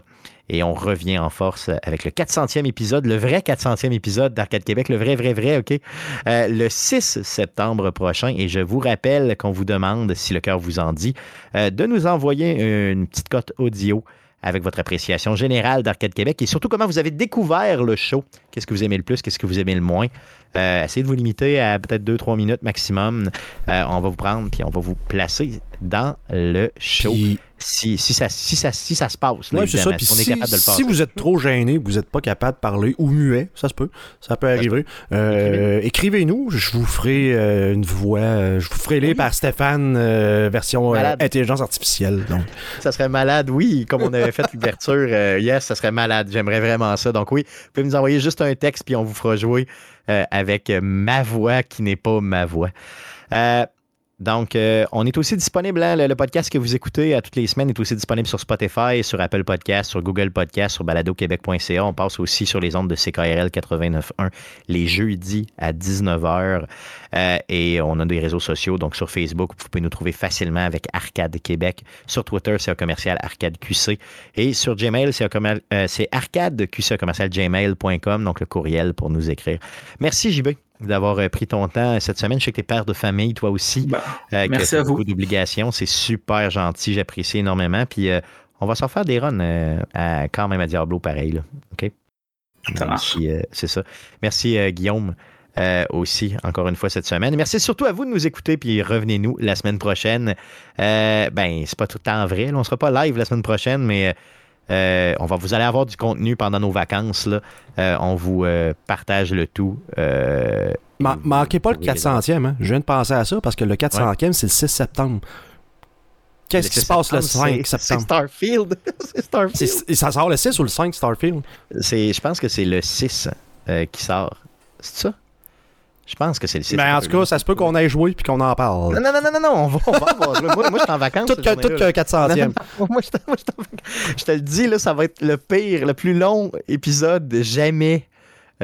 S1: et on revient en force avec le 400e épisode, le vrai 400e épisode d'Arcade Québec, le vrai, vrai, vrai, OK? Euh, le 6 septembre prochain. Et je vous rappelle qu'on vous demande, si le cœur vous en dit, euh, de nous envoyer une petite cote audio avec votre appréciation générale d'Arcade Québec et surtout comment vous avez découvert le show. Qu'est-ce que vous aimez le plus, qu'est-ce que vous aimez le moins? Euh, essayez de vous limiter à peut-être 2-3 minutes maximum. on va vous prendre puis on va vous placer dans le show si, si, ça, si, ça, si ça se passe.
S2: Là, c'est ça. Puis si, si, vous êtes trop gêné, vous n'êtes pas capable de parler ou muet, ça se peut. Ça peut arriver. Euh, écrivez-nous. Je vous ferai euh, une voix. Euh, je vous ferai lire par Stéphane, version intelligence artificielle. Donc.
S1: Ça serait malade, oui. Comme on avait fait l'ouverture, yes, ça serait malade. J'aimerais vraiment ça. Donc oui, vous pouvez nous envoyer juste un texte, puis on vous fera jouer avec ma voix qui n'est pas ma voix. Donc, euh, on est aussi disponible, hein, le, podcast que vous écoutez à toutes les semaines est aussi disponible sur Spotify, sur Apple Podcast, sur Google Podcast, sur baladoquebec.ca. On passe aussi sur les ondes de CKRL 89.1 les jeudis à 19h. Euh, et on a des réseaux sociaux, donc sur Facebook, vous pouvez nous trouver facilement avec Arcade Québec. Sur Twitter, c'est un commercial Arcade QC. Et sur Gmail, c'est, euh, c'est arcade QC commercial gmail.com, donc le courriel pour nous écrire. Merci JB d'avoir euh, pris ton temps cette semaine. Je sais que tu es père de famille, toi aussi.
S3: Bah, euh, merci à vous.
S1: beaucoup d'obligations. C'est super gentil. J'apprécie énormément. Puis euh, on va s'en faire des runs quand même à Diablo pareil. Là. OK? c'est ça. Merci Guillaume. aussi, encore une fois, cette semaine. Merci surtout à vous de nous écouter, puis revenez-nous la semaine prochaine. ben, c'est pas tout le temps vrai, on ne sera pas live la semaine prochaine, mais euh, on va, vous allez avoir du contenu pendant nos vacances. Là. Euh, on vous euh, partage le tout.
S2: manquez pas le 400e. Hein. Je viens de penser à ça parce que le 400e, c'est le 6 septembre. Qu'est-ce qui se passe le 5 septembre?
S1: C'est Starfield. c'est
S2: Starfield. Ça sort le 6 ou le 5 Starfield?
S1: Je pense que c'est le 6 qui sort. C'est ça? Je pense que c'est le 6.
S2: Mais en tout cas, ça se peut qu'on ait joué puis qu'on en parle.
S1: Non, non, non, non, non, on va, on va avoir. moi, moi je suis en vacances.
S2: Tout que, tout que 400e.
S1: moi, je, moi je, te le dis, là, ça va être le pire, le plus long épisode jamais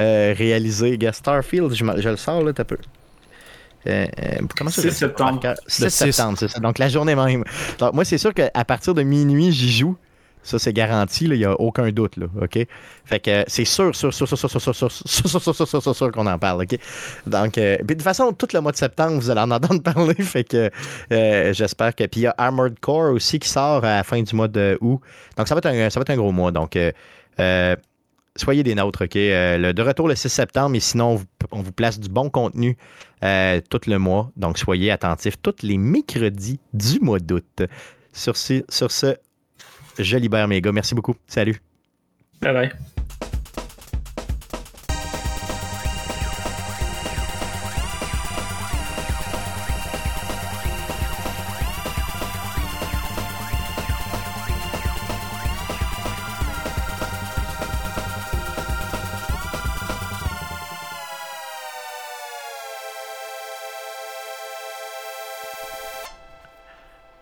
S1: euh, réalisé. Gars, Starfield, je, je, le sors, là, t'as peu.
S3: Euh, euh, comment ça 6 septembre.
S1: 6 septembre, c'est ça. Donc la journée même. Donc, moi, c'est sûr qu'à partir de minuit, j'y joue. Ça, c'est garanti, il n'y a aucun doute, là? Fait que c'est sûr, sûr, sûr, sûr, sûr, sûr, sûr, sûr, sûr, sûr, sûr, qu'on en parle, OK? Donc, de toute façon, tout le mois de septembre, vous allez en entendre parler, fait que j'espère que... Puis il y a Armored Core aussi qui sort à la fin du mois de août. Donc, ça va être un, ça va être un gros mois, donc... soyez des nôtres, OK? le, de retour le 6 septembre, et sinon, on vous, on vous place du bon contenu tout le mois. Donc, soyez attentifs tous les mercredis du mois d'août. Sur ce, sur ce, je libère mes gars. Merci beaucoup. Salut.
S3: Bye bye.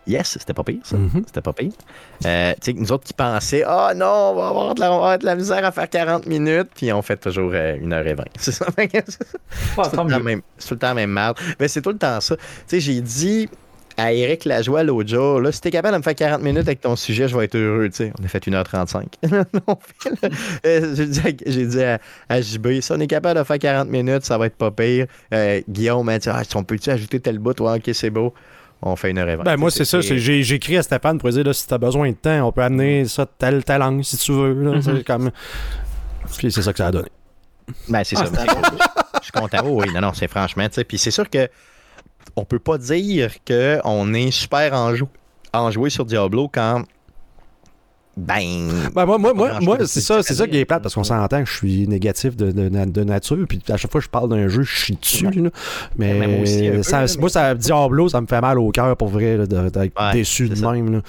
S1: Yes, c'était pas pire, ça. Mm-hmm. C'était pas pire. Euh, tu sais, nous autres qui pensaient, ah oh, non, on va, avoir de la, on va avoir de la misère à faire 40 minutes, puis on fait toujours euh, 1h20. C'est ça. c'est tout, le temps même, tout le temps même mal. Mais c'est tout le temps ça. Tu sais, j'ai dit à Eric Lajoie l'autre jour, là, si t'es capable de me faire 40 minutes avec ton sujet, je vais être heureux, tu sais. On a fait 1h35. Euh, j'ai dit, à, j'ai dit à, à JB, si on est capable de faire 40 minutes, ça va être pas pire. Euh, Guillaume m'a dit, ah, on peut-tu ajouter tel bout? Ouais, ok, c'est beau. On fait une vingt.
S2: Ben, moi, c'est ça. J'ai écrit à Stéphane pour dire là, si t'as besoin de temps, on peut amener ça de telle, telle langue si tu veux. là. C'est comme... Puis c'est ça que ça a donné.
S1: Ben, c'est
S3: Ah,
S1: ça. Je suis content. Oh, oui, non, non, c'est franchement, tu sais. Puis c'est sûr que on peut pas dire qu'on est super enjou enjoué sur Diablo quand. Ben.
S2: Ben, moi, moi, moi, moi c'est ça, c'est ça qui est plate parce qu'on s'entend que je suis négatif de, de, de nature. Puis à chaque fois que je parle d'un jeu, je chie dessus. là. Mais
S1: Ben, moi aussi,
S2: ça- moi, ça, Diablo, ça me fait mal au cœur pour vrai d'être
S1: Ouais,
S2: déçu de
S1: ça.
S2: même. là.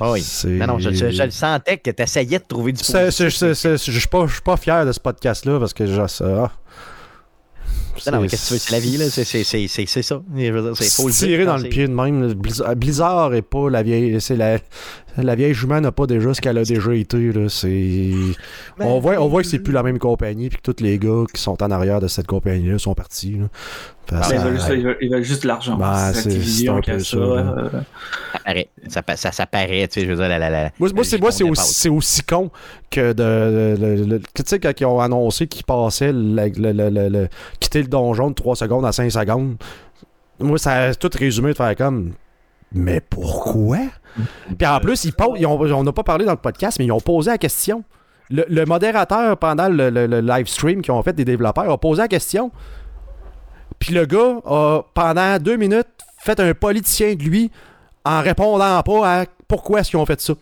S1: ah oui. Non, non, je, je- je le sentais que tu essayais de trouver du positif.
S2: Je suis pas, suis fier de ce podcast-là parce que je, ça, ah.
S1: Non, non, mais qu'est-ce que tu veux, c'est la vie, là. C'est ça. C'est faut le
S2: tirer dans le pied de même. Blizzard est pas la vieille. C'est la, la vieille jument n'a pas déjà ce qu'elle a déjà été. Là. C'est,
S1: Ben,
S2: on, voit, on voit que c'est plus la même compagnie puis que tous les gars qui sont en arrière de cette compagnie-là sont partis. Là. Parce
S3: Ben, ils, veulent, juste- ils veulent- ils veulent juste de l'argent.
S2: Ben,
S3: c'est
S2: un peu
S3: ça.
S2: ça, là.
S3: euh,
S1: Ça paraît. Ça, pa- ça, ça paraît, tu sais, je veux dire, la, la, la-
S2: Moi, moi, c'est, moi, c'est, aussi,
S1: dépasse.
S2: c'est aussi con que de. tu sais, quand ils ont annoncé qu'ils passaient le, le- le- le- le- quitter le donjon de 3 secondes à 5 secondes, moi, ça a tout résumé de faire comme. Mais pourquoi? Puis en plus, ils posent, ils ont- on n'a pas parlé dans le podcast, mais ils ont posé la question. Le, le modérateur, pendant le, le- le live stream qu'ils ont fait des développeurs, a posé la question. Puis le gars a, pendant deux minutes, fait un politicien de lui en répondant pas à pourquoi est-ce qu'ils ont fait ça.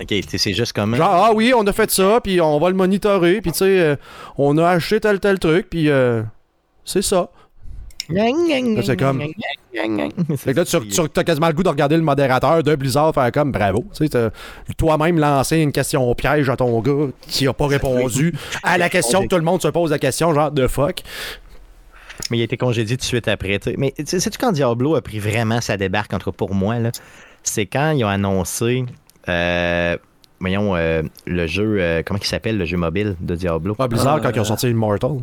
S1: Ok, c'est juste comme.
S2: Genre, ah oui, on a fait ça, puis on va le monitorer, puis tu sais, euh, on a acheté tel tel truc, puis euh, c'est ça. Là, c'est comme- Fait que là, tu, tu as quasiment le goût de regarder le modérateur de Blizzard faire comme bravo. Tu sais, toi-même lancé une question au piège à ton gars qui a pas répondu à la question que tout le monde se pose la question, genre de fuck.
S1: Mais il a été congédié tout de suite après. tu sais. Mais tu sais, sais-tu quand Diablo a pris vraiment sa débarque, entre pour moi, là? C'est quand ils ont annoncé, euh, voyons, euh, le jeu, euh, comment il s'appelle, le jeu mobile de Diablo?
S2: Ah, Blizzard, quand ils ont sorti Immortal.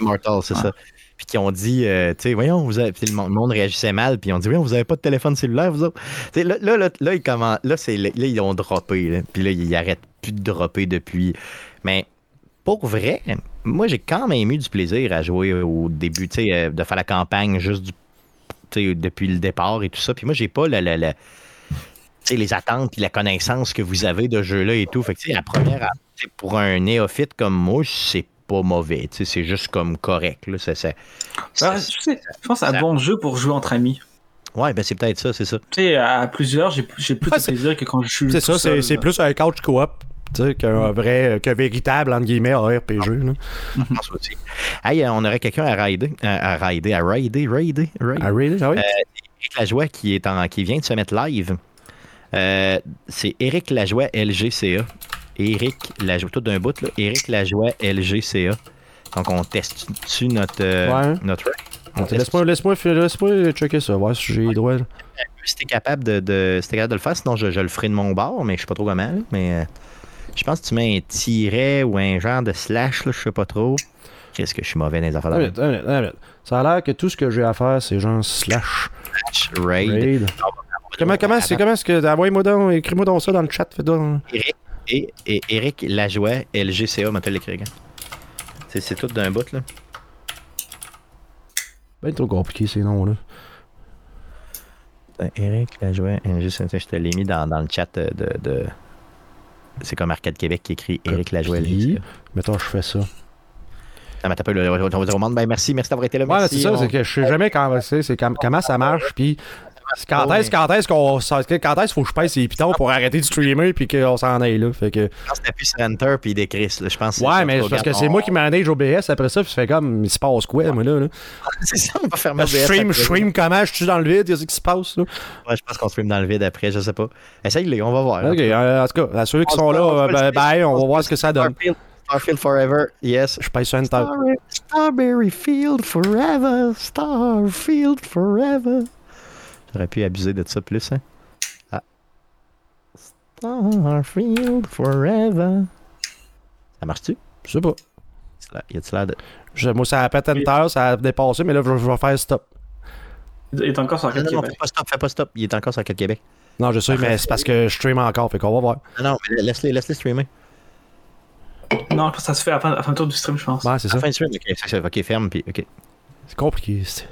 S1: Immortal, c'est ça. Puis qu'ils ont dit, euh, tu sais, voyons, vous avez, le monde- le réagissait mal, puis ils ont dit, voyons, vous avez pas de téléphone cellulaire, vous autres. Là, là, là, là, ils commen- là, là, ils ont droppé, puis là, ils arrêtent plus de dropper depuis. Mais pour vrai, moi, j'ai quand même eu du plaisir à jouer au début, tu sais, euh, de faire la campagne juste du, depuis le départ et tout ça. Puis moi, j'ai pas tu sais, les attentes puis la connaissance que vous avez de jeu-là et tout. Fait que, la première, pour un néophyte comme moi, c'est pas mauvais. tu sais, C'est juste comme correct. Là. C'est- c'est-
S3: Ah,
S1: c'est-
S3: je, sais, je pense que c'est un bon jeu pour jouer entre amis.
S1: Ouais, ben c'est peut-être ça, c'est ça.
S3: Tu sais, à plusieurs, j'ai j'ai plus
S2: Ah,
S3: de plaisir que quand je suis.
S2: C'est
S3: tout
S2: ça, c'est
S3: seul,
S2: c'est
S3: là.
S2: plus un couch coop. tu sais, Qu'un vrai, qu'un véritable, entre guillemets, RPG. là.
S1: Je pense aussi. Hey, euh, on aurait quelqu'un à raider, à, à raider, à raider, raider, raider.
S2: Ah, really? Ah oui?
S1: Éric Lajoie qui, est en, qui vient de se mettre live. Euh, c'est Éric Lajoie LGCA. Éric Lajoie, tout d'un bout, là. Éric Lajoie LGCA. Donc, on teste-tu notre, euh,
S2: Ouais.
S1: notre? On teste
S2: Laisse-moi laisse-moi laisse checker ça, voir si j'ai les droits. là.
S1: si t'es capable de, de, si capable de le faire, sinon je, je le ferai de mon bord, mais je sais pas trop comment. mais euh, je pense que tu mets un tiret ou un genre de slash, là, je sais pas trop. Qu'est-ce que je suis mauvais dans les affaires
S2: minute, minute, minute. Ça a l'air que tout ce que j'ai à faire, c'est genre slash
S1: slash raid.
S2: raid. Comment, comment, c'est, comment est-ce que. Envoie-moi donc, écris-moi donc ça dans le chat. Fais donc.
S1: Et, et Eric Lajoie, LGCA, l'écrire. hein. C'est, tout d'un bout, là.
S2: Ben trop compliqué ces noms-là.
S1: Ben, Eric Lajoie, LGCA, je te l'ai mis dans, dans le chat de, de- C'est comme Arcade Québec qui écrit Eric Lajoie. LGCA.
S2: Mettons, je fais ça.
S1: Ah, mais t'as pas le- on va dire au monde, ben merci, merci d'avoir été là.
S2: Ouais, c'est ça, c'est que je sais jamais quand, c'est, c'est com- comment ça marche, puis quand est-ce, quand est-ce qu'on, quand est-ce faut que je pèse ces pitons pour arrêter de streamer puis qu'on s'en aille là? Fait que,
S1: Je pense que t'appuies sur Enter puis il décrit, là. Je pense
S2: ouais, mais parce que c'est moi qui manage OBS après ça, puis ça fait comme, il se passe quoi, moi là? là?
S1: C'est ça, on va fermer
S2: Je
S1: OBS
S2: stream, je stream comment, je suis dans le vide, qu'est-ce qui se passe là?
S1: Ouais, je pense qu'on stream dans le vide après, je sais pas. Essaye-le, on va voir.
S2: Ok, euh, en tout cas, à ceux qui sont là, euh, ben, bye, on va voir ce que ça donne.
S1: Starfield, Forever, yes.
S2: Je sur Enter.
S1: Star- Starberry Field Forever, Starfield Forever. J'aurais pu abuser de ça plus, hein. Ah. Starfield Forever. Ça marche-tu?
S2: Je sais pas.
S1: Y a-tu l'air de.
S2: Je- moi, ça a pété Enter, ça a dépassé, mais là, je, je vais faire stop.
S3: Il est encore sur Arcade
S1: non, non,
S3: Québec.
S1: fais pas stop, fais pas stop. Il est encore sur Arcade Québec.
S2: Non, je sais, mais c'est parce que je stream encore, fait qu'on va voir.
S1: Non, non, mais laisse-les laisse streamer.
S3: Non, ça se fait à la fin, à la fin du tour du stream, je pense.
S2: Ouais, c'est
S1: À
S2: ça.
S1: la fin du stream, ok, ok, ferme, puis ok.
S2: C'est compliqué. c'est-